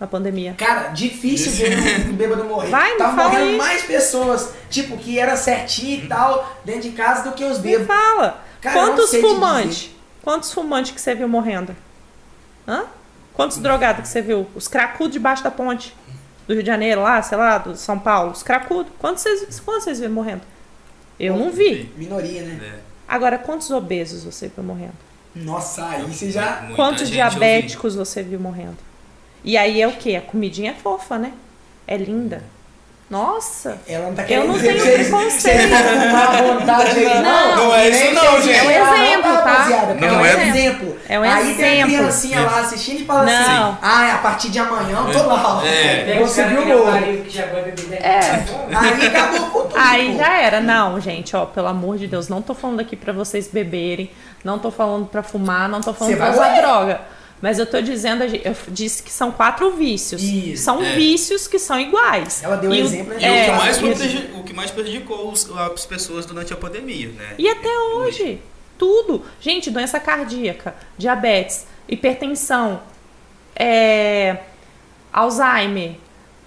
na pandemia? Cara, difícil ver um bêbado morrer. Vai, me Tava fala morrendo aí. mais pessoas, tipo, que era certinho e tal, dentro de casa do que os Me bêbados. fala. Cara, Quantos fumantes? Quantos fumantes que você viu morrendo? Hã? Quantos drogados que você viu? Os cracudos debaixo da ponte do Rio de Janeiro, lá, sei lá, do São Paulo. Os cracudos. Quantos vocês, quantos vocês viram morrendo? Eu não vi. Minoria, né? É. Agora, quantos obesos você viu morrendo? Nossa, aí você já. Muita quantos diabéticos você viu morrendo? E aí é o quê? A comidinha é fofa, né? É linda. Nossa! Ela não tá Eu não tenho que vocês- preconceito. Vocês vontade aí. Não, não é isso nem não, gente. É um exemplo, tá? rapaziada, Não é um é- exemplo. É um Aí tem a exemplo. criancinha lá assistindo e fala Não. assim: ah, a partir de amanhã eu tô lá. É. Vou o cara subir o que é que. É. Aí acabou com tudo. Aí já era. Não, gente, ó, pelo amor de Deus, não tô falando aqui pra vocês beberem, não tô falando pra fumar, não tô falando Você pra vai usar droga. Mas eu tô dizendo, eu disse que são quatro vícios. Isso, são é. vícios que são iguais. Ela deu um E o- exemplo? E é, o, que mais e o- que mais prejudicou os- as pessoas durante a pandemia, né? E até hoje, tudo. Gente, doença cardíaca, diabetes, hipertensão, é, Alzheimer,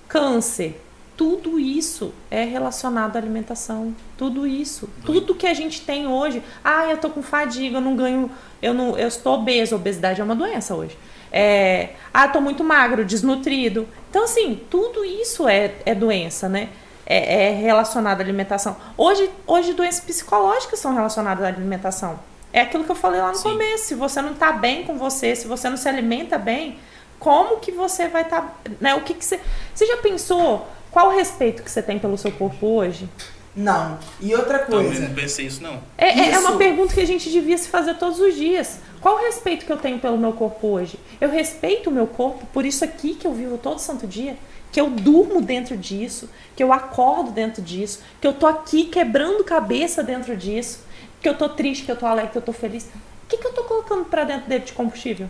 câncer, tudo isso é relacionado à alimentação. Tudo isso. Tudo que a gente tem hoje. Ah, eu tô com fadiga, eu não ganho, eu não, eu estou obeso. Obesidade é uma doença hoje. É, ah, tô muito magro, desnutrido. Então, assim, tudo isso é, é doença, né? É, é relacionado à alimentação. Hoje, hoje, doenças psicológicas são relacionadas à alimentação. É aquilo que eu falei lá no Sim. começo. Se você não tá bem com você, se você não se alimenta bem, como que você vai estar. né? O que, que você. Você já pensou qual o respeito que você tem pelo seu corpo hoje? Não. E outra Também coisa. não pensei isso, não. É, é- é uma Isso. pergunta que a gente devia se fazer todos os dias. Qual o respeito que eu tenho pelo meu corpo hoje? Eu respeito o meu corpo por isso aqui que eu vivo todo santo dia? Que eu durmo dentro disso, que eu acordo dentro disso, que eu tô aqui quebrando cabeça dentro disso, que eu tô triste, que eu tô alegre, que eu tô feliz. O que, que eu tô colocando pra dentro dele de combustível?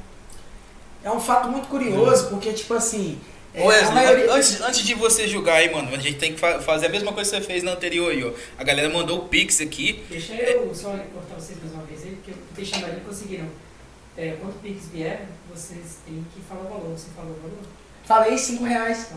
É um fato muito curioso, porque, tipo assim. É, Wesley, maioria- antes, antes de você julgar aí, mano, a gente tem que fa- fazer a mesma coisa que você fez na anterior aí, ó. A galera mandou o Pix aqui. Deixa eu só cortar vocês mais uma vez aí, porque eu deixando ali conseguiram. É, quando o Pix vier, vocês têm que falar o valor. Você falou o valor? Falei 5 reais.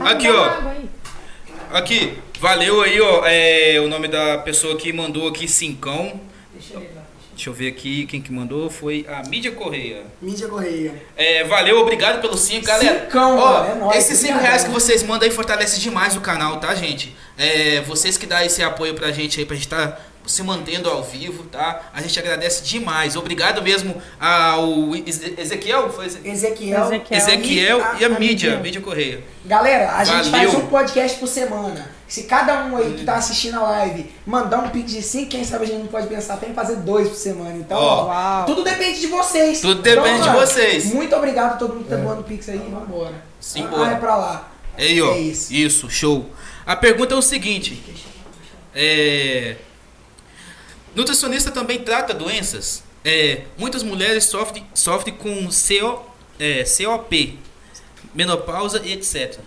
Aqui, ó. Aqui, valeu aí, ó. É, o nome da pessoa que mandou aqui, cincão. Deixa ele lá. Deixa eu ver aqui, quem que mandou foi a Mídia Correia. Mídia Correia. É, valeu, obrigado pelo 5, galera. Cincão, Ó, é nóis, esses 5 obrigadão. reais que vocês mandam aí fortalece demais o canal, tá, gente? É, vocês que dão esse apoio pra gente aí, pra gente tá se mantendo ao vivo, tá? A gente agradece demais. Obrigado mesmo ao Eze- Ezequiel, foi Eze- Ezequiel. Ezequiel. Ezequiel e a, mídia, mídia. mídia Correia. Galera, a gente Valeu. faz um podcast por semana. Se cada um aí que tá assistindo a live mandar um pix de 5, quem sabe a gente não pode pensar até em fazer dois por semana. Então, Uau. tudo depende de vocês. Tudo depende de mano, vocês. Muito obrigado a todo mundo que tá doando pix aí. Vambora. Simbora. Ah, é pra lá. Aí, ó. É isso. isso, show. A pergunta é o seguinte: é, nutricionista também trata doenças? É, muitas mulheres sofrem, sofrem com CO, é, COP, menopausa e etc.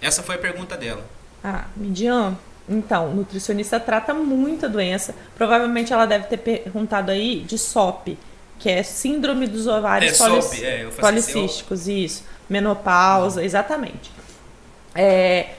Essa foi a pergunta dela. Ah, Midian, então, nutricionista trata muita doença. Provavelmente ela deve ter perguntado aí de SOP, que é síndrome dos ovários É, polic- SOP, é, esse policísticos, isso. Menopausa, exatamente. É,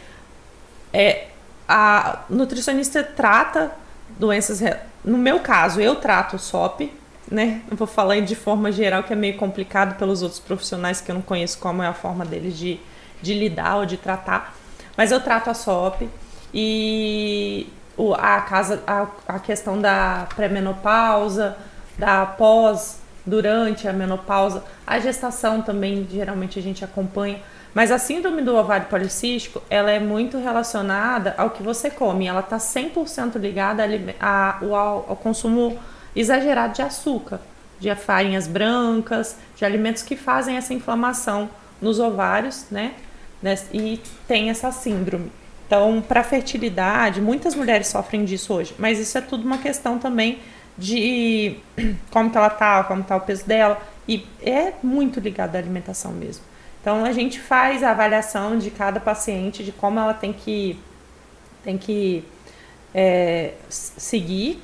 é, a nutricionista trata doenças. No meu caso, eu trato SOP, né? Eu vou falar de forma geral que é meio complicado pelos outros profissionais que eu não conheço como é a forma deles de, de lidar ou de tratar. Mas eu trato a SOP e o, a, casa, a, a questão da pré-menopausa, da pós, durante a menopausa, a gestação também geralmente a gente acompanha. Mas a síndrome do ovário policístico, ela é muito relacionada ao que você come. Ela está 100% ligada a a- ao, ao consumo exagerado de açúcar, de farinhas brancas, de alimentos que fazem essa inflamação nos ovários, né? Né? E tem essa síndrome. Então, para fertilidade, muitas mulheres sofrem disso hoje, mas isso é tudo uma questão também de como que ela tá, como tá o peso dela, e é muito ligado à alimentação mesmo. Então, a gente faz a avaliação de cada paciente, de como ela tem que, tem que é, seguir,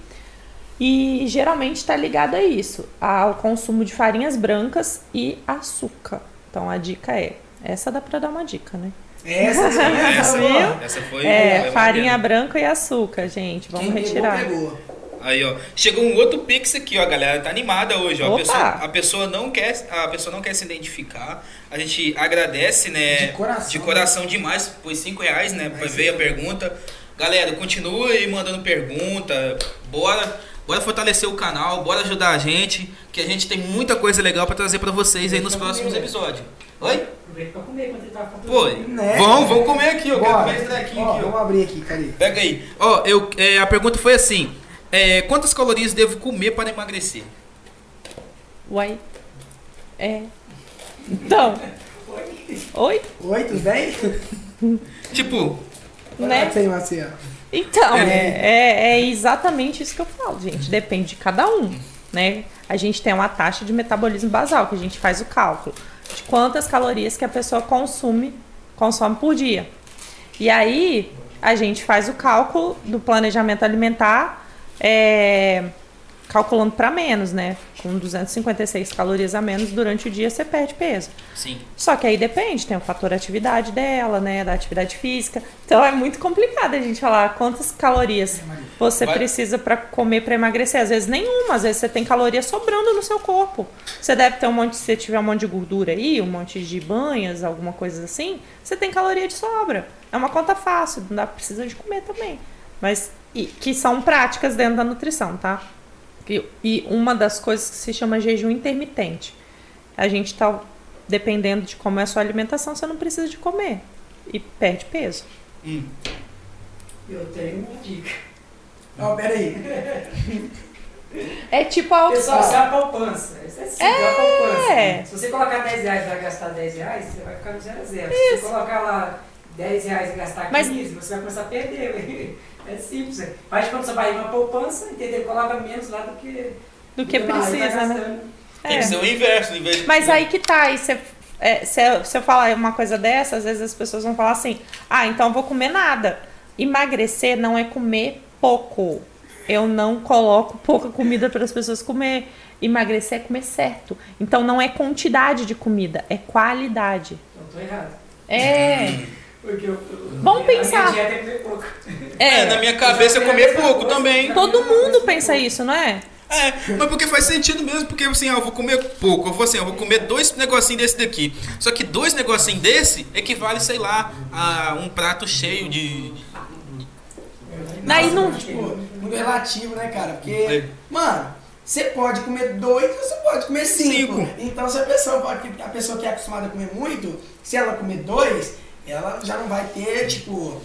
e geralmente está ligado a isso, ao consumo de farinhas brancas e açúcar. Então, a dica é, essa dá para dar uma dica, né? Essa, essa, boa. Essa foi. É, foi farinha branca e açúcar, gente. Vamos Quem retirar. Pegou, pegou. Aí, ó. Chegou um outro pix aqui, ó. A galera tá animada hoje, ó. A pessoa, a pessoa não quer, a pessoa não quer se identificar. A gente agradece, né? De coração. De coração demais, por 5 reais, né? Pra ver a pergunta. Galera, continue mandando pergunta. Bora. Bora fortalecer o canal, bora ajudar a gente, que a gente tem muita coisa legal pra trazer pra vocês aí nos próximos episódios. Oi? Aproveita pra comer quando ele tá falando. Pô, Né? vamos, vamos comer aqui, eu quero Bora. comer esse trequinho Ó, aqui, ó. Vamos abrir aqui, cadê? Pega aí. Ó, eu, é, a pergunta foi assim: é, quantas calorias devo comer para emagrecer? Uai. É. Então. Oi? Oi, tudo bem? Tipo, Né? Então, É. é, é, é exatamente isso que eu falo, gente. Depende de cada um, né? A gente tem uma taxa de metabolismo basal, que a gente faz o cálculo de quantas calorias que a pessoa consome, consome por dia. E aí, a gente faz o cálculo do planejamento alimentar, é, calculando para menos, né? Com 256 calorias a menos durante o dia, você perde peso. sim. Só que aí depende, tem o fator atividade dela, né? Da atividade física. Então é muito complicado a gente falar quantas calorias você Vai- precisa para comer para emagrecer. Às vezes nenhuma, às vezes você tem caloria sobrando no seu corpo. Você deve ter um monte, se você tiver um monte de gordura aí, um monte de banhas, alguma coisa assim, você tem caloria de sobra. É uma conta fácil, não dá, precisa de comer também. Mas e, que são práticas dentro da nutrição, tá? E, e uma das coisas que se chama jejum intermitente. A gente tá dependendo de como é a sua alimentação, você não precisa de comer e perde peso. Hum. Eu tenho uma dica. Ó, pera aí. É tipo a Pessoal, isso é a poupança. Isso é simples, é a poupança. É. Se você colocar 10 reais e vai gastar 10 reais, você vai ficar no zero a zero. Se você colocar lá 10 reais e gastar 15, Mas- você vai começar a perder. É simples. Faz quando você vai uma poupança, entendeu? Coloca menos lá do que, do que mais vai precisa, né? Tem que É. ser o inverso, em vez de. Mas aí que tá, aí você, é, se, eu, se eu falar uma coisa dessa, às vezes as pessoas vão falar assim: ah, então eu vou comer nada. Emagrecer não é comer pouco. Eu não coloco pouca comida para as pessoas comer. Emagrecer é comer certo. Então não é quantidade de comida, é qualidade. Eu tô errado. É. Porque eu, eu, Vamos pensar. é pouco. É, na minha cabeça eu comer pouco também. Todo mundo pensa isso, não é? É, mas porque faz sentido mesmo, porque assim, ah, eu vou comer pouco. Eu vou assim, eu vou comer dois negocinhos desse daqui. Só que dois negocinhos desse equivale, sei lá, a um prato cheio de. Daí não. Tipo, muito relativo, né, cara? Porque, É. mano, você pode comer dois, você pode comer cinco. Cinco. Então, se a pessoa, pode- a pessoa que é acostumada a comer muito, se ela comer dois, ela já não vai ter, tipo,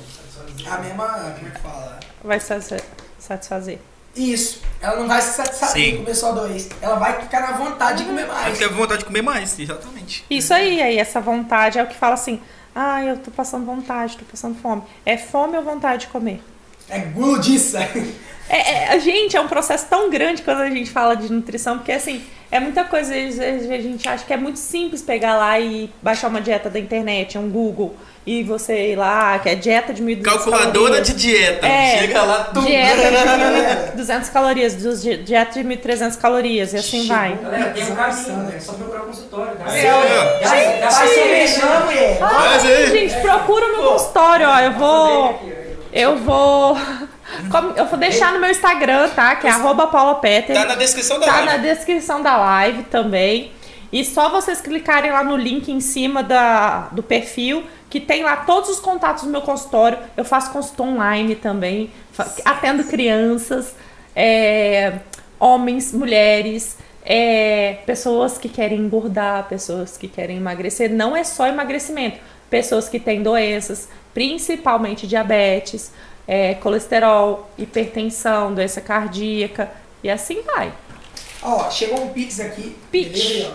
a mesma. Como é que fala? Vai satisfa- satisfazer. Isso. Ela não vai se satisfazer Sim. em comer só dois. Ela vai ficar na vontade de comer mais. tem vontade de comer mais, exatamente. Isso aí, aí essa vontade é o que fala assim: ah, eu tô passando vontade, tô passando fome. É fome ou vontade de comer? É guludiça. É, é, gente, é um processo tão grande quando a gente fala de nutrição, porque assim, é muita coisa, às vezes a gente acha que é muito simples pegar lá e baixar uma dieta da internet, um Google, e você ir lá, que é dieta de 1.200 Calculadora calorias. de dieta. É, Chega lá, tudo. Dieta de 1.200 calorias, dieta de 1.300 calorias, e assim vai. Galera, tem um caminho, é só procurar um consultório. Tá? É, ó. Vai, vai ser mexendo, mulher. Mas aí- Gente, procura no consultório, ó, eu vou... Eu vou... como- Eu vou deixar no meu Instagram, tá? Que é arroba Paula Peter. Tá na descrição da Tá live. na descrição da live também. E só vocês clicarem lá no link em cima da, do perfil, que tem lá todos os contatos do meu consultório. Eu faço consulta online também, atendo crianças, é, homens, mulheres, é, pessoas que querem engordar, pessoas que querem emagrecer. Não é só emagrecimento, pessoas que têm doenças, principalmente diabetes, é, colesterol, hipertensão, doença cardíaca e assim vai. Ó, chegou um Pix aqui. Pix.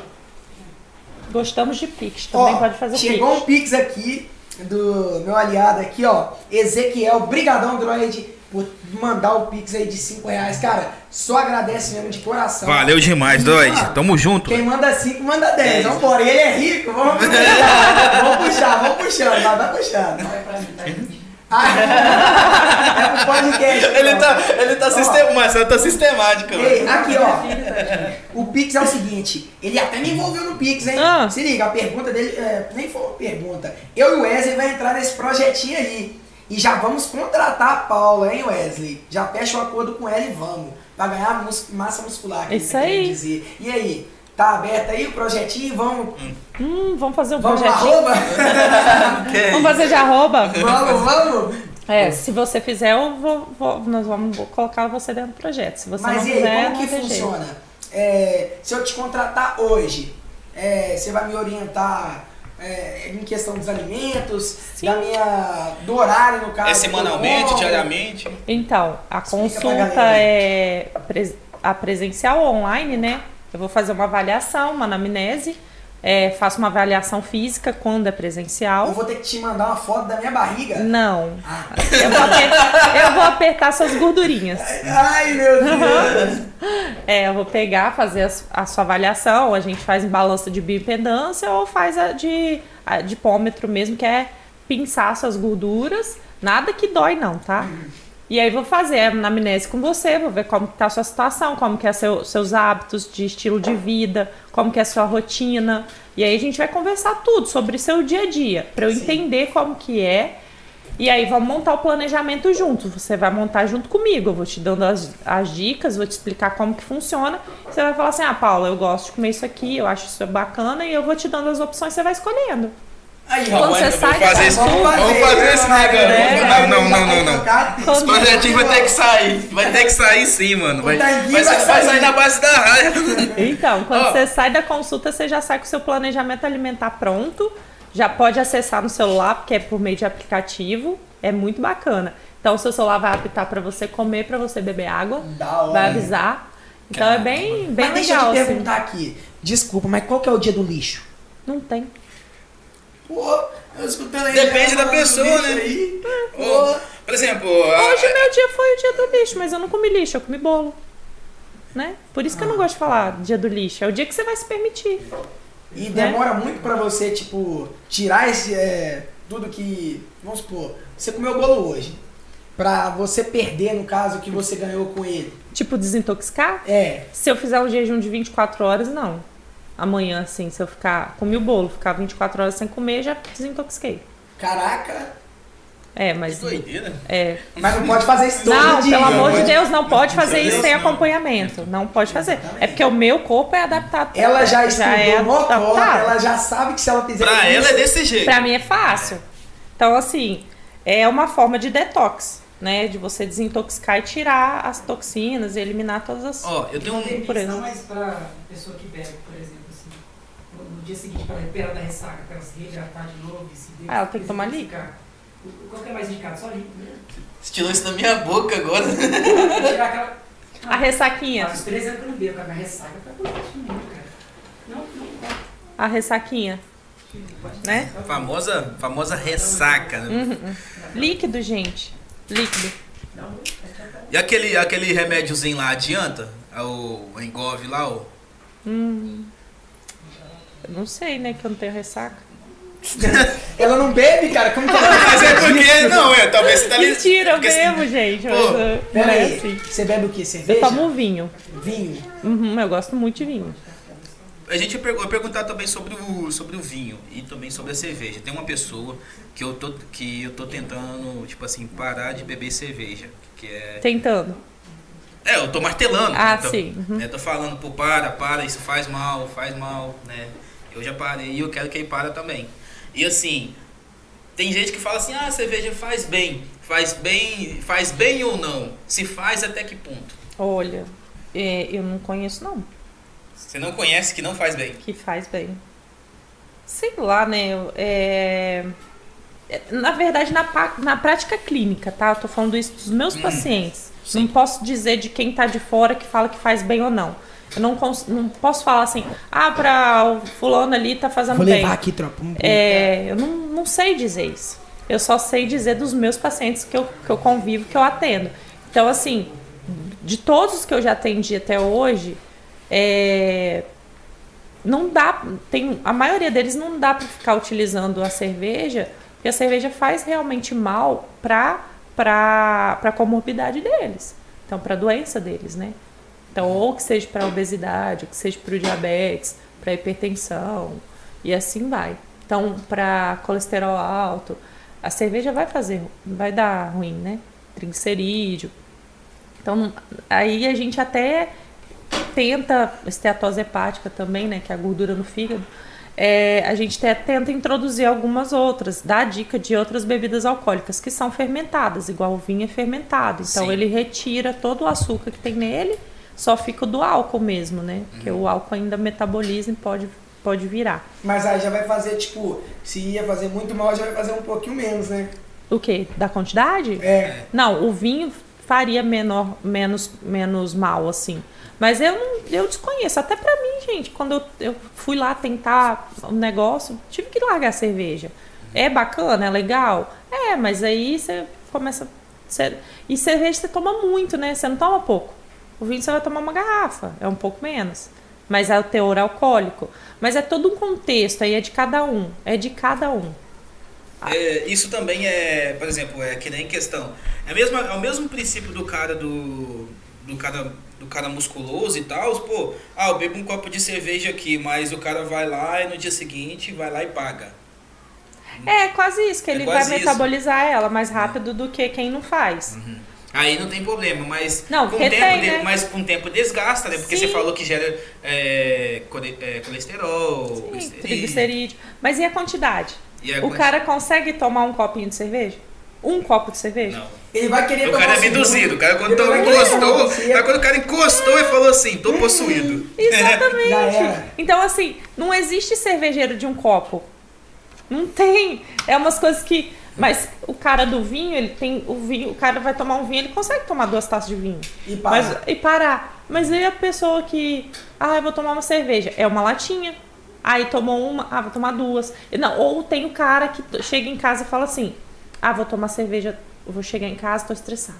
Gostamos de Pix, também Ó, pode fazer chegou um Pix. Pix aqui do meu aliado aqui, ó. Ezequiel, brigadão, Droid, por mandar o Pix aí de 5 reais. Cara, só agradece mesmo de coração. Valeu demais, dois. mano, Tamo junto. Quem manda 5, manda 10. Vambora, ele é rico, vamos puxar. vamos puxar, vamos puxando, vai, vai puxando. Não é pra mim, tá, gente? Ah, é pro podcast. Ele ó. tá, ele tá, Ó. sistema, Marcelo tá sistemático. Ei, aqui, ó. O Pix é o seguinte, ele até me envolveu no Pix, hein? Ah. Se liga, a pergunta dele é, nem foi uma pergunta. Eu e o Wesley vai entrar nesse projetinho aí. E já vamos contratar a Paula, hein, Wesley? Já fecha o acordo com ela e vamos. Pra ganhar mus- massa muscular. que Isso ele quer aí. Dizer. E aí, tá aberto aí o projetinho? Vamos, Hum, vamos fazer um vamos projetinho. arroba? Vamos fazer de arroba? vamos, vamos. É, se você fizer, eu vou, vou- nós vamos colocar você dentro do projeto. Se você Mas não e aí, fizer, como que funciona? É, se eu te contratar hoje, é, você vai me orientar é, em questão dos alimentos, Sim. da minha, do horário, no caso. É semanalmente, diariamente. Então, a Explica consulta é a presencial ou online, né? Eu vou fazer uma avaliação, uma anamnese, é, faço uma avaliação física quando é Eu presencial. vou ter que te mandar uma foto da minha barriga. Não, Ah. eu vou, apertar, eu vou apertar suas gordurinhas. Ai, meu Deus. É, eu vou pegar, fazer a, su- a sua avaliação, a gente faz em balança de bioimpedância ou faz a de a de mesmo, que é pinçar suas gorduras. Nada que dói não, tá? E aí vou fazer a anamnese com você, vou ver como que tá a sua situação, como que é seu, seus hábitos de estilo de vida, como que é a sua rotina. E aí a gente vai conversar tudo sobre seu dia a dia, para eu Sim. entender como que é e aí vamos montar o planejamento junto. Você vai montar junto comigo. Eu vou te dando as, as dicas, vou te explicar como que funciona. Você vai falar assim, ah, Paula, eu gosto de comer isso aqui, eu acho isso bacana, e eu vou te dando as opções, você vai escolhendo. Aí, Quando você Vamos sai fazer isso. consulta- Vamos fazer esse né, negócio. galera? Não, não, não, não, não. Quando- Esse projetinho vai ter que sair. Vai ter que sair sim, mano. Vai, tanguinho vai, vai sair, na base da raiva. Então, quando você sai da consulta, você já sai com o seu planejamento alimentar pronto. Já pode acessar no celular, porque é por meio de aplicativo. É muito bacana. Então, o seu celular vai apitar para você comer, para você beber água. Da hora. Vai avisar. Então, é bem, bem Mas deixa eu legal. te assim. perguntar aqui. Desculpa, mas qual que é o dia do lixo? Não tem. Pô, eu escutando aí. Depende da pessoa, né? Aí. Por exemplo, a- Hoje meu dia foi o dia do lixo, mas eu não comi lixo, eu comi bolo. Né? Por isso que eu não gosto de falar dia do lixo. É o dia que você vai se permitir. E Né? demora muito pra você, tipo, tirar esse. é, tudo que. Vamos supor, você comeu bolo hoje. Pra você perder, no caso, o que você ganhou com ele. Tipo, desintoxicar. É. Se eu fizer um jejum de 24 horas, não. Amanhã, assim, se eu ficar. Comi o bolo, ficar 24 horas sem comer, já desintoxiquei. Caraca, É, Que mas. doideira. É. Mas não pode fazer isso todo Não, dia. pelo amor de né? Deus, não pode fazer isso sem acompanhamento. Não pode fazer. É porque o meu corpo é adaptado. Ela já estudou é motora, adaptado. ela já sabe que se ela fizer Pra isso... ela é desse jeito. Pra mim é fácil. Então, assim, é uma forma de detox, né? De você desintoxicar e tirar as toxinas e eliminar todas as. Ó, eu tenho um. não, exemplo. mas pra pessoa que bebe, por exemplo, dia seguinte, para recuperar da ressaca, para ela se reidratar de novo e se Ah, ela tem que tomar líquido. Qual que é mais indicado? Só líquido, né? Você tirou isso da minha boca agora. Tirar aquela... A ressaquinha. Faz três anos que eu não bebo, cara. Minha ressaca tá por baixo mesmo, cara. Não, não, A ressaquinha, né? Famosa, famosa ressaca, né? Uhum. Líquido, gente. Líquido. Não, E aquele, aquele remédiozinho lá adianta? O Engove lá, o. Hum. Eu não sei, né? Que eu não tenho ressaca. Ela não bebe, cara? Como que ela Mas é porque. Não, é, talvez você tá ali. Mentira, eu porque- bebo, gente. Mas, Pô, uh, Pera não é aí, assim. você bebe o quê? Eu Cerveja? tomo vinho. Vinho. Uhum, eu gosto muito de vinho. A gente eu ia perguntar também sobre o, sobre o vinho e também sobre a cerveja. Tem uma pessoa que eu tô, que eu tô tentando, tipo assim, parar de beber cerveja. Que é. Tentando. É, eu tô martelando. Ah, então, sim, uhum. né, tô falando, pô, para, para, isso faz mal, faz mal, né? Eu já parei e eu quero que ele para também. E assim, tem gente que fala assim, ah, a cerveja faz bem. Faz bem, faz bem ou não? Se faz até que ponto? Olha, é, eu não conheço, não. Você não conhece que não faz bem. Que faz bem. Sei lá, né? É... é, Na verdade, na, na prática clínica, tá? Eu tô falando isso dos meus Hum, pacientes. sim. Não posso dizer de quem tá de fora que fala que faz bem ou não. Eu não, não posso falar assim, ah, pra o fulano ali tá fazendo Vou bem. levar aqui, tropa. Um- É, eu não, não sei dizer isso. Eu só sei dizer dos meus pacientes que eu, que eu convivo, que eu atendo. Então, assim, de todos os que eu já atendi até hoje, é, não dá. Tem, a maioria deles não dá para ficar utilizando a cerveja, porque a cerveja faz realmente mal para a comorbidade deles. Então, para a doença deles, né? Então, ou que seja para obesidade, ou que seja para o diabetes, para hipertensão, e assim vai. Então, para colesterol alto, a cerveja vai fazer, vai dar ruim, né? Triglicerídeo. Então, aí a gente até tenta, esteatose hepática também, né? Que é a gordura no fígado. É, a gente até tenta introduzir algumas outras, dá dica de outras bebidas alcoólicas que são fermentadas, igual o vinho é fermentado. Então Sim. ele retira todo o açúcar que tem nele, só fica do álcool mesmo, né? Porque o álcool ainda metaboliza e pode, pode virar. Mas aí já vai fazer, tipo, se ia fazer muito mal, já vai fazer um pouquinho menos, né? O quê? Da quantidade? É. Não, o vinho faria menor, menos, menos mal, assim. Mas eu não, eu desconheço. Até pra mim, gente, quando eu, eu fui lá tentar um negócio, tive que largar a cerveja. É bacana, é legal? É, mas aí você começa. Você, e cerveja você toma muito, né? Você não toma pouco. O vinho você vai tomar uma garrafa, é um pouco menos. Mas é o teor alcoólico. Mas é todo um contexto, aí é de cada um. É de cada um. É, isso também é, por exemplo, é que nem questão. É, mesmo, é o mesmo princípio do cara do. do cara do cara musculoso e tal, pô, ah, eu bebo um copo de cerveja aqui, mas o cara vai lá e no dia seguinte vai lá e paga. É quase isso, que É ele vai isso. metabolizar ela mais rápido do que quem não faz. Aí não tem problema, mas Não, com tempo, tem, né? mas com o tempo desgasta, né? Porque Sim. você falou que gera é, é, colesterol, Sim, triglicerídeo. Mas e a quantidade? E a o quanti- cara consegue tomar um copinho de cerveja? Um copo de cerveja? Não. Ele vai querer O tomar cara é abduzido. O cara quando querer tomar encostou, mas quando o cara encostou e falou assim, tô possuído. Exatamente. Então, assim, não existe cervejeiro de um copo. Não tem. É umas coisas que. Mas o cara do vinho, ele tem. O vinho, o cara vai tomar um vinho, ele consegue tomar duas taças de vinho. E para. Mas, e parar. Mas aí a pessoa que. Ah, eu vou tomar uma cerveja. É uma latinha. Aí tomou uma, ah, vou tomar duas. Não, ou tem o cara que chega em casa e fala assim: Ah, vou tomar cerveja. Vou chegar em casa, tô estressado.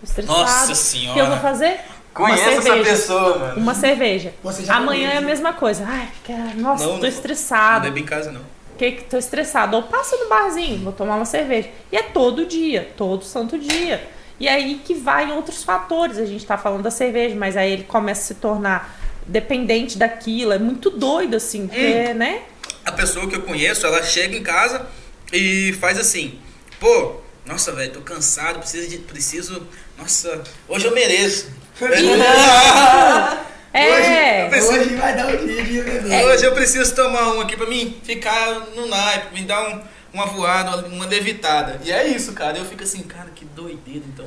Tô estressado. Nossa O senhora. que eu vou fazer? Conheço uma essa cerveja. pessoa, mano. Uma cerveja. Amanhã é a mesma coisa. Ai, cara, nossa, Não, tô não- estressado. Não bebe em casa, não. Que que tô estressado. Ou passa no barzinho, vou tomar uma cerveja. E é todo dia, todo santo dia. E aí que vai em outros fatores. A gente tá falando da cerveja, mas aí ele começa a se tornar dependente daquilo. É muito doido, assim, porque, né? A pessoa que eu conheço, ela chega em casa e faz assim, pô, Nossa, velho, tô cansado, preciso de. Preciso. Nossa, hoje eu mereço. É. Hoje, eu Hoje vai dar um dia de beber. Hoje eu preciso tomar um aqui pra mim ficar no naipe, me dar um, uma voada, uma, levitada. E é isso, cara. Eu fico assim, cara, que doideira. Então,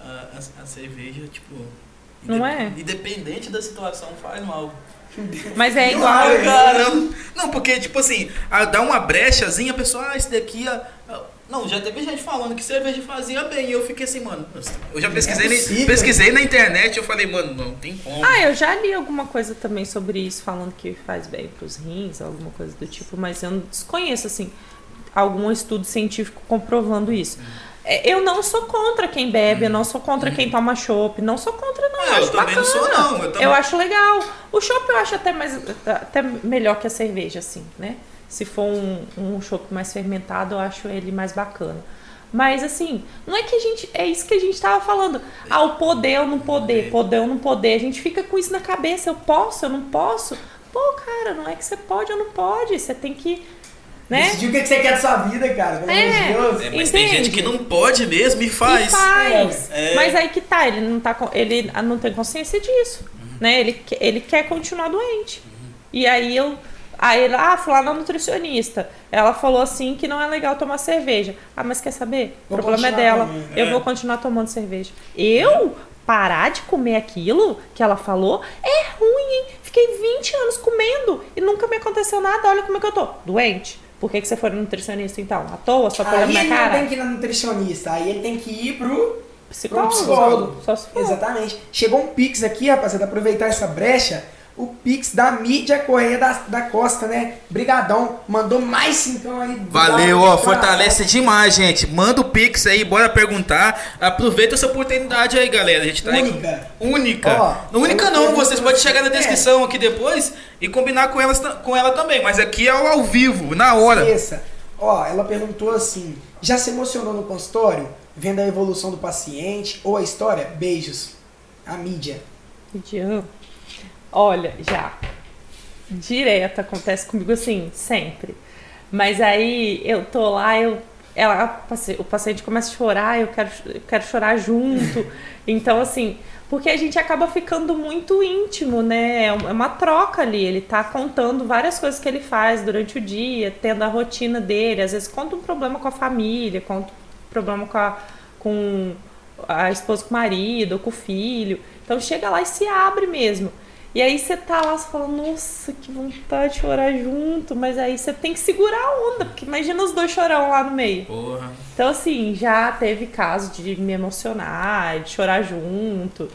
a, a- a cerveja, tipo. Não é? Independente da situação, faz mal. Mas é Não igual. vai, Cara, não, não, porque, tipo assim, a, dá uma brechazinha, a pessoa, ah, esse daqui. ah, ah, não, já teve gente falando que cerveja fazia bem. E eu fiquei assim, mano. Eu já pesquisei, é possível. na, pesquisei na internet eu falei, mano, não tem como. Ah, eu já li alguma coisa também sobre isso, falando que faz bem pros rins, alguma coisa do tipo, mas eu não desconheço, assim, algum estudo científico comprovando isso. É, Eu não sou contra quem bebe, eu não sou contra quem toma chopp, não sou contra, não. Ah, eu eu acho também não bacana. sou, não, eu também- Eu acho legal. O chopp eu acho até, mais, até melhor que a cerveja, assim, né? Se for um, um chopp mais fermentado, eu acho ele mais bacana. Mas assim, não é que a gente. É isso que a gente tava falando. Ah, o poder ou não poder, poder ou não poder. A gente fica com isso na cabeça. Eu posso, eu não posso. Pô, cara, não é que você pode ou não pode. Você tem que. Né? Decidir o que que você quer da sua vida, cara. Pelo É. de Deus. É, mas tem Entende? gente que não pode mesmo e E faz. faz. É. Mas aí que tá, ele não, tá, com- ele não tem consciência disso. Né? Ele, ele quer continuar doente. E aí eu. Aí ele, ah, fui lá na nutricionista. Ela falou assim que não é legal tomar cerveja. Ah, mas quer saber? O Vou problema é dela. Eu É. vou continuar tomando cerveja. Eu parar de comer aquilo que ela falou é ruim, hein? Fiquei 20 anos comendo e nunca me aconteceu nada. Olha como é que eu tô. Doente. Por que, que você foi no nutricionista então? À toa? Só pra olhar Aí na ele cara? tem que ir na nutricionista, aí ele tem que ir pro Psicólogo. Pro psicólogo. Só se for. Exatamente. Chegou um Pix aqui, rapaziada, aproveitar essa brecha. O Pix da mídia Correia da, da Costa, né? Brigadão. Mandou mais cincão aí. Valeu, ó, de fortalece demais, gente. Manda o Pix aí, bora perguntar. Aproveita essa oportunidade aí, galera. A gente tá aí- Única. Única. Ó, Única não, vocês podem chegar na É. descrição aqui depois e combinar com, elas, com ela também. Mas aqui é o ao vivo, na hora. Esqueça. Ó, ela perguntou assim: já se emocionou no consultório? Vendo a evolução do paciente ou a história? Beijos. A mídia. Idiota. Olha, já. Direto acontece comigo assim, sempre. Mas aí eu tô lá, eu. Ela, o paciente começa a chorar, eu quero, eu quero chorar junto. Então, assim, porque a gente acaba ficando muito íntimo, né? É é uma troca ali. Ele tá contando várias coisas que ele faz durante o dia, tendo a rotina dele. Às vezes conta um problema com a família, conta um problema com a, com a esposa com o marido, com o filho. Então chega lá e se abre mesmo. E aí você tá lá, você fala, nossa, que vontade de chorar junto, mas aí você tem que segurar a onda, porque imagina os dois chorão lá no meio. Porra. Então, assim, já teve caso de me emocionar, de chorar junto.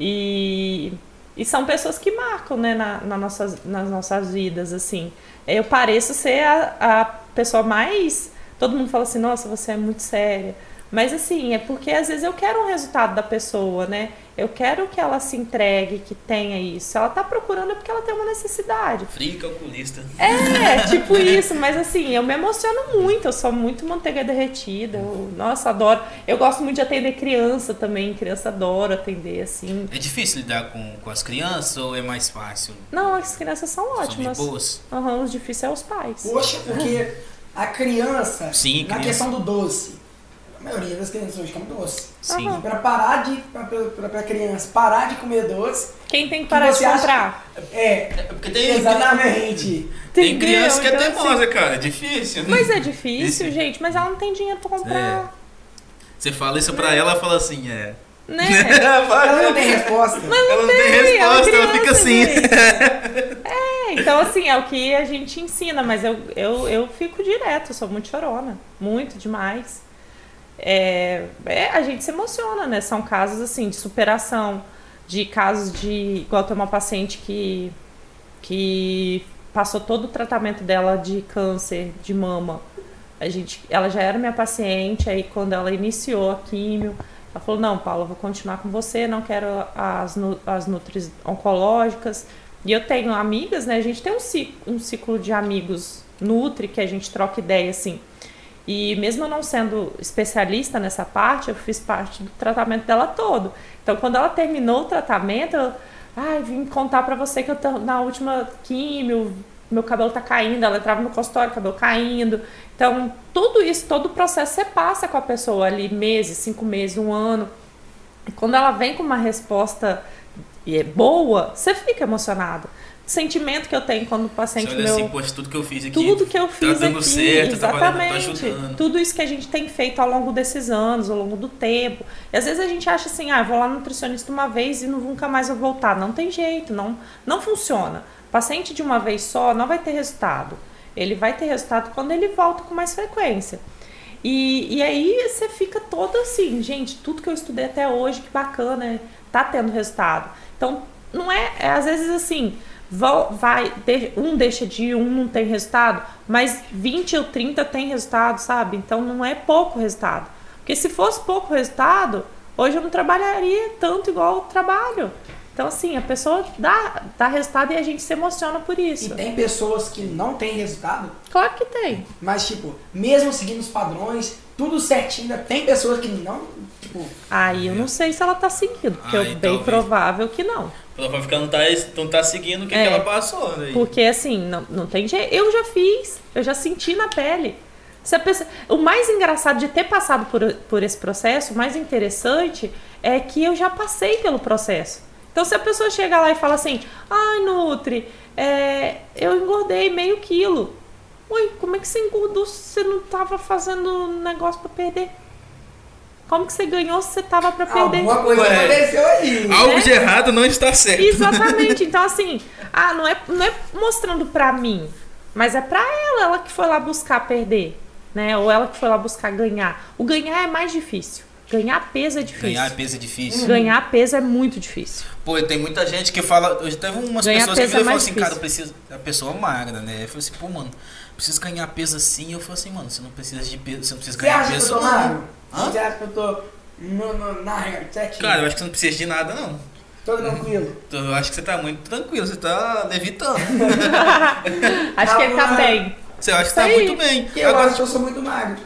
E, e são pessoas que marcam, né, na, na nossas, nas nossas vidas, assim. Eu pareço ser a, a pessoa mais. Todo mundo fala assim, nossa, você é muito séria. Mas assim, é porque às vezes eu quero um resultado da pessoa, né? Eu quero que ela se entregue, que tenha isso. Ela tá procurando é porque ela tem uma necessidade. Frio calculista. É, tipo isso, mas assim, eu me emociono muito, eu sou muito manteiga derretida. Eu, nossa, adoro. Eu gosto muito de atender criança também, criança adora atender, assim. É difícil lidar com, com as crianças ou é mais fácil? Não, as crianças são São ótimas. boas? Aham, os difíceis é os pais. Poxa, porque a criança, Sim, na criança. questão do doce, a maioria das crianças hoje come doce. Sim. E pra parar de. Pra, pra, pra criança parar de comer doce, Quem tem que parar de você acha- comprar? é. É porque tem, Exatamente. tem Entendeu? criança que é Então, assim, teimosa, cara. É difícil. Mas é difícil, Esse- gente, mas ela não tem dinheiro pra comprar. Você fala isso pra ela, ela fala assim, é. Né? Ela não tem resposta. Ela não tem Tem, resposta, é ela fica assim. É, então assim, é o que a gente ensina, mas eu, eu, eu fico direto, eu sou muito chorona. Muito demais. É, é, a gente se emociona, né? São casos assim de superação, de casos de. Igual tem uma paciente que, que passou todo o tratamento dela de câncer de mama. A gente, ela já era minha paciente, aí quando ela iniciou a químio, ela falou, não, Paula, vou continuar com você, não quero as, as nutris oncológicas. E eu tenho amigas, né? A gente tem um ciclo, um ciclo de amigos nutri que a gente troca ideia, assim. E mesmo eu não sendo especialista nessa parte, eu fiz parte do tratamento dela todo. Então, quando ela terminou o tratamento, eu ai, vim contar pra você que eu tô na última químio, meu cabelo tá caindo, ela entrava no consultório, cabelo caindo. Então, tudo isso, todo o processo você passa com a pessoa ali, meses, cinco meses, um ano. E quando ela vem com uma resposta é boa, você fica emocionado. O sentimento que eu tenho quando o paciente Você olha meu assim, poxa, tudo que eu fiz aqui. tudo que eu fiz tá dando aqui, certo, tá valendo, tá exatamente. tudo isso que a gente tem feito ao longo desses anos, ao longo do tempo. E às vezes a gente acha assim, ah, vou lá no nutricionista uma vez e não- nunca mais vou voltar. Não tem jeito, não, não funciona. Paciente de uma vez só não vai ter resultado. Ele vai ter resultado quando ele volta com mais frequência. E, e aí você fica todo assim, gente, tudo que eu estudei até hoje, que bacana, tá tendo resultado. Então, não é, é às vezes assim, vai, um deixa de ir, um não tem resultado, mas 20 ou 30 tem resultado, sabe? Então não é pouco resultado. Porque se fosse pouco resultado, hoje eu não trabalharia tanto igual eu trabalho. Então, assim, a pessoa dá, dá resultado e a gente se emociona por E isso. tem pessoas que não têm resultado, Claro que tem. mas, tipo, mesmo seguindo os padrões, tudo certinho, ainda tem pessoas que não, tipo, Aí eu não sei se ela tá seguindo, porque Aí, é bem talvez. provável que não. Provavelmente que ela não tá, não tá seguindo o que, É. que ela passou. Né? Porque assim, não, não tem jeito. Eu já fiz, eu já senti na pele. Se pessoa- O mais engraçado de ter passado por, por esse processo, o mais interessante, é que eu já passei pelo processo. Então, se a pessoa chega lá e fala assim: ai, Nutri, é, eu engordei meio quilo. Ui, como é que você engordou se você não tava fazendo negócio pra perder? Como que você ganhou se você tava pra perder? alguma coisa Ué. aconteceu aí. Algo né? de errado não está certo. Exatamente. Então, assim, ah, não é, não é mostrando pra mim, mas é pra ela, ela que foi lá buscar perder, né? Ou ela que foi lá buscar ganhar. O ganhar é mais difícil. Ganhar peso é difícil. Ganhar peso é difícil. Ganhar peso é muito difícil. Pô, tem muita gente que fala. Hoje teve umas Ganhar pessoas que peso é e mais assim, difícil. cara, eu preciso. A pessoa magra, né? Eu falei assim, pô, mano, preciso ganhar peso assim. Eu falei assim, mano, você não precisa de peso, você não precisa Você ganhar acha que eu peso. tô não. Hã? Você acha que eu tô no, no, na certinho? Cara, eu acho que você não precisa de nada, não. Tô tranquilo. Eu acho que você tá muito tranquilo, você tá levitando. Acho que ele tá Calma. bem. Você acha que tá muito bem. Porque eu Agora, acho que eu sou muito magro.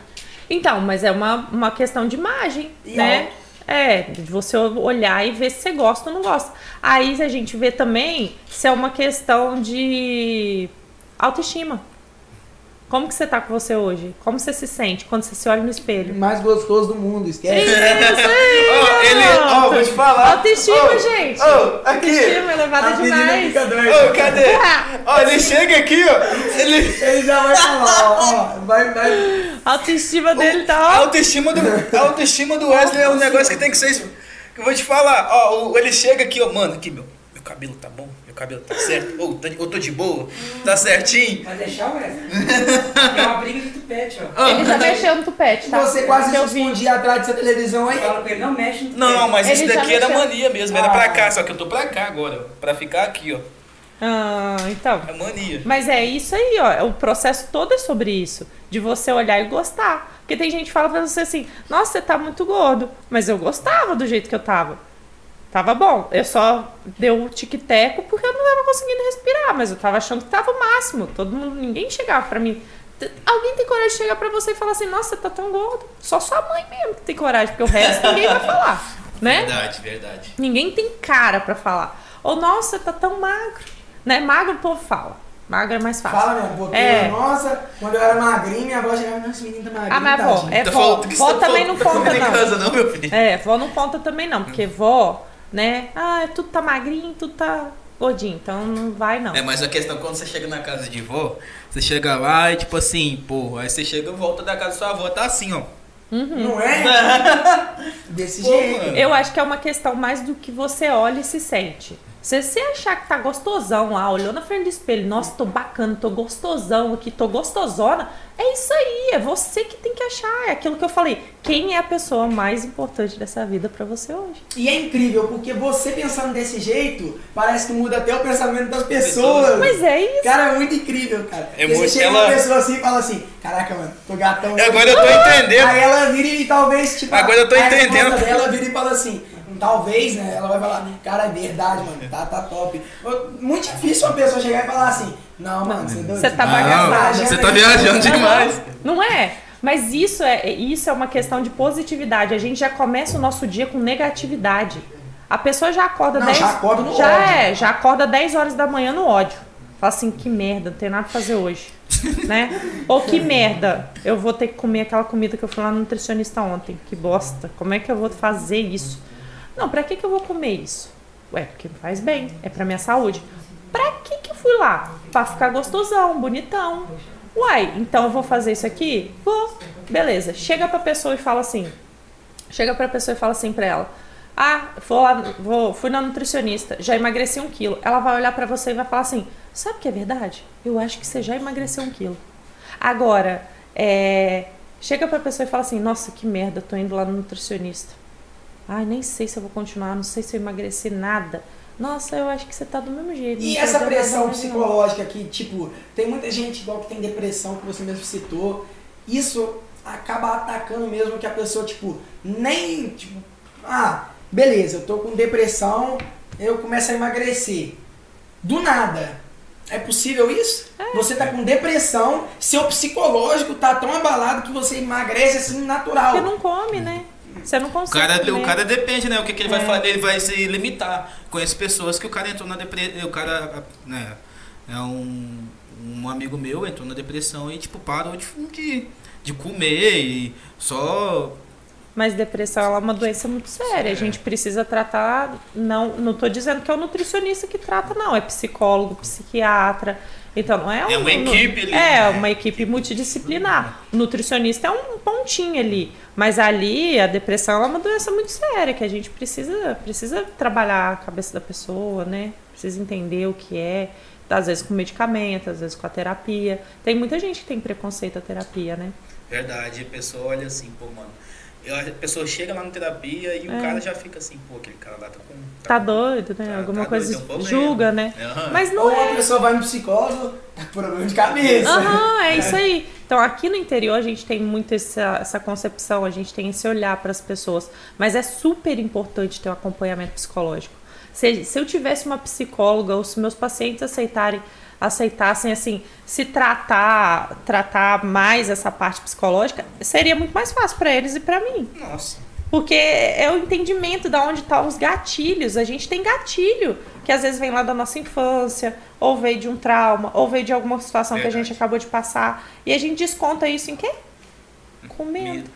Então, mas é uma, uma questão de imagem, E né? É, de você olhar e ver se você gosta ou não gosta. Aí a gente vê também se é uma questão de autoestima. Como que você tá com você hoje? Como você se sente quando você se olha no espelho? Mais gostoso do mundo, esquece. Ó, ele, ó, vou te falar. Autoestima, Ó, gente. ó, aqui. Autoestima elevada demais. Ô, cadê? Ó, ele chega aqui, ó. Ele. Ele já vai falar, ó, vai, vai. A autoestima dele tá ó. autoestima do, a autoestima do Wesley é um negócio que tem que ser. Eu vou te falar, ó, ele chega aqui, ó, mano, aqui, meu, meu cabelo tá bom, cabelo tá certo, ou tá- eu tô de boa, tá certinho. Vai deixar o Wesley. É uma briga de tupete, ó. Ele já mexeu no tupete, tá? Você quase se escondia atrás dessa televisão aí. Fala com ele, não mexe no tupete. Não, mas Ele isso já daqui era mexeu. mania mesmo, era Ah. pra cá, só que eu tô pra cá agora, ó, pra ficar aqui, ó. Ah, então. É mania. Mas é isso aí, ó. O processo todo é sobre isso. De você olhar e gostar. Porque tem gente que fala pra você assim, nossa, você tá muito gordo. Mas eu gostava do jeito que eu tava. Tava bom. Eu só deu o tic-teco porque eu não tava conseguindo respirar. Mas eu tava achando que tava o máximo. Todo mundo, ninguém chegava pra mim. Alguém tem coragem de chegar pra você e falar assim, nossa, você tá tão gordo. Só sua mãe mesmo que tem coragem, porque o resto ninguém vai falar. Né? Verdade, verdade. Ninguém tem cara pra falar. Ou, nossa, tá tão magro. Né? Magro o povo fala. Magro é mais fácil. Fala mesmo, porque, É. nossa, quando eu era magrinho, minha avó chegava, nossa, esse menino tá magrinho. Ah, mas vó, tadinho." é Tá vó. Vó você tá também não conta, não. casa, não, meu filho. É, vó não conta também não, porque vó, né? Ah, tudo tá magrinho, tudo tá gordinho, então não vai não. É, mas a questão, quando você chega na casa de vó, você chega lá e tipo assim, pô, aí você chega e volta da casa da sua avó, tá assim, ó. Não é? Desse Pô, jeito. mano. Eu acho que é uma questão mais do que você olha e se sente. Se você achar que tá gostosão lá, olhou na frente do espelho, nossa, tô bacana, tô gostosão aqui, tô gostosona, é isso aí, é você que tem que achar. É aquilo que eu falei. Quem é a pessoa mais importante dessa vida pra você hoje? E é incrível, porque você pensando desse jeito, parece que muda até o pensamento das pessoas. Mas é isso. Cara, é muito incrível, cara. É muito- você chega ela- uma pessoa assim e fala assim, caraca, mano, tô gatão. Agora eu tô entendendo. Aí ela vira e talvez, tipo, Agora eu tô entendendo. dela vira e fala assim, talvez, né? Ela vai falar, cara, é verdade, mano, tá, tá top. Muito difícil uma pessoa chegar e falar assim, não, mano, você é doido. Você tá Não, bagaçada. você tá viajando demais. Não é? Mas isso é, isso é uma questão de positividade. A gente já começa o nosso dia com negatividade. A pessoa já acorda Não, 10 já acorda no já ódio. é, já acorda 10 horas da manhã no ódio. Fala assim, que merda, não tem nada pra fazer hoje. né? Ou que merda, eu vou ter que comer aquela comida que eu fui lá no nutricionista ontem. Que bosta. Como é que eu vou fazer isso? Não, pra que, que eu vou comer isso? Ué, porque faz bem, é pra minha saúde. Pra que que eu fui lá? Pra ficar gostosão, bonitão. Uai, então eu vou fazer isso aqui? Vou. Beleza. Chega pra pessoa e fala assim. Chega pra pessoa e fala assim pra ela. Ah, vou lá, vou, fui na nutricionista, já emagreci um quilo. Ela vai olhar pra você e vai falar assim: Sabe que é verdade? Eu acho que você já emagreceu um quilo. Agora, é, chega pra pessoa e fala assim: Nossa, que merda, tô indo lá no nutricionista. Ai, nem sei se eu vou continuar, não sei se eu emagreci nada. Nossa, eu acho que você tá do mesmo jeito. E essa pressão não. psicológica que, tipo, tem muita gente igual que tem depressão, que você mesmo citou. Isso acaba atacando mesmo que a pessoa, tipo, nem, tipo, ah, beleza, eu tô com depressão, eu começo a emagrecer. Do nada. É possível isso? Você tá com depressão, seu psicológico tá tão abalado que você emagrece assim natural. Porque não come, né? Você não O consegue. cara, o comer. cara depende, né? O que, que ele vai É. fazer? Ele vai se limitar. Conheço pessoas que o cara entrou na depressão. O cara, né? É um, um amigo meu entrou na depressão e, tipo, parou de, de, de comer e só. Mas depressão é uma doença muito séria. A gente precisa tratar. Não, não tô dizendo que é o nutricionista que trata, não. É psicólogo, psiquiatra. Então não é um, É uma equipe ali, É, uma equipe multidisciplinar. O nutricionista é um pontinho ali. Mas ali a depressão é uma doença muito séria que a gente precisa, precisa trabalhar a cabeça da pessoa, né? Precisa entender o que é. Às vezes com medicamento, às vezes com a terapia. Tem muita gente que tem preconceito à terapia, né? Verdade, a pessoa olha assim, pô, mano. A pessoa chega lá na terapia e o É. cara já fica assim, pô, aquele cara lá tá com. Tá com- doido, né? tá- Alguma tá coisa doido, um julga, né? Aham. Mas não Ou é. a pessoa vai no psicólogo, tá com problema de cabeça. Aham, é isso aí. Então, aqui no interior, a gente tem muito essa, essa concepção, a gente tem esse olhar para as pessoas. Mas é super importante ter um acompanhamento psicológico. Se, se eu tivesse uma psicóloga ou se meus pacientes aceitarem, aceitassem, assim, se tratar, tratar mais essa parte psicológica, seria muito mais fácil para eles e para mim. Nossa. Porque é o entendimento de onde estão os gatilhos. A gente tem gatilho, que às vezes vem lá da nossa infância, ou veio de um trauma, ou veio de alguma situação que a gente acabou de passar. E a gente desconta isso em quê? Comendo.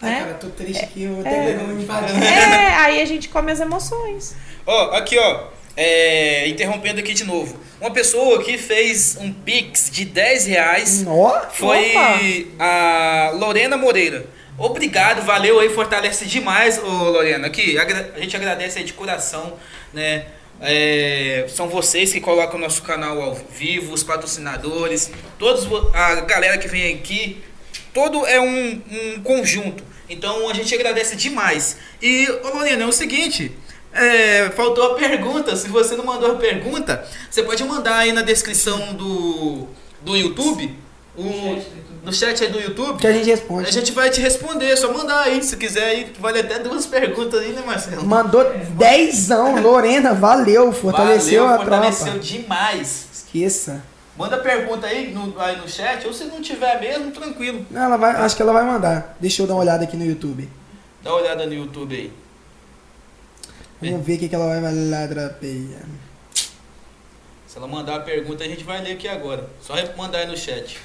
Ai, né? cara, eu tô triste aqui, eu vou ter de invadir. É, aí a gente come as emoções. Ó, aqui, ó. É, interrompendo aqui de novo. Uma pessoa que fez um Pix de 10 reais Nó? foi a Lorena Moreira. Obrigado, valeu aí, fortalece demais, ô Lorena. Aqui, a gente agradece aí de coração, né? É, são vocês que colocam o nosso canal ao vivo, os patrocinadores, todos a galera que vem aqui, todo é um, um conjunto. Então a gente agradece demais. E, ô Lorena, é o seguinte. É, faltou a pergunta. Se você não mandou a pergunta, você pode mandar aí na descrição do, do YouTube. O, no chat aí do YouTube. Que a gente responde. A gente vai te responder, é só mandar aí. Se quiser aí, vale até duas perguntas aí, né, Marcelo? Mandou dezão, Lorena, valeu, fortaleceu Valeu, a fortaleceu tropa. demais. Esqueça. Manda pergunta aí no, aí no chat, ou se não tiver mesmo, tranquilo. Não, Ela vai, acho que ela vai mandar. Deixa eu dar uma olhada aqui no YouTube. Dá uma olhada no YouTube aí. Vamos ver o que, que ela vai falar, trapeia. Se ela mandar a pergunta, a gente vai ler aqui agora. Só mandar aí no chat.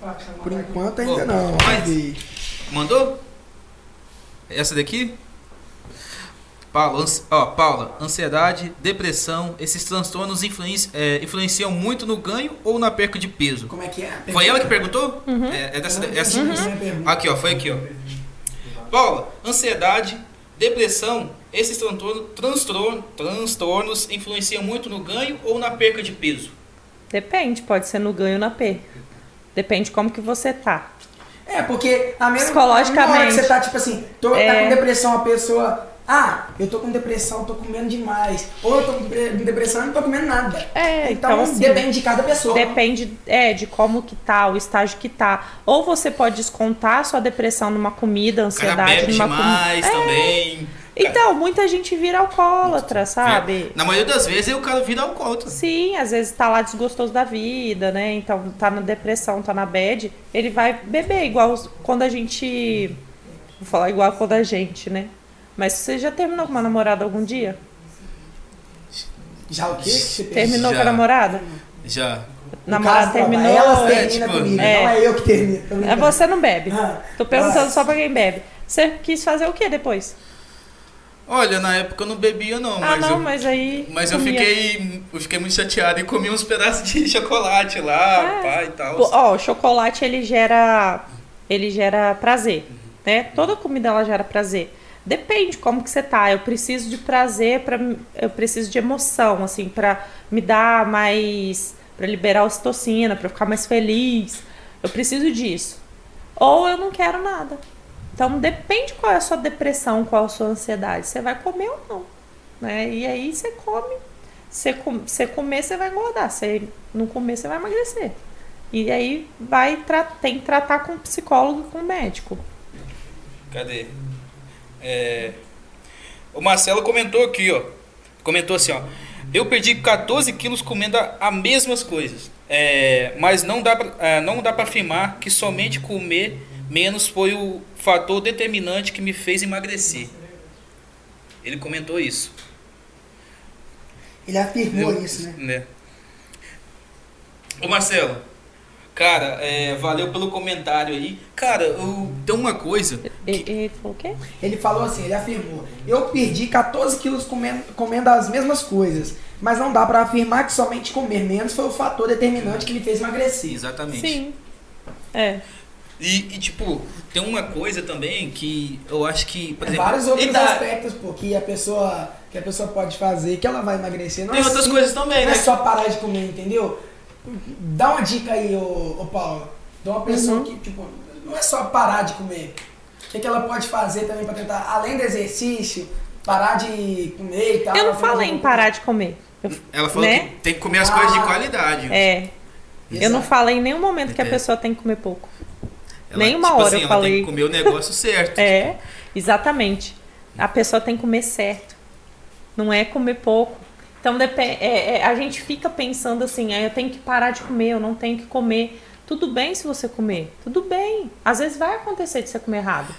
Chama Por enquanto ainda Ô, não. mas- Vamos ver. Mandou? Essa daqui? Paula, ansi- ó, Paula, ansiedade, depressão, esses transtornos influenci- é, influenciam muito no ganho ou na perca de peso? Como é que é? Foi ela que perguntou? É, é dessa, essa- Uhum. Aqui, ó, foi aqui, ó. Paula, ansiedade, depressão, esses transtorno- transtorno- transtornos influenciam muito no ganho ou na perca de peso? Depende, pode ser no ganho ou na perda. Depende como que você tá. É, porque a mesma, Psicologicamente. a mesma hora que você tá, tipo assim, tô, tá É. com depressão, a pessoa. Ah, eu tô com depressão, tô comendo demais. Ou eu tô com depre- depressão e não tô comendo nada. É, então, então, assim, depende de cada pessoa. Depende é, de como que tá, o estágio que tá. Ou você pode descontar a sua depressão numa comida, O cara ansiedade bebe numa demais comida. também. Então, muita gente vira alcoólatra, sabe? Na maioria das vezes o cara vira alcoólatra. Sim, às vezes tá lá desgostoso da vida, né? Então tá na depressão, tá na bad, ele vai beber, igual quando a gente. Vou falar igual quando a gente, né? Mas você já terminou com uma namorada algum dia? Já o quê? Terminou Já. com a namorada? Já. No Namorada caso, terminou. Elas é, terminam tipo, comigo, é. não é eu que termino. É você não bebe. Ah, Tô perguntando só pra quem bebe. Você quis fazer o que depois? Olha, na época eu não bebia não, ah, mas não, eu mas aí. Mas eu comia. fiquei, eu fiquei muito chateado e comi uns pedaços de chocolate lá, É. pá e tal. Ó, o chocolate ele gera ele gera prazer, né? Toda comida ela gera prazer. Depende como que você tá. Eu preciso de prazer para eu preciso de emoção, assim, pra me dar mais para liberar ocitocina, pra eu ficar mais feliz. Eu preciso disso. Ou eu não quero nada. Então depende qual é a sua depressão, qual é a sua ansiedade. Você vai comer ou não, né? E aí você come. Você, com- você comer, você vai engordar. Você não comer, você vai emagrecer. E aí vai tem que tratar com psicólogo e com médico. Cadê? É, O Marcelo comentou aqui, ó. Comentou assim, ó. Eu perdi 14 quilos comendo as mesmas coisas. É, mas não dá, é, não dá pra afirmar que somente comer menos foi o fator determinante que me fez emagrecer. Ele comentou isso. Ele afirmou Eu- isso, né? né? Ô Marcelo, cara, é, valeu pelo comentário aí. Cara, eu, tem uma coisa. E- Ele falou o quê? Ele falou assim, ele afirmou, eu perdi 14 quilos comendo, comendo as mesmas coisas, mas não dá pra afirmar que somente comer menos foi o fator determinante que me fez emagrecer. Exatamente. Sim. É. E, e, tipo, tem uma coisa também que eu acho que, por Tem exemplo, vários outros idade- aspectos, pô, que a pessoa que a pessoa pode fazer, que ela vai emagrecer. Não Tem é outras sim- coisas também, Não né? é só parar de comer, entendeu? Dá uma dica aí, ô, ô Paulo. De uma pessoa Uhum. que, tipo, não é só parar de comer. O que, que ela pode fazer também pra tentar, além do exercício, parar de comer e tal? Eu não falei em parar de comer. Eu- Ela falou né? que tem que comer as coisas de Ah. qualidade. É. Eu não Exato. falei em nenhum momento que a É. pessoa tem que comer pouco. Ela, nenhuma tipo hora assim, eu falei. tem que comer o negócio certo. É, exatamente. A pessoa tem que comer certo. Não é comer pouco. Então é- é, a gente fica pensando assim, ah, eu tenho que parar de comer, eu não tenho que comer. Tudo bem se você comer, tudo bem. Às vezes vai acontecer de você comer errado.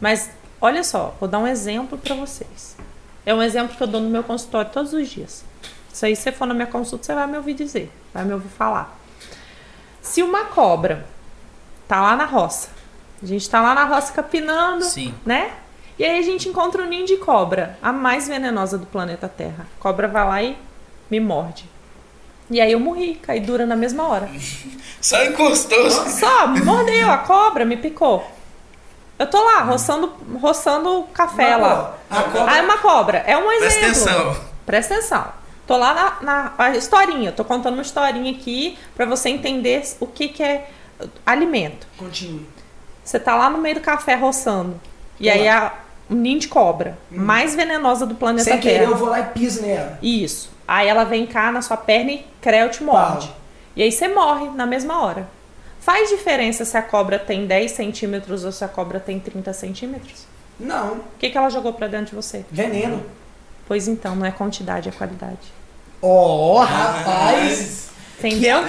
Mas olha só, vou dar um exemplo para vocês. É um exemplo que eu dou no meu consultório todos os dias. Isso aí, se você for na minha consulta, você vai me ouvir dizer, vai me ouvir falar. Se uma cobra tá lá na roça, a gente tá lá na roça capinando, Sim. né? E aí a gente encontra um ninho de cobra, a mais venenosa do planeta Terra. A cobra vai lá e me morde. E aí eu morri, caí dura na mesma hora. Só encostou. Só, mordeu, a cobra me picou. Eu tô lá, roçando, roçando café Mas, lá. a cobra- Ah, é uma cobra. É um exemplo. Presta atenção. Presta atenção. Tô lá na, na a historinha, tô contando uma historinha aqui pra você entender o que, que é alimento. Continue. Você tá lá no meio do café roçando. E Tô aí a um ninho de cobra, mais venenosa do planeta Sem querer, Terra. eu vou lá e piso nela. Isso. Aí ela vem cá na sua perna e creu te morde. Pau. E aí você morre na mesma hora. Faz diferença se a cobra tem 10 centímetros ou se a cobra tem 30 centímetros? Não, O que, que ela jogou pra dentro de você? veneno. Pois então, não é quantidade, é qualidade. Ó, rapaz!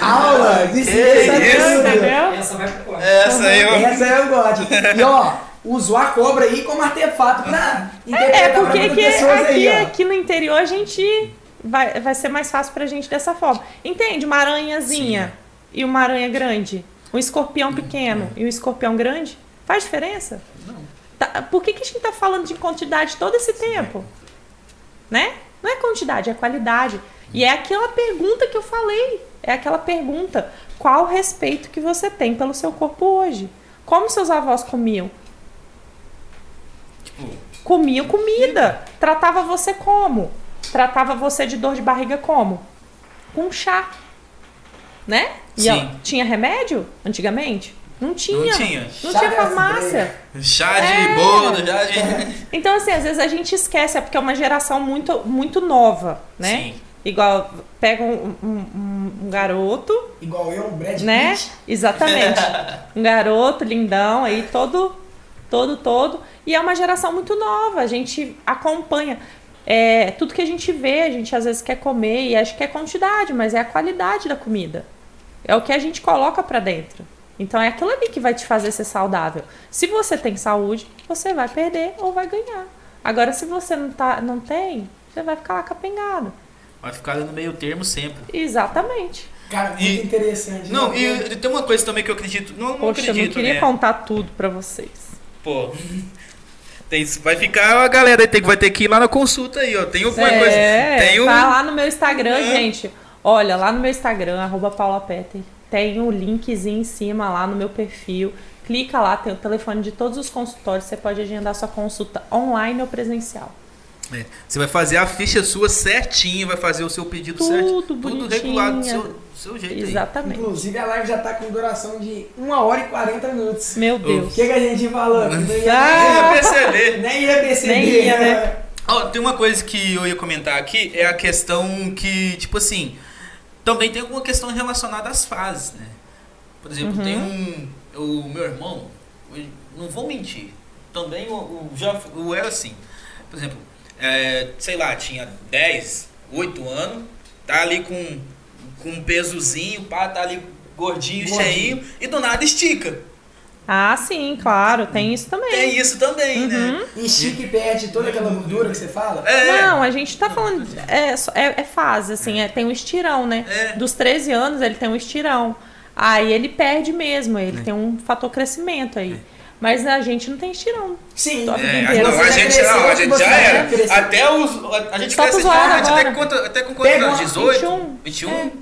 Aula! Isso Que é isso, tudo. Entendeu? Essa vai pro corte. Essa aí eu. Essa eu gosto. E ó, usou a cobra aí como artefato pra interpretar É, pra porque muitas aqui, pessoas aqui, aí, ó. aqui no interior a gente vai, vai ser mais fácil pra gente dessa forma. Entende? Uma aranhazinha e uma aranha grande. Um escorpião pequeno e um escorpião grande. Faz diferença? Não. Tá, por que, que a gente tá falando de quantidade todo esse tempo? Né? Não é quantidade, é qualidade. E é aquela pergunta que eu falei. É aquela pergunta. Qual o respeito que você tem pelo seu corpo hoje? Como seus avós comiam? Tipo, comiam comida. Tratava você como? Tratava você de dor de barriga como? Com chá. Né? E Sim. ó, tinha remédio antigamente? Não tinha. Não tinha. Não Chá tinha farmácia. chá de É. bolo, chá de. Então, assim, às vezes a gente esquece, é porque é uma geração muito, muito nova, né? Sim. Igual, pega um, um- um- garoto, Igual eu, um Brad né? Pitt. Exatamente. Um garoto lindão aí, todo, todo, todo. E é uma geração muito nova. A gente acompanha. É, tudo que a gente vê, a gente às vezes quer comer e acha que é quantidade, mas é a qualidade da comida. É o que a gente coloca pra dentro. Então é aquilo ali que vai te fazer ser saudável. Se você tem saúde, você vai perder ou vai ganhar. Agora, se você não, tá, não tem, você vai ficar lá capengado. Vai ficar ali no meio termo sempre. Exatamente. Cara, muito E- interessante. Não, né? e tem uma coisa também que eu acredito. Não, não Poxa, eu acredito, não queria né? contar tudo pra vocês. Pô. Tem, vai ficar a galera tem, vai ter que ir lá na consulta aí, ó. Tem alguma coisa. É, Tem um. tá lá no meu Instagram, É. gente. Olha, lá no meu Instagram, arroba tem um linkzinho em cima lá no meu perfil. Clica lá, tem o telefone de todos os consultórios. Você pode agendar sua consulta online ou presencial. É, Você vai fazer a ficha sua certinho, vai fazer o seu pedido Tudo certo. Tudo bonitinho. regulado do seu, do seu jeito aí. Exatamente. Inclusive a live já tá com duração de 1 hora e 40 minutos. Meu O Deus. que, que a gente falou? Nem ia, Ah! Perceber. nem ia perceber. Nem ia, né? Ó, tem uma coisa que eu ia comentar aqui, é a questão que, tipo assim, também tem alguma questão relacionada às fases, né? Por exemplo, Uhum. tem um. O meu irmão, não vou mentir, também o, o- já o era assim. Por exemplo, é, sei lá, tinha 10, 8 anos, tá ali com, com um pesozinho, pá, tá ali gordinho, Gordinho. cheinho, e do nada estica. Ah, sim, claro, tem isso também. Tem isso também, né? Estica e perde toda aquela gordura que você fala. É, Não, a gente tá falando. É, é, é fase, assim, é, tem um estirão, né? É. Dos 13 anos ele tem um estirão. Aí ele perde mesmo, ele É. tem um fator crescimento aí. Mas a gente não tem estirão. Sim. Top. É, não, a gente, já não, a gente você já era. cresceu. Até os. A, a gente cresce realmente até, quanto- até com quantos anos? uma 18? 21. 21?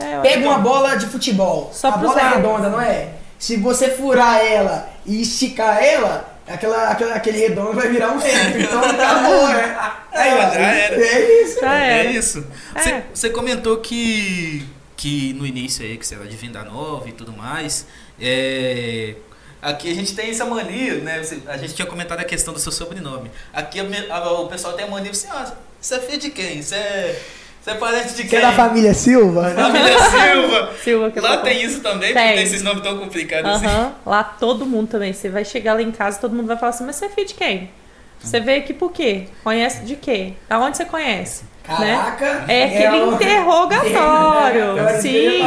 É, eu Pega uma que- bola de futebol. Só a bola é redonda, não é? Se você furar ela e esticar ela, aquela, aquela- aquele redondo vai virar um reto. Então acabou, né? Aí, ó, já era. É isso. Já É era. isso. É. Você, você comentou que, que no início aí, que você era de Venda Nova e tudo mais. É, aqui a gente tem essa mania, né? Você- a gente tinha comentado a questão do seu sobrenome. Aqui a me- a- o pessoal tem a mania assim, ah, você é filho de quem? Você é, você é parente de Você quem? é da família Silva? né? Família Silva. Silva, que eu Lá tem isso também, Tem. porque tem esses nomes tão complicados assim. Aham, Lá todo mundo também. Você vai chegar lá em casa, todo mundo vai falar assim, mas você é filho de quem? Você veio aqui por quê? Conhece de quê? Da onde você conhece? Né? Caraca. É aquele um- interrogatório. Agora Sim.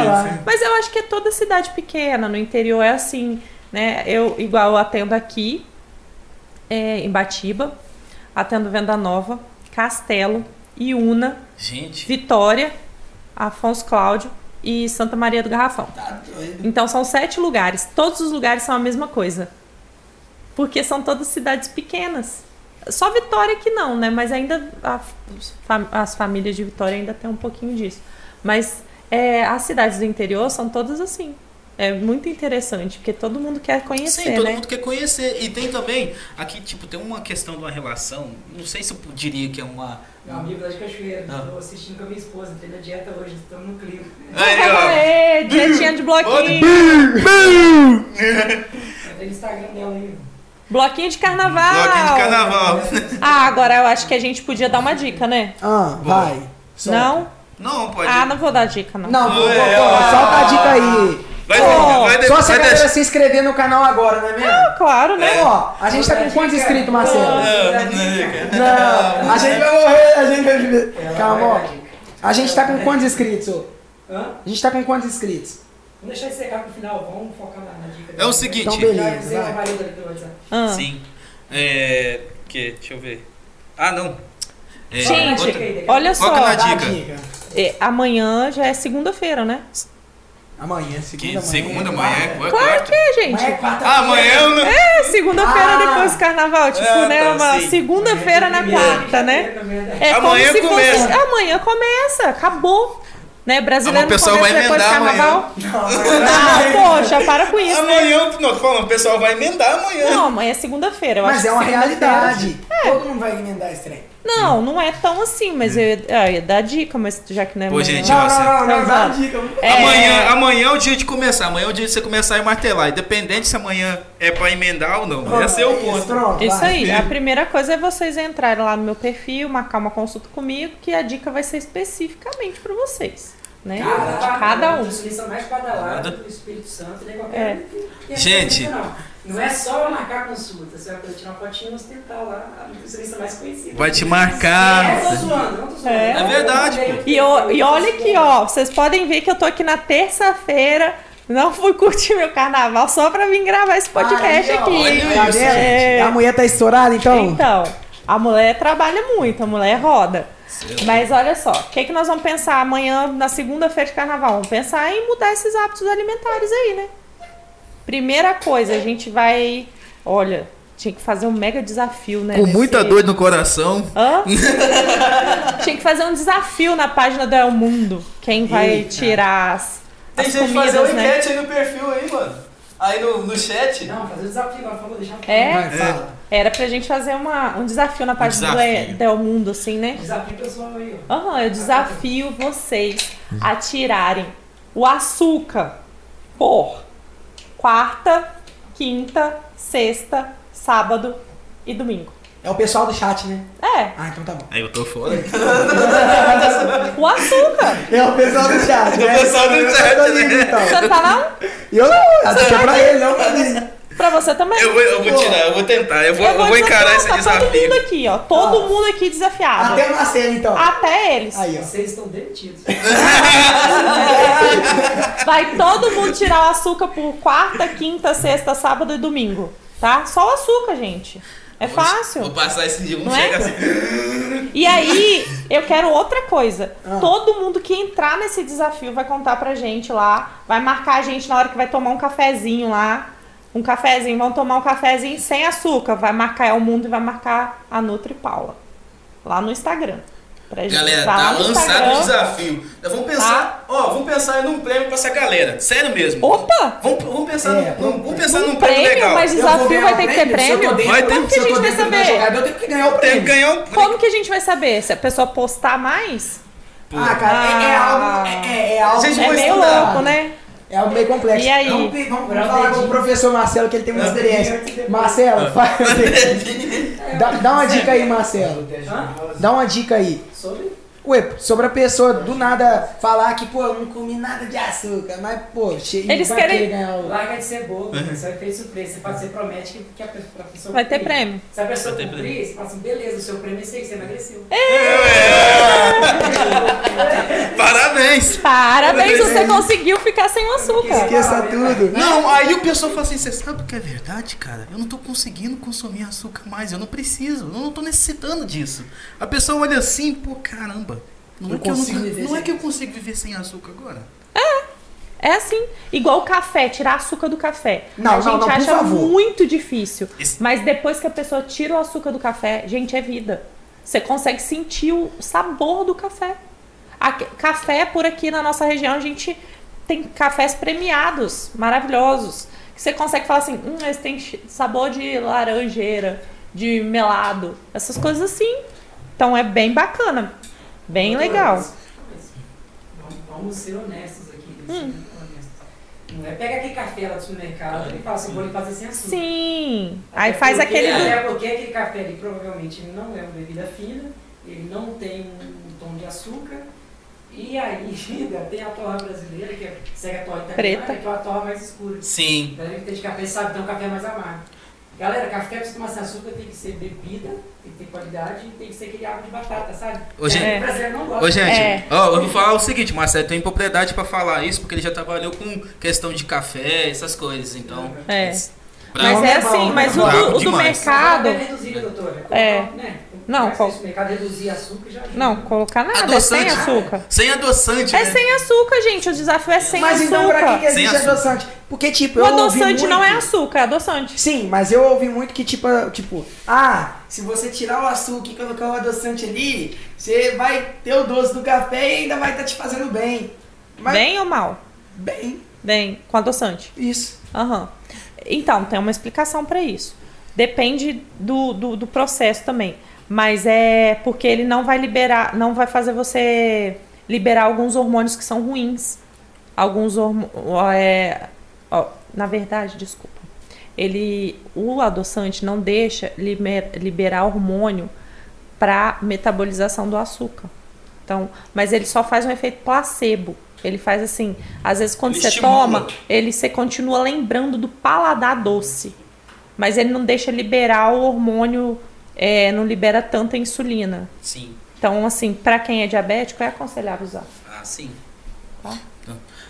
Mas eu acho que é toda cidade pequena, no interior é assim, né? Eu, igual eu atendo aqui, é, em Batiba, atendo Venda Nova, Castelo, Iuna, Gente, Vitória, Afonso Cláudio e Santa Maria do Garrafão. Tá doido. Então são sete lugares. Todos os lugares são a mesma coisa. Porque são todas cidades pequenas. Só Vitória que não, né? Mas ainda a- as famílias de Vitória ainda tem um pouquinho disso. Mas é, as cidades do interior são todas assim. É muito interessante, porque todo mundo quer conhecer, Sim, todo né? mundo quer conhecer. E tem também, aqui, tipo, tem uma questão de uma relação. Não sei se eu diria que é uma. Meu amigo lá de Cachoeira, Ah. tô assistindo com a minha esposa, entrei na dieta hoje, estamos no clima. Aê, dietinha de bloquinho. Entrei no Instagram dela aí. Bloquinho de carnaval. Bloquinho de carnaval. Ah, agora eu acho que a gente podia dar uma dica, né? Ah, vai. Não? Não, pode. Ah, não vou dar dica, não. Não, pô, pô, É, pô, ó. solta a dica aí. Vai, Pô, vai, de- Só se a vai galera se inscrever no canal agora, não é mesmo? Ah, claro, né? Ó, a gente tá com quantos inscritos, Marcelo? Não, não, Não, a gente vai morrer, a gente vai viver. Ela Calma, vai ó. A gente tá com quantos inscritos? Hã? A gente tá com quantos inscritos? Vamos deixar isso secar pro final, vamos focar na, na dica. É o seguinte. Então, beleza, vai. Ah. Sim. É. Que? Deixa eu ver. Ah, não. É, Gente, Outra- Olha Qual só, que é a Dá a dica? dica. é, amanhã já é segunda-feira, né? Amanhã, segunda Que, segunda manhã, é quarta. Claro que é, gente. Amanhã é quarta Ah, amanhã não. É, segunda-feira Ah. depois do carnaval, tipo, Ah, né? tá, Uma segunda-feira na quarta, né? É Amanhã como se começa. fosse. Amanhã começa, acabou. Né? Brasileiro Ah, pessoal vai depois do emendar carnaval. Não, Não, poxa, para com isso, né? Amanhã, não, tô falando, o pessoal vai emendar amanhã. Não, amanhã é segunda-feira. eu Mas acho é uma segunda-feira- realidade. Todo mundo vai emendar esse trem. Não, não é tão assim, mas eu, ah, eu ia dar dica, mas já que não é Pô, amanhã. gente, Não, você- não, não, não, dá dica. É. Amanhã, amanhã é o dia de começar. Amanhã é o dia de você começar a martelar. Independente se amanhã é pra emendar ou não. Esse é o Isso, ponto. Pronto, Isso aí. A primeira coisa é vocês entrarem lá no meu perfil, marcar uma consulta comigo, que a dica vai ser especificamente para vocês. Né? Caraca, Cada um. mais badalada do Espírito Santo, nem qualquer É. um que- que Gente. Não. é só marcar consulta, você vai poder tirar uma fotinha no hospital lá, a nutricionista mais conhecida. Vai te É, marcar. tô zoando, não tô zoando. É. É verdade, pô. E, o- e olha aqui, ó, vocês podem ver que eu tô aqui na terça-feira. Não fui curtir meu carnaval só pra vir gravar esse podcast ó, aqui. olha isso? É. A mulher tá estourada, então? Então, a mulher trabalha muito, a mulher roda. Mas olha só, o que, que nós vamos pensar amanhã, na segunda-feira de carnaval? Vamos pensar em mudar esses hábitos alimentares aí, né? Primeira coisa, a gente vai. Olha, tinha que fazer um mega desafio, né? Com nesse- muita dor no coração. Hã? Tinha que fazer um desafio na página do El Mundo. Quem vai Eita. tirar as, Tem as gente comidas, fazendo né? enquete aí no perfil aí, mano. Aí no, no chat. Não, fazer o desafio agora, por favor, deixar um É? Vai, fala. Era pra gente fazer uma, um desafio na página do, desafio. do El Mundo, assim, né? Desafio pessoal aí, ó. Aham, eu desafio vocês a tirarem o açúcar por quarta, quinta, sexta, sábado e domingo. É o pessoal do chat, né? É, Ah, então tá bom. Aí eu tô fora. o açúcar. É o pessoal do chat, né? O pessoal do chat, né? então. Você tá não? Eu não, acho que é pra ele, não pra mim. Pra você também. Eu vou, eu vou tirar, eu vou tentar. Eu vou, eu vou encarar esse tá Todo mundo desafio. aqui, ó. Todo Ó. mundo aqui desafiado. Até o Marcelo, então. Até eles. Aí, ó. Vocês estão demitidos. Vai todo mundo tirar o açúcar por quarta, quinta, sexta, sábado e domingo. Tá? Só o açúcar, gente. É Vou fácil. passar esse dia, Não vamos é? chegar assim. E aí, eu quero outra coisa. Ah. Todo mundo que entrar nesse desafio vai contar pra gente lá. Vai marcar a gente na hora que vai tomar um cafezinho lá. Um cafezinho. Vão tomar um cafezinho sem açúcar. Vai marcar é o mundo e vai marcar a Nutri Paula. Lá no Instagram. Pra gente. Galera, tá lançado Instagram. o desafio. Nós Vamos pensar, ó, vamos pensar num prêmio pra essa galera. Sério mesmo. Opa! Vamos, vamos pensar, É, num, vamos- pensar num Um prêmio, prêmio, legal. mas desafio vai o ter que ter prêmio? Vai ter- Como que a gente vai saber? jogador, eu tenho que ganhar o Tem prêmio. que ganhar um Como que a gente vai saber? Se a pessoa postar mais? Ah, cara, é, é algo. É, é, é algo. Gente, É vou meio estudar. louco, né? É algo meio complexo. E aí? Vamos, vamos, vamos falar com o professor Marcelo, que ele tem muita experiência. Ah. Marcelo, faz. dá, dá uma dica aí, Marcelo. Dá uma dica aí. Sobre? Ué, sobre a pessoa do nada falar que, pô, eu não comi nada de açúcar, mas, pô, che... Eles vai querem- ganhar o. Larga de ser bobo, isso é feito surpresa. Você, você promete que, que a pessoa, Vai ter cumprir. prêmio. Se a pessoa Vai ter cumprir, você fala assim, beleza, o seu prêmio é esse aí, que você emagreceu. Parabéns! Parabéns, você conseguiu ficar sem o açúcar. Esqueça tudo. Não, aí o pessoal fala assim, você sabe o que é verdade, cara? Eu não tô conseguindo consumir açúcar mais, eu não preciso, eu não tô necessitando disso. A pessoa olha assim, pô, caramba, não, Eu é, que eu, não, consigo viver não é sem. que eu consigo viver sem açúcar agora. É assim, igual o café, tirar açúcar do café. Não, a gente não, acha favor. muito difícil. Esse- Mas depois que a pessoa tira o açúcar do café, gente, é vida. Você consegue sentir o sabor do café. Aqui- café por aqui na nossa região, a gente tem cafés premiados, maravilhosos. Que você consegue falar assim, hum, esse tem sabor de laranjeira, de melado, essas coisas assim. Então é bem bacana, bem legal. Vamos, vamos ser honestos aqui. Hum. Não é pega aquele café lá do supermercado e fala assim, vou lhe fazer sem açúcar. Sim. Até Aí faz porque- aquele. Até porque aquele café ali provavelmente não é uma bebida fina, ele não tem um tom de açúcar. E ainda tem a torra brasileira, que é, segue a torra italiana, Preta. que é uma torra mais escura. Sim. A galera que tem de café sabe, tem um café mais amargo. Galera, café pra você tomar sem açúcar tem que ser bebida, tem que ter qualidade e tem que ser aquele água de batata, sabe? Ô, gente- brasileiro não gosta. Ô, gente, É. ó, eu vou falar o seguinte, Marcelo, tem propriedade pra falar isso, porque ele já trabalhou com questão de café, essas coisas, então... É. pra- Mas Não, é não, assim, mas o do, o do mercado. É Né? Não, Mas o mercado reduzir açúcar já ajuda. Não, colocar nada, é sem Adoçante. açúcar. Sem adoçante, É né? sem açúcar, gente. O desafio é sem Mas então pra que, açúcar. que existe Sem açúcar. adoçante? Porque, tipo, O eu ouvi adoçante não é muito- açúcar, é adoçante. Sim, mas eu ouvi muito que, tipo, tipo, ah, se você tirar o açúcar e colocar o adoçante ali, você vai ter o doce do café e ainda vai estar te fazendo bem. Mas, Bem ou mal? Bem, Bem, com adoçante. isso. Aham. Então, tem uma explicação pra isso. Depende do, do, do processo também. Mas é porque ele não vai liberar, não vai fazer você liberar alguns hormônios que são ruins. Alguns hormônios. É, ó, na verdade, desculpa. Ele, o adoçante não deixa liber- liberar hormônio para metabolização do açúcar. Então, mas ele só faz um efeito placebo. Ele faz assim, às vezes quando Ele você estimula. toma, ele você continua lembrando do paladar doce. Mas ele não deixa liberar o hormônio, é, não libera tanta insulina. Sim. Então, assim, para quem é diabético, é aconselhável usar. Ah, sim. tá?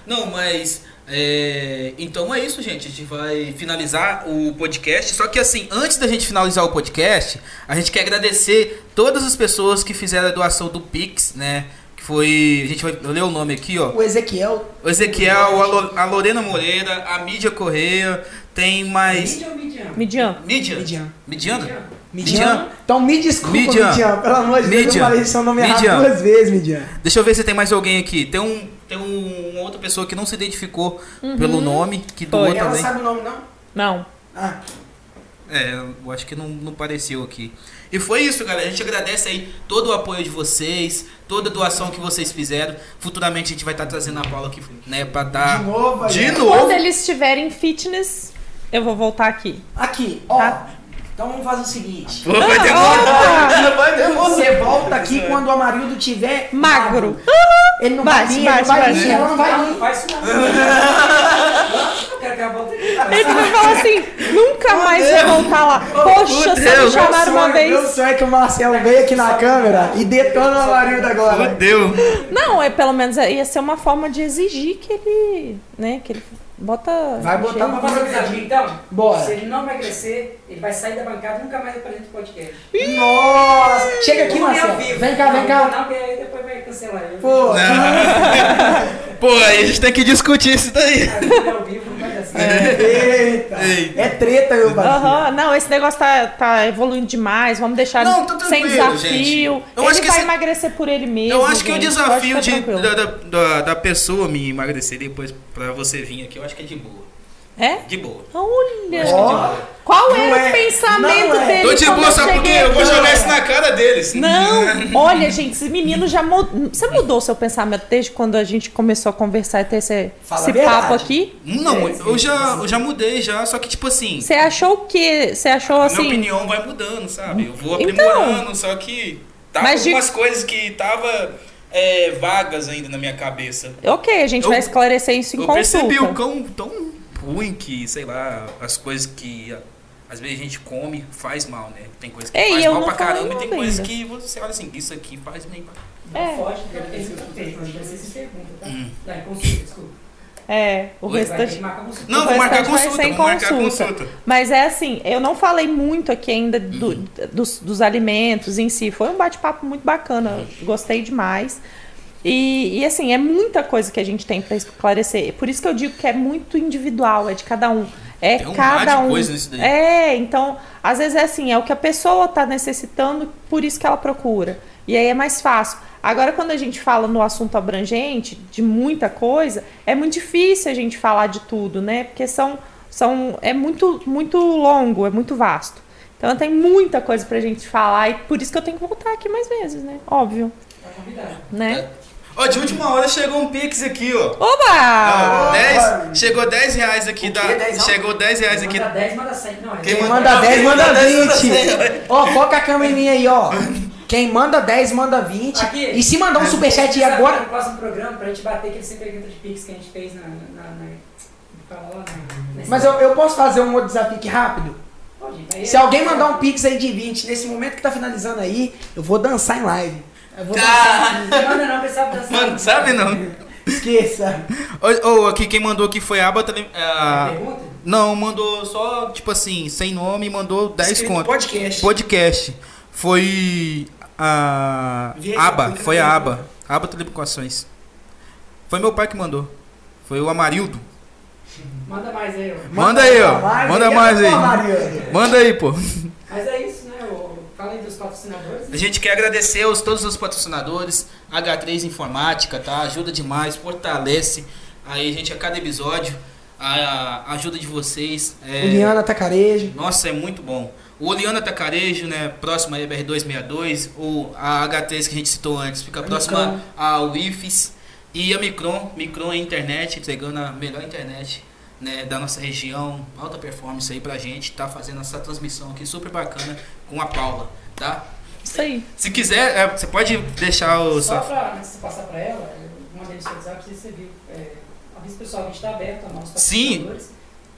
Não, mas. é, então é isso, gente. A gente vai finalizar o podcast. Só que assim, antes da gente finalizar o podcast, a gente quer agradecer todas as pessoas que fizeram a doação do Pix, né? Que foi. A gente vai ler o nome aqui, ó. O Ezequiel. O Ezequiel, a, Lo- a Lorena Moreira, a Mídia Correia, tem mais. Mídia ou Midian? Midian. Mídia? Midian. Midiana? Midian. Midian. Então me desculpa, Midian. Midian. Pelo amor de Deus, eu Midian. falei seu nome errado Midian. duas vezes, Midian. Deixa eu ver se tem mais alguém aqui. Tem um. Tem um, uma outra pessoa que não se identificou pelo nome, que doou Foi. Ela também. sabe o nome, não? Não. Ah, É, eu acho que não, não pareceu aqui. E foi isso, galera. A gente agradece aí todo o apoio de vocês, toda a doação que vocês fizeram. Futuramente a gente vai estar trazendo a Paula aqui, né, pra dar. de novo aí. De novo. Quando eles estiverem fitness, eu vou voltar aqui. Aqui, ó. Tá. Então vamos fazer o seguinte. Pô, vai demorar. Vai demorar. Você volta aqui quando o Amarildo tiver Magro. Ele não vai vir, ele vai bate. vir, ela não vai Não, vir. não faz isso não. Eu quero que a volta aqui. Ele vai falar assim, nunca mais vai voltar lá. Poxa, você me chamaram uma Meu vez. sonho é que o Marcelo veio aqui na câmera e detona o Amarildo agora. Fudeu. Não, é pelo menos ia ser uma forma de exigir que ele, né, que ele bota Vai botar uma fazer desafio então? Bora. Se ele não vai crescer, ele vai sair da bancada e nunca mais apresenta o podcast. Nossa! Chega aqui, Marcelo. vivo. Vem cá, vem cá. Não, porque aí depois vai cancelar ele. Pô, Pô, aí a gente tem que discutir isso daí. Aí, ao vivo não vai dar certo. eita. Ei. É treta, meu parceiro. Aham, não, esse negócio tá, tá evoluindo demais. Vamos deixar Não, tá sem desafio. gente. Eu ele acho que vai esse- emagrecer por ele mesmo. Eu acho que o gente. desafio Pode de, da, da- da pessoa me emagrecer depois pra você vir aqui, eu acho que é de boa. É? De boa. Olha! Ó, Qual Não era é. o pensamento Não é. dele? Tô de boa, sabe por quê? cheguei Eu vou jogar isso na cara deles. Não, olha, gente, esse menino já mudou. Você mudou seu pensamento desde quando a gente começou a conversar e ter esse, esse papo aqui? Não, eu já, eu já mudei já, só que tipo assim, Você achou o quê? Você achou minha assim? opinião vai mudando, sabe? Eu vou Então. aprimorando, só que tava Mas de- algumas coisas que tava é, vagas ainda na minha cabeça. Ok, a gente Eu- vai esclarecer isso em eu consulta. percebi o quão tão ruim que, sei lá, as coisas que às vezes a gente come faz mal, né? Tem coisa que Ei, faz mal pra caramba e tem coisas ainda. que você olha assim, isso aqui faz bem pra Não É. foge, vai sem pergunta, tá? Hum. Não, é consulta, desculpa. É, o Oi, Vai restante. marcar consulta. Não, o vou marcar vai consulta, ser em vou marcar consulta. consulta. Mas é assim, eu não falei muito aqui ainda do- Uhum. dos, dos alimentos em si. Foi um bate-papo muito bacana. Gostei demais. E, e, assim, é muita coisa que a gente tem para esclarecer. Por isso que eu digo que é muito individual, é de cada um. É Tem um cada um. coisa nisso daí. É, então, às vezes é assim, é o que a pessoa tá necessitando, por isso que ela procura. E aí é mais fácil. Agora, quando a gente fala no assunto abrangente, de muita coisa, é muito difícil a gente falar de tudo, né? Porque são, são é muito, muito longo, é muito vasto. Então tem muita coisa pra gente falar e por isso que eu tenho que voltar aqui mais vezes, né? Óbvio, né? Ó, de última hora chegou um Pix aqui, ó. Oba! Ah, Opa! 10, chegou 10 reais aqui da. Chegou 10 reais aqui. Manda 10, manda 100. Não, é Quem Quem manda- manda 10, manda Quem manda 10, manda 20. Ó, foca a câmera em mim aí, ó. Quem manda 10, manda 20. Aqui. E se mandar um superchat aí Desafio agora. No próximo programa, pra gente bater aquele 100 perguntas de Pix que a gente fez na. na, na, nesse- Mas eu, eu posso fazer um outro desafio aqui rápido? Pode, Se alguém mandar um pix aí de 20, nesse momento que tá finalizando aí, eu vou dançar em live. Eu vou Cara. dançar. Não manda não, pensava dançar. Mano, sabe não? Esqueça. Ô, ô, aqui quem mandou aqui foi a Aba. tele- ah, não, mandou só, tipo assim, sem nome, mandou 10 Escrito conto. Podcast. Podcast. Foi a aí, Aba, foi a aí. Aba. Aba Telecomunicações. Foi meu pai que mandou. Foi o Amarildo. Manda mais aí, ó. Manda aí, ó. Manda mais aí. Ó, Mariano. Manda aí, pô. Mas é isso, né? Fala aí dos patrocinadores. A gente quer agradecer aos todos os patrocinadores, H3 Informática, tá? Ajuda demais, fortalece aí, gente, a cada episódio. A, a ajuda de vocês. É, Juliana Tacarejo. Nossa, é muito bom. O Oliana Tacarejo, né? Próximo aí, BR262. O, a H3 que a gente citou antes, fica próxima Micron. ao IFES. E a Micron. Micron é internet, entregando a melhor internet né, da nossa região. Alta performance aí pra gente. Tá fazendo essa transmissão aqui super bacana com a Paula, tá? Isso aí. Se quiser, é, você pode deixar o. Só sua- pra, antes de você passar pra ela, eu mandei no seu WhatsApp, você viu. É, avisa o pessoal a gente tá aberto a novos Sim.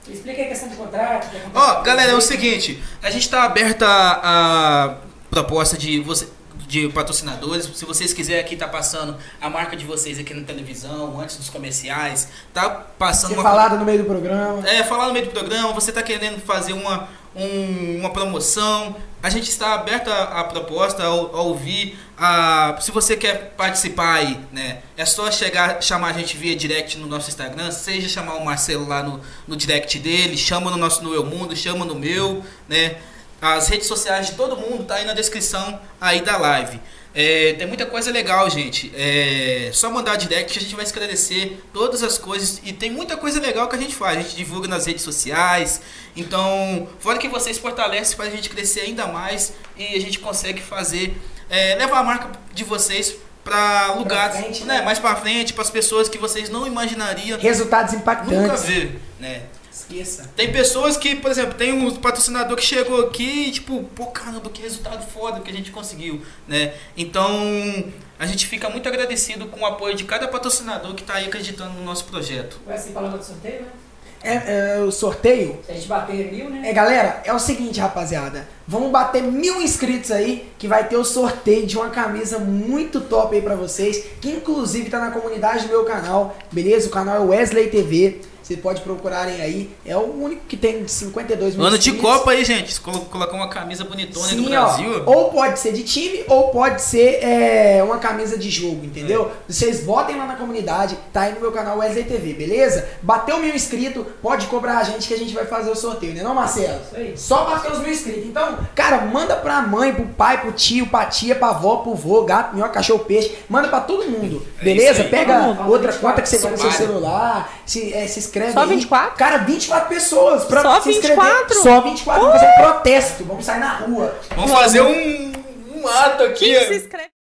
Explica aí a questão de contrato. Ó, com galera, é o seguinte, a gente tá aberta a, a proposta de você de patrocinadores. Se vocês quiserem aqui tá passando a marca de vocês aqui na televisão, antes dos comerciais, tá passando Ser uma falado no meio do programa. é, falar no meio do programa, você está querendo fazer uma, um- uma promoção, a gente está aberto à, à proposta, ao, ao ouvir. A, se você quer participar aí, né? É só chegar, chamar a gente via direct no nosso Instagram, seja chamar o Marcelo lá no, no direct dele, chama no nosso no Eu Mundo, chama no meu, né? As redes sociais de todo mundo tá aí na descrição aí da live. É, tem muita coisa legal, gente. É só mandar direct que a gente vai esclarecer todas as coisas. E tem muita coisa legal que a gente faz. A gente divulga nas redes sociais. Então, fora que vocês fortalecem para a gente crescer ainda mais e a gente consegue fazer, é, levar a marca de vocês para lugares, frente, né, né? mais para frente, para as pessoas que vocês não imaginariam Resultados nunca impactantes. ver, né? Esqueça. Tem pessoas que, por exemplo, tem um patrocinador que chegou aqui e, tipo, pô, caramba, que resultado foda que a gente conseguiu, né? Então, a gente fica muito agradecido com o apoio de cada patrocinador que tá aí acreditando no nosso projeto. Vai assim falando do sorteio, né? É, é, o sorteio. Se a gente bater mil, né? É, galera, é o seguinte, rapaziada. Vamos bater mil inscritos aí, que vai ter o sorteio de uma camisa muito top aí pra vocês, que inclusive tá na comunidade do meu canal, beleza? O canal é Wesley TV. Vocês podem procurarem aí. É o único que tem 52 mil Ano de. Copa aí, gente. Colo- Colocar uma camisa bonitona aí do Sim, Brasil. ó. Ou pode ser de time, ou pode ser é, uma camisa de jogo, entendeu? É. Vocês botem lá na comunidade, tá aí no meu canal Wesley TV, beleza? Bateu mil inscritos, pode cobrar a gente que a gente vai fazer o sorteio, né não, Marcelo? Isso aí. Só bater os mil inscritos. Então, cara, manda pra mãe, pro pai, pro tio, pra tia, pra avó, pro vô, gato, minhoca, cachorro, peixe. Manda pra todo mundo, É beleza? Pega outra conta que você tem no seu celular, se, é, se inscreve Só aí. 24? Cara, 24 pessoas pra Só se inscrever. 24? Só 24. Vamos fazer um protesto, vamos sair na rua. Vamos fazer um, um ato aqui, Quem se inscreve?